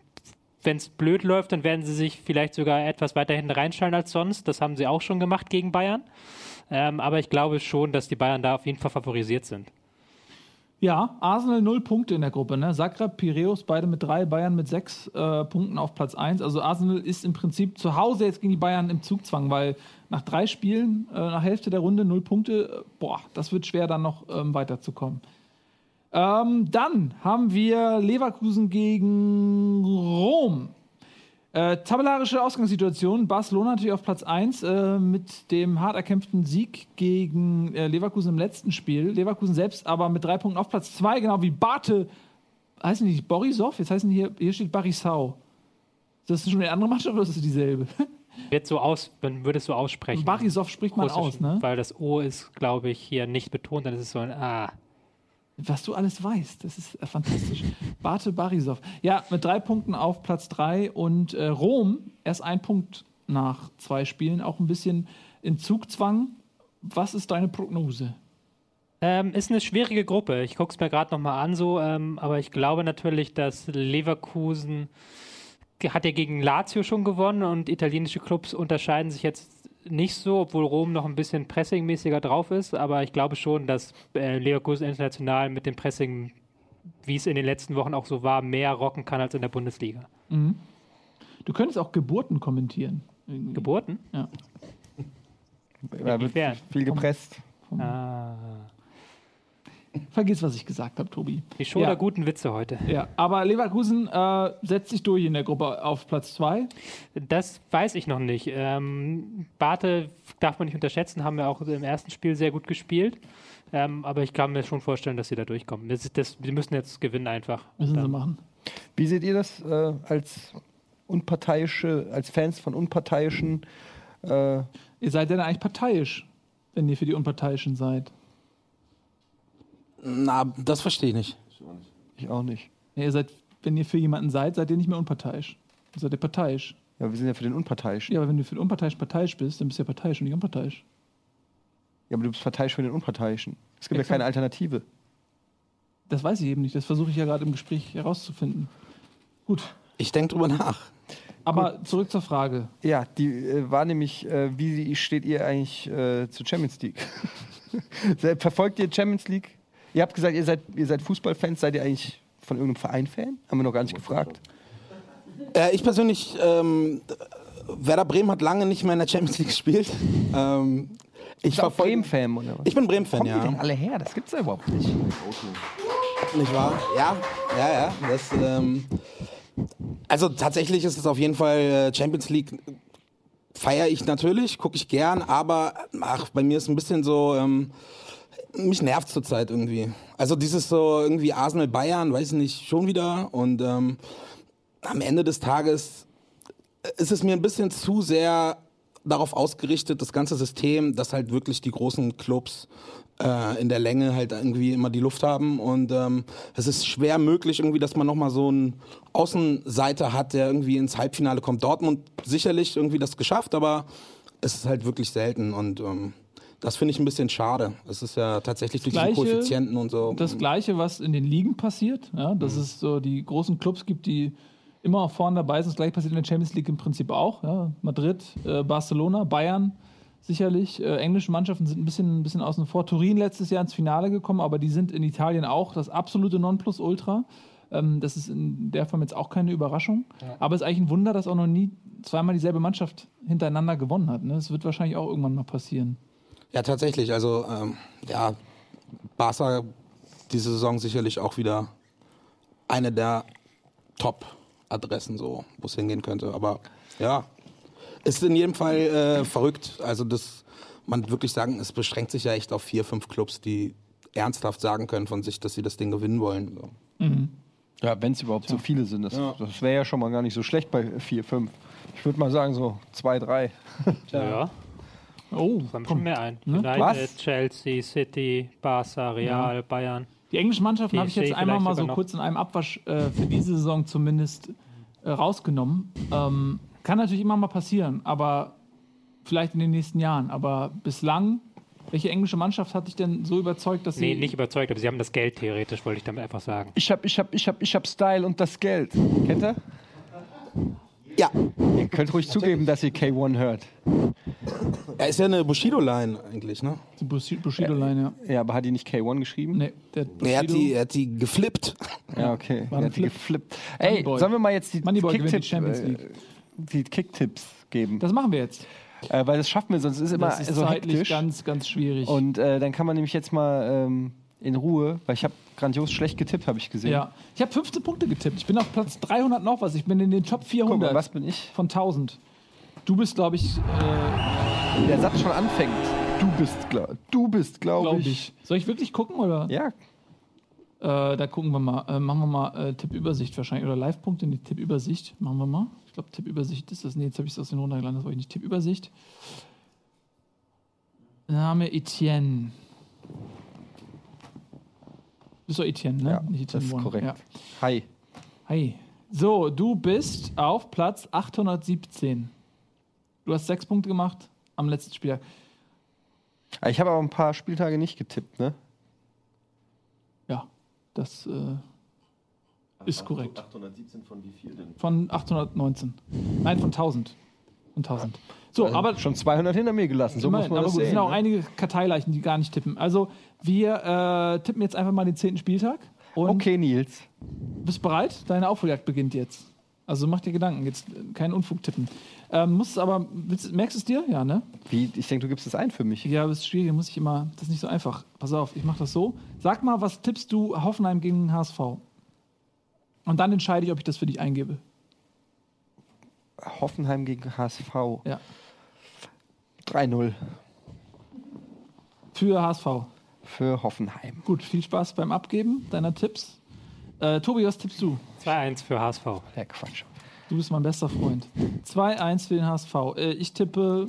Wenn es blöd läuft, dann werden sie sich vielleicht sogar etwas weiter hinten reinstellen als sonst. Das haben sie auch schon gemacht gegen Bayern. Ähm, aber ich glaube schon, dass die Bayern da auf jeden Fall favorisiert sind. Ja, Arsenal null Punkte in der Gruppe. Ne? Zagreb, Piraeus, beide mit drei, Bayern mit sechs äh, Punkten auf Platz 1. Also Arsenal ist im Prinzip zu Hause jetzt gegen die Bayern im Zugzwang, weil nach drei Spielen, äh, nach Hälfte der Runde, null Punkte, äh, boah, das wird schwer dann noch ähm, weiterzukommen. Ähm, dann haben wir Leverkusen gegen Rom. Äh, tabellarische Ausgangssituation. Barcelona natürlich auf Platz 1 äh, mit dem hart erkämpften Sieg gegen äh, Leverkusen im letzten Spiel. Leverkusen selbst aber mit drei Punkten auf Platz 2, genau wie Bate. Heißen die nicht Borisov? Jetzt heißen die hier, hier steht Barisau. Ist das schon eine andere Mannschaft oder ist das dieselbe? Wird so aus, man würde es so aussprechen. Barisov spricht man aus, ne? Weil das O ist, glaube ich, hier nicht betont, dann ist es so ein A. Was du alles weißt, das ist äh, fantastisch. Bate Barisov. Ja, mit drei Punkten auf Platz drei und äh, Rom erst ein Punkt nach zwei Spielen, auch ein bisschen in Zugzwang. Was ist deine Prognose? Ähm, ist eine schwierige Gruppe. Ich gucke es mir gerade nochmal an, so, ähm, aber ich glaube natürlich, dass Leverkusen hat ja gegen Lazio schon gewonnen und italienische Clubs unterscheiden sich jetzt nicht so, obwohl Rom noch ein bisschen pressingmäßiger drauf ist, aber ich glaube schon, dass äh, Leverkusen international mit dem Pressing, wie es in den letzten Wochen auch so war, mehr rocken kann als in der Bundesliga. Du könntest auch Geburten kommentieren. Geburten? Da wird viel gepresst. Ah, Vergiss, was ich gesagt habe, Tobi. die Show Ja. der guten Witze heute. Ja, aber Leverkusen äh, setzt sich durch in der Gruppe auf Platz zwei. Das weiß ich noch nicht. Ähm, Barte darf man nicht unterschätzen, haben wir auch im ersten Spiel sehr gut gespielt. Ähm, aber ich kann mir schon vorstellen, dass sie da durchkommen. Das, das, die müssen jetzt gewinnen einfach. Müssen sie machen. Wie seht ihr das äh, als unparteiische, als Fans von unparteiischen? Äh, Ihr seid denn eigentlich parteiisch, wenn ihr für die Unparteiischen seid? Na, das verstehe ich nicht. ich auch nicht. Ja, ihr seid, wenn ihr für jemanden seid, seid ihr nicht mehr unparteiisch. Dann seid ihr parteiisch. Ja, wir sind ja für den Unparteiischen. Ja, aber wenn du für den Unparteiischen parteiisch bist, dann bist du ja parteiisch und nicht unparteiisch. Ja, aber du bist parteiisch für den Unparteiischen. Es gibt Exakt. ja keine Alternative. Das weiß ich eben nicht. Das versuche ich ja gerade im Gespräch herauszufinden. Gut. Ich denke drüber nach. Aber zurück zur Frage. Ja, die äh, war nämlich, äh, wie steht ihr eigentlich äh, zur Champions League? Verfolgt ihr Champions League? Ihr habt gesagt, ihr seid, ihr seid Fußballfans. Seid ihr eigentlich von irgendeinem Verein Fan? Haben wir noch gar nicht gefragt. Äh, ich persönlich, ähm, Werder Bremen hat lange nicht mehr in der Champions League gespielt. Ähm, ich verfolge- Bremen-Fan oder was? Ich bin Bremen-Fan, Kommen die denn ja. alle her? Das gibt's ja überhaupt nicht. Nicht wahr? Ja, ja, ja. Das, ähm, also tatsächlich ist es auf jeden Fall äh, Champions League. Feiere ich natürlich, gucke ich gern, aber ach, bei mir ist ein bisschen so, ähm, mich nervt zurzeit irgendwie. Also dieses so irgendwie Arsenal Bayern, weiß ich nicht, schon wieder. Und ähm, am Ende des Tages ist es mir ein bisschen zu sehr darauf ausgerichtet, das ganze System, dass halt wirklich die großen Clubs äh, in der Länge halt irgendwie immer die Luft haben und ähm, es ist schwer möglich irgendwie, dass man nochmal so einen Außenseiter hat, der irgendwie ins Halbfinale kommt. Dortmund sicherlich irgendwie das geschafft, aber es ist halt wirklich selten und ähm, das finde ich ein bisschen schade. Es ist ja tatsächlich durch die Gleiche- Koeffizienten und so. Das Gleiche, was in den Ligen passiert, ja, dass es so die großen Clubs gibt, die immer vorne dabei sind. Das gleiche passiert in der Champions League im Prinzip auch. Ja. Madrid, äh, Barcelona, Bayern sicherlich. Äh, englische Mannschaften sind ein bisschen, ein bisschen außen vor. Turin letztes Jahr ins Finale gekommen, aber die sind in Italien auch das absolute Nonplusultra. Ähm, das ist in der Form jetzt auch keine Überraschung. Aber es ist eigentlich ein Wunder, dass auch noch nie zweimal dieselbe Mannschaft hintereinander gewonnen hat. Ne? Das wird wahrscheinlich auch irgendwann mal passieren. Ja, tatsächlich. Also, ähm, ja, Barca diese Saison sicherlich auch wieder eine der Top-Adressen, so, wo es hingehen könnte. Aber ja, ist in jedem Fall äh, verrückt. Also, das, man wirklich sagen, es beschränkt sich ja echt auf vier, fünf Clubs, die ernsthaft sagen können von sich, dass sie das Ding gewinnen wollen. So. Ja, wenn es überhaupt so viele sind. Das, das wäre ja schon mal gar nicht so schlecht bei vier, fünf. Ich würde mal sagen so zwei, drei. Ja, Oh, kommen komm. schon mehr ein. Ne? United, Was? Chelsea, City, Barca, Real, Bayern. Die englischen Mannschaften habe ich jetzt einmal mal so kurz in einem Abwasch äh, für diese Saison zumindest äh, rausgenommen. Ähm, kann natürlich immer mal passieren, aber vielleicht in den nächsten Jahren. Aber bislang, welche englische Mannschaft hat dich denn so überzeugt, dass sie. Nee, nicht überzeugt, aber sie haben das Geld theoretisch, wollte ich damit einfach sagen. Ich hab, ich hab, ich hab, ich hab Style und das Geld. Kennt ihr? Ja, Ihr könnt ruhig zugeben, dass ihr K1 hört. er ist ja eine Bushido-Line eigentlich, ne? Die Bushi- Bushido-Line, ja. Ja, aber hat die nicht K1 geschrieben? Nee, der Er hat, Bushido- die, er hat die geflippt. Ja, okay. War Er hat die Flip. geflippt. Ey, Moneyboy. sollen wir mal jetzt die die Champions äh, League. die Kicktipps geben? Das machen wir jetzt. Äh, weil das schaffen wir, sonst ist immer Das ist so zeitlich hektisch. ganz, ganz schwierig. Und äh, dann kann man nämlich jetzt mal ähm, in Ruhe, weil ich habe grandios schlecht getippt, habe ich gesehen. ja. Ich habe 15 Punkte getippt. Ich bin auf Platz 300 noch was. Ich bin in den Top Guck 400 mal, was bin ich? von 1000. Du bist, glaube ich, äh, Der Satz schon anfängt. Du bist, glaub, du bist, glaube glaube ich. ich. Soll ich wirklich gucken oder? Ja, Äh, da gucken wir mal. Äh, machen wir mal äh, Tippübersicht wahrscheinlich. Oder Live-Punkte in die Tippübersicht. Machen wir mal. Ich glaube, Tippübersicht ist das. Nee, jetzt habe ich es aus den runtergeladen. Das wollte ich nicht. Tippübersicht. Name Etienne. Bist du Etienne, ne? ja Nicht das ist korrekt. Ja. Hi. Hi. So, du bist auf Platz 817. Du hast sechs Punkte gemacht am letzten Spieltag. Ah, Ich habe aber ein paar Spieltage nicht getippt, ne? Ja, das äh, ist korrekt. 817 von wie viel denn? Von 819. Nein, von 1000. Von 1000. So, Also aber schon 200 hinter mir gelassen. So muss man aber das gut, es sehen. sind auch ne? einige Karteileichen, die gar nicht tippen. Also, wir äh, tippen jetzt einfach mal den zehnten Spieltag. Und Okay, Nils. bist bereit? Deine Aufholjagd beginnt jetzt. Also mach dir Gedanken, jetzt äh, keinen Unfug tippen. Ähm, musst aber, willst, merkst du es dir? Ja, ne? Wie, ich denke, du gibst es ein für mich. Ja, das ist schwierig, muss ich immer, das ist nicht so einfach. Pass auf, ich mach das so. Sag mal, was tippst du Hoffenheim gegen HSV? Und dann entscheide ich, ob ich das für dich eingebe. Hoffenheim gegen HSV. Ja. 3-0 Für HSV. für Hoffenheim. Gut, viel Spaß beim Abgeben deiner Tipps. Äh, Tobi, was tippst du? 2-1 für HSV. Ja, Quatsch. Du bist mein bester Freund. 2-1 für den HSV. Äh, ich tippe.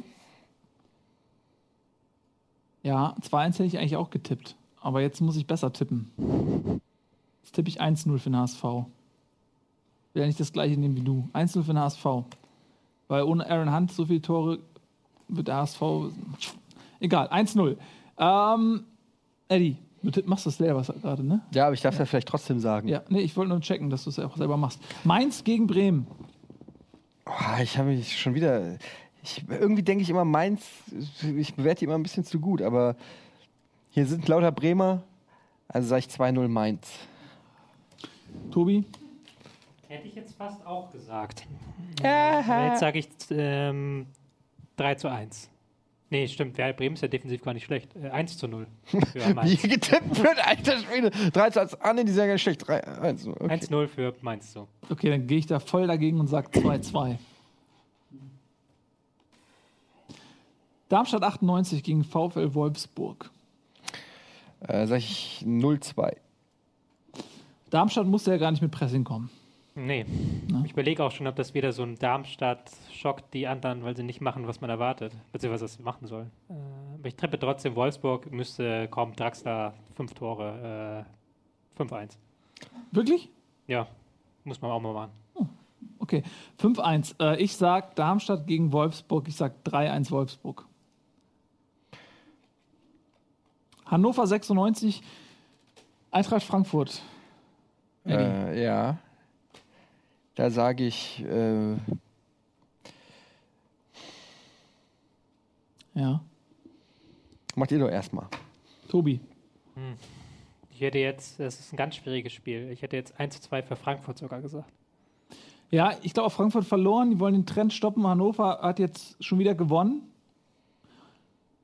Ja, 2-1 hätte ich eigentlich auch getippt. Aber jetzt muss ich besser tippen. Jetzt tippe ich 1-0 für den HSV. Will ja nicht das gleiche nehmen wie du. 1-0 für den HSV. Weil ohne Aaron Hunt so viele Tore wird der HSV. Egal, 1-0. Ähm, Eddie, Du machst das selber gerade, ne? Ja, aber ich darf es ja vielleicht trotzdem sagen. Ja, nee, ich wollte nur checken, dass du es auch selber machst. Mainz gegen Bremen. Oh, ich habe mich schon wieder. Ich, irgendwie denke ich immer, Mainz, ich bewerte die immer ein bisschen zu gut, aber hier sind lauter Bremer, also sage ich 2-0 Mainz. Tobi? Hätte ich jetzt fast auch gesagt. Aber jetzt sage ich ähm, 3 zu 1. Nee, stimmt. Ja, Bremen ist ja defensiv gar nicht schlecht. Äh, 1 zu 0 für Wie Mainz. getippt wird, alter Schwede. 3 zu 1. Ah, nee, die sind ja gar nicht schlecht. 3, 1. Okay. 1-0 für Mainz so. Okay, dann gehe ich da voll dagegen und sage 2-2. Darmstadt 98 gegen VfL Wolfsburg. Äh, sag ich 0-2. Darmstadt musste ja gar nicht mit Pressing kommen. Nee. Ich überlege auch schon, ob das wieder so ein Darmstadt schockt die anderen, weil sie nicht machen, was man erwartet, beziehungsweise was sie machen sollen. Äh, aber ich trippe trotzdem Wolfsburg, müsste kaum Draxler fünf Tore, äh, 5-1. Wirklich? Ja, muss man auch mal machen. Okay. 5-1. Äh, ich sag Darmstadt gegen Wolfsburg. Ich sag 3-1 Wolfsburg. Hannover 96, Eintracht Frankfurt. Äh, ja. Da sage ich äh, Ja. Macht ihr doch erstmal. Tobi. Ich hätte jetzt, es ist ein ganz schwieriges Spiel. Ich hätte jetzt 1 zu 2 für Frankfurt sogar gesagt. Ja, ich glaube, Frankfurt verloren. Die wollen den Trend stoppen. Hannover hat jetzt schon wieder gewonnen.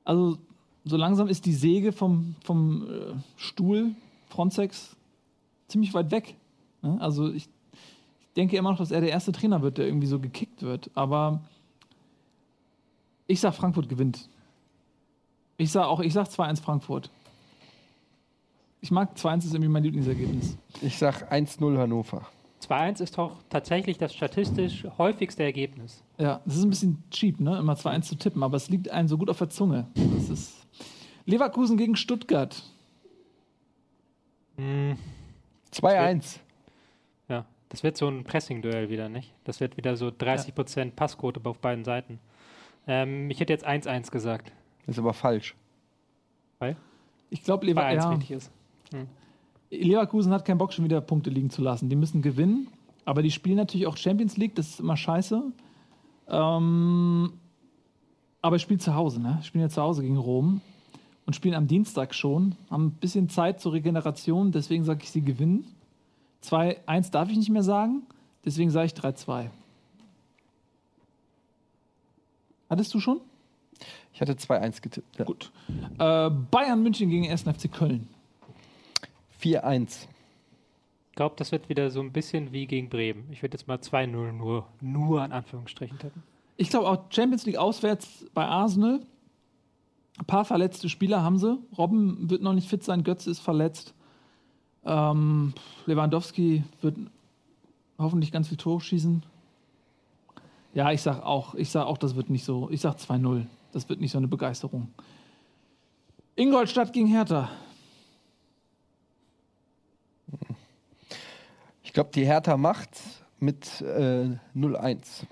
Also, so langsam ist die Säge vom, vom äh, Stuhl Frontex ziemlich weit weg. Ne? Also, ich denke immer noch, dass er der erste Trainer wird, der irgendwie so gekickt wird. Aber ich sag, Frankfurt gewinnt. Ich sag auch, ich sag 2-1 Frankfurt. Ich mag 2-1 ist irgendwie mein Lieblingsergebnis. Ich sag 1-0 Hannover. 2-1 ist doch tatsächlich das statistisch häufigste Ergebnis. Ja, das ist ein bisschen cheap, ne? Immer 2-1 zu tippen, aber es liegt einem so gut auf der Zunge. Das ist Leverkusen gegen Stuttgart. 2-1. Das wird so ein Pressing-Duell wieder, nicht? Das wird wieder so 30% Passquote auf beiden Seiten. Ähm, ich hätte jetzt 1-1 gesagt, Ist aber falsch. weil Ich glaube, Lever 1 ja, ist. Leverkusen hat keinen Bock, schon wieder Punkte liegen zu lassen. Die müssen gewinnen, aber die spielen natürlich auch Champions League, das ist immer scheiße. Ähm, aber spielen zu Hause, ne? Spielen ja zu Hause gegen Rom und spielen am Dienstag schon. Haben ein bisschen Zeit zur Regeneration, deswegen sage ich, sie gewinnen. 2-1 darf ich nicht mehr sagen, deswegen sage ich 3-2. Hattest du schon? Ich hatte 2-1 getippt. Ja. Gut. Äh, Bayern München gegen 1. FC Köln. 4-1. Ich glaube, das wird wieder so ein bisschen wie gegen Bremen. Ich würde jetzt mal 2-0 nur, nur an Anführungsstrichen tippen. Ich glaube auch Champions League auswärts bei Arsenal. Ein paar verletzte Spieler haben sie. Robben wird noch nicht fit sein, Götze ist verletzt. Ähm, Lewandowski wird hoffentlich ganz viel Tore schießen. Ja, ich sag auch, ich sag auch, das wird nicht so. Ich sag 2-0. Das wird nicht so eine Begeisterung. Ingolstadt gegen Hertha. Ich glaube, die Hertha macht mit äh, 0-1.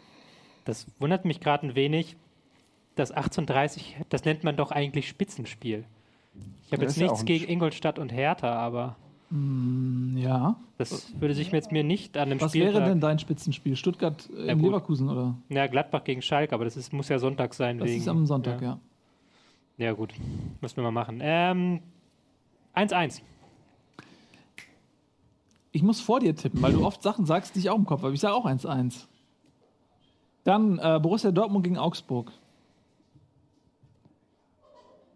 Das wundert mich gerade ein wenig. Das 1830, das nennt man doch eigentlich Spitzenspiel. Ich habe jetzt nichts gegen Ingolstadt und Hertha, aber Ja. das würde sich mir jetzt mir nicht an einem Was Spieltag... wäre denn dein Spitzenspiel? Stuttgart äh, Ja, in. Leverkusen oder? Ja, Gladbach gegen Schalke, aber das ist, muss ja Sonntag sein. Das wegen, ist am Sonntag, ja. ja. Ja, gut. Müssen wir mal machen. Ähm, 1-1. Ich muss vor dir tippen, weil du oft Sachen sagst, die ich auch im Kopf habe. Ich sage auch 1-1. Dann äh, Borussia Dortmund gegen Augsburg.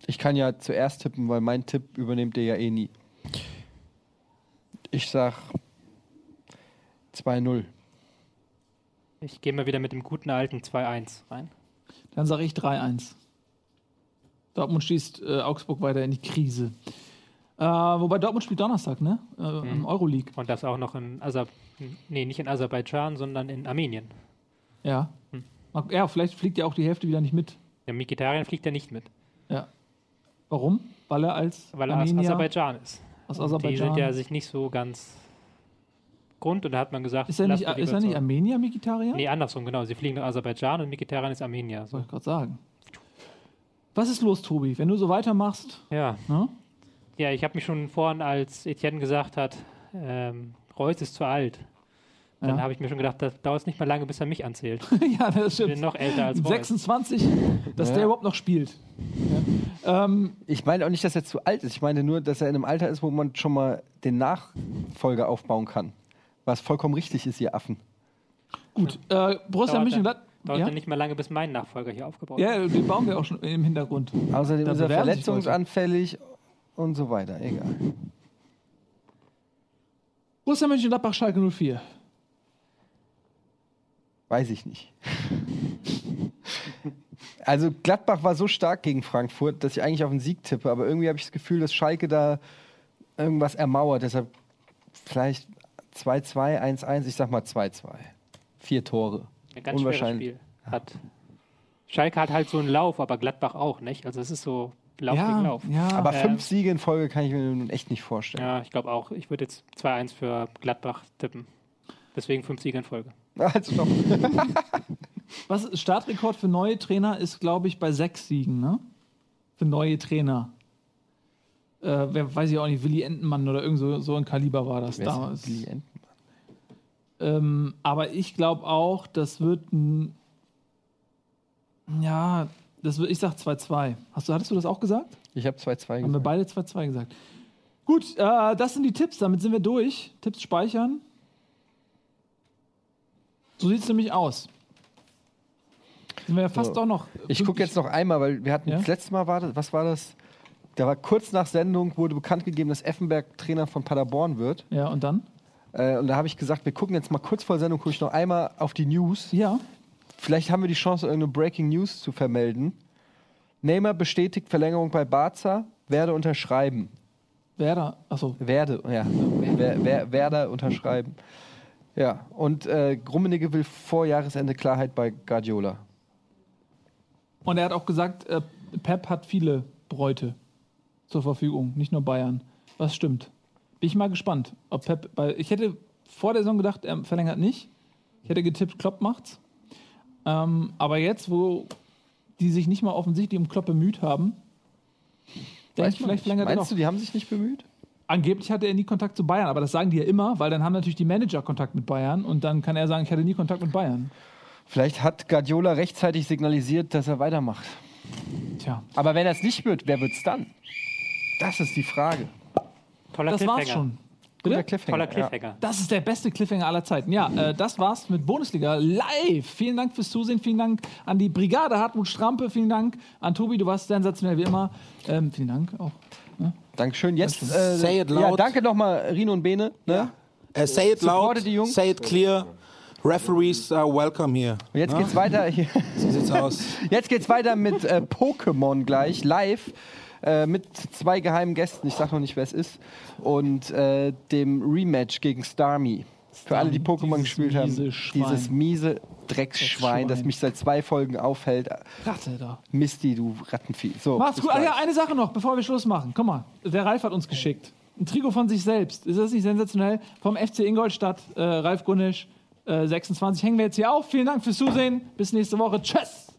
Ich kann ja zuerst tippen, weil mein Tipp übernehmt ihr ja eh nie. Ich sag 2-0. Ich gehe mal wieder mit dem guten alten 2-1 rein. Dann sage ich 3-1. Dortmund schießt äh, Augsburg weiter in die Krise. Äh, wobei Dortmund spielt Donnerstag, ne? Äh, Im Euroleague. Und das auch noch in Aser nee, nicht in Aserbaidschan, sondern in Armenien. Ja. Mal- Ja, vielleicht fliegt ja auch die Hälfte wieder nicht mit. Der Mikitarian fliegt ja nicht mit, Ja. Warum? Weil er als weil er aus Armenier Aserbaidschan ist. Aus Und Die Aserbaidschan. sind ja sich nicht so ganz Grund und da hat man gesagt, ist er nicht, ist er nicht Armenier, Mikitarian? Nee, andersrum, genau. Sie fliegen nach Aserbaidschan und Mikitarian ist Armenier. So. Soll ich gerade sagen. Was ist los, Tobi? Wenn du so weitermachst, Ja, ne? Ja, ich habe mich schon vorhin, als Etienne gesagt hat, ähm, Reus ist zu alt. Dann Ja. habe ich mir schon gedacht, das dauert nicht mal lange, bis er mich anzählt. ja, das Ich bin stimmt. noch älter als Reus. 26, dass der überhaupt noch spielt. Ja. Ähm, Ich meine auch nicht, dass er zu alt ist. Ich meine nur, dass er in einem Alter ist, wo man schon mal den Nachfolger aufbauen kann. Was vollkommen richtig ist, ihr Affen. gut, äh, Borussia Dauert Mönchengladbach. Dauert Ja? nicht mal lange, bis mein Nachfolger hier aufgebaut ja, ist. den bauen wir auch schon im Hintergrund. Außerdem ist er verletzungsanfällig und so weiter. Egal. Borussia Mönchengladbach, Schalke 04. Weiß ich nicht. Also Gladbach war so stark gegen Frankfurt, dass ich eigentlich auf den Sieg tippe, aber irgendwie habe ich das Gefühl, dass Schalke da irgendwas ermauert. Deshalb vielleicht 2-2, 1-1, ich sag mal 2-2. Vier Tore. Ein ganz Unwahrscheinlich. Spiel. Hat. Schalke hat halt so einen Lauf, aber Gladbach auch, nicht? Also es ist so Lauf gegen Ja, Lauf. ja. Aber Ähm, fünf Siege in Folge kann ich mir nun echt nicht vorstellen. Ja, ich glaube auch. Ich würde jetzt 2-1 für Gladbach tippen. Deswegen fünf Siege in Folge. Also doch. Was Startrekord für neue Trainer ist, glaube ich, bei sechs Siegen, ne? Für neue Trainer. Äh, wer weiß ich auch nicht, Willi Entenmann oder irgend so, so ein Kaliber war das damals. die Enten- Ähm, aber ich glaube auch, das wird ein. Ja, das wird, ich sag 2-2. Hast du, hattest du das auch gesagt? Ich habe 2-2 Haben wir gesagt. beide 2-2 gesagt. Gut, äh, das sind die Tipps, damit sind wir durch. Tipps speichern. So sieht es nämlich aus. Sind wir ja fast So. doch noch. Ich gucke jetzt noch einmal, weil wir hatten Ja? das letzte Mal, war das, was war das? Da war kurz nach Sendung, wurde bekannt gegeben, dass Effenberg Trainer von Paderborn wird. Ja, und dann? Äh, und da habe ich gesagt, wir gucken jetzt mal kurz vor Sendung, gucke ich noch einmal auf die News. Ja. Vielleicht haben wir die Chance, irgendeine Breaking News zu vermelden. Neymar bestätigt Verlängerung bei Barca, werde unterschreiben. Werder. Achso. Werde, ja. Wer, wer, Werder unterschreiben. Ja, und äh, Rummenigge will vor Jahresende Klarheit bei Guardiola. Und er hat auch gesagt, äh, Pep hat viele Bräute zur Verfügung, nicht nur Bayern. Was stimmt? Bin ich mal gespannt, ob Pep. Weil ich hätte vor der Saison gedacht, er verlängert nicht. Ich hätte getippt, Klopp macht's. Ähm, aber jetzt, wo die sich nicht mal offensichtlich um Klopp bemüht haben, denke ich, vielleicht verlängert er Meinst doch. du, die haben sich nicht bemüht? Angeblich hatte er nie Kontakt zu Bayern, aber das sagen die ja immer, weil dann haben natürlich die Manager Kontakt mit Bayern und dann kann er sagen, ich hatte nie Kontakt mit Bayern. Vielleicht hat Guardiola rechtzeitig signalisiert, dass er weitermacht. Tja, Aber wenn er es nicht wird, wer wird's dann? Das ist die Frage. Toller das Cliffhanger. war's schon. Guter Bitte? Cliffhanger. Toller Cliffhanger. Das ist der beste Cliffhanger aller Zeiten. Ja, äh, das war's mit Bundesliga live. Vielen Dank fürs Zusehen. Vielen Dank an die Brigade Hartmut Strampe. Vielen Dank an Tobi. Du warst sensationell wie immer. Ähm, vielen Dank auch. Ja. Dankeschön. Jetzt äh, Say it Ja, loud. danke nochmal Rino und Bene. Ne? Uh, say it loud, say it clear. Referees are welcome here. Und jetzt geht's weiter. Hier. So sieht's aus. Jetzt geht's weiter mit äh, Pokémon gleich live. Äh, mit zwei geheimen Gästen, ich sag noch nicht, wer es ist, und äh, dem Rematch gegen Starmie. Für alle, die Pokémon gespielt haben, miese Schwein. dieses miese Drecksschwein, das mich seit zwei Folgen aufhält. Ratte da. Misty, du Rattenvieh. So, Macht's bis gut. Ach ja, eine Sache noch, bevor wir Schluss machen. Guck mal, der Ralf hat uns geschickt. Ein Trikot von sich selbst. Ist das nicht sensationell? Vom FC Ingolstadt, äh, Ralf Gunnisch, 26. Hängen wir jetzt hier auf. Vielen Dank fürs Zusehen. Bis nächste Woche. Tschüss.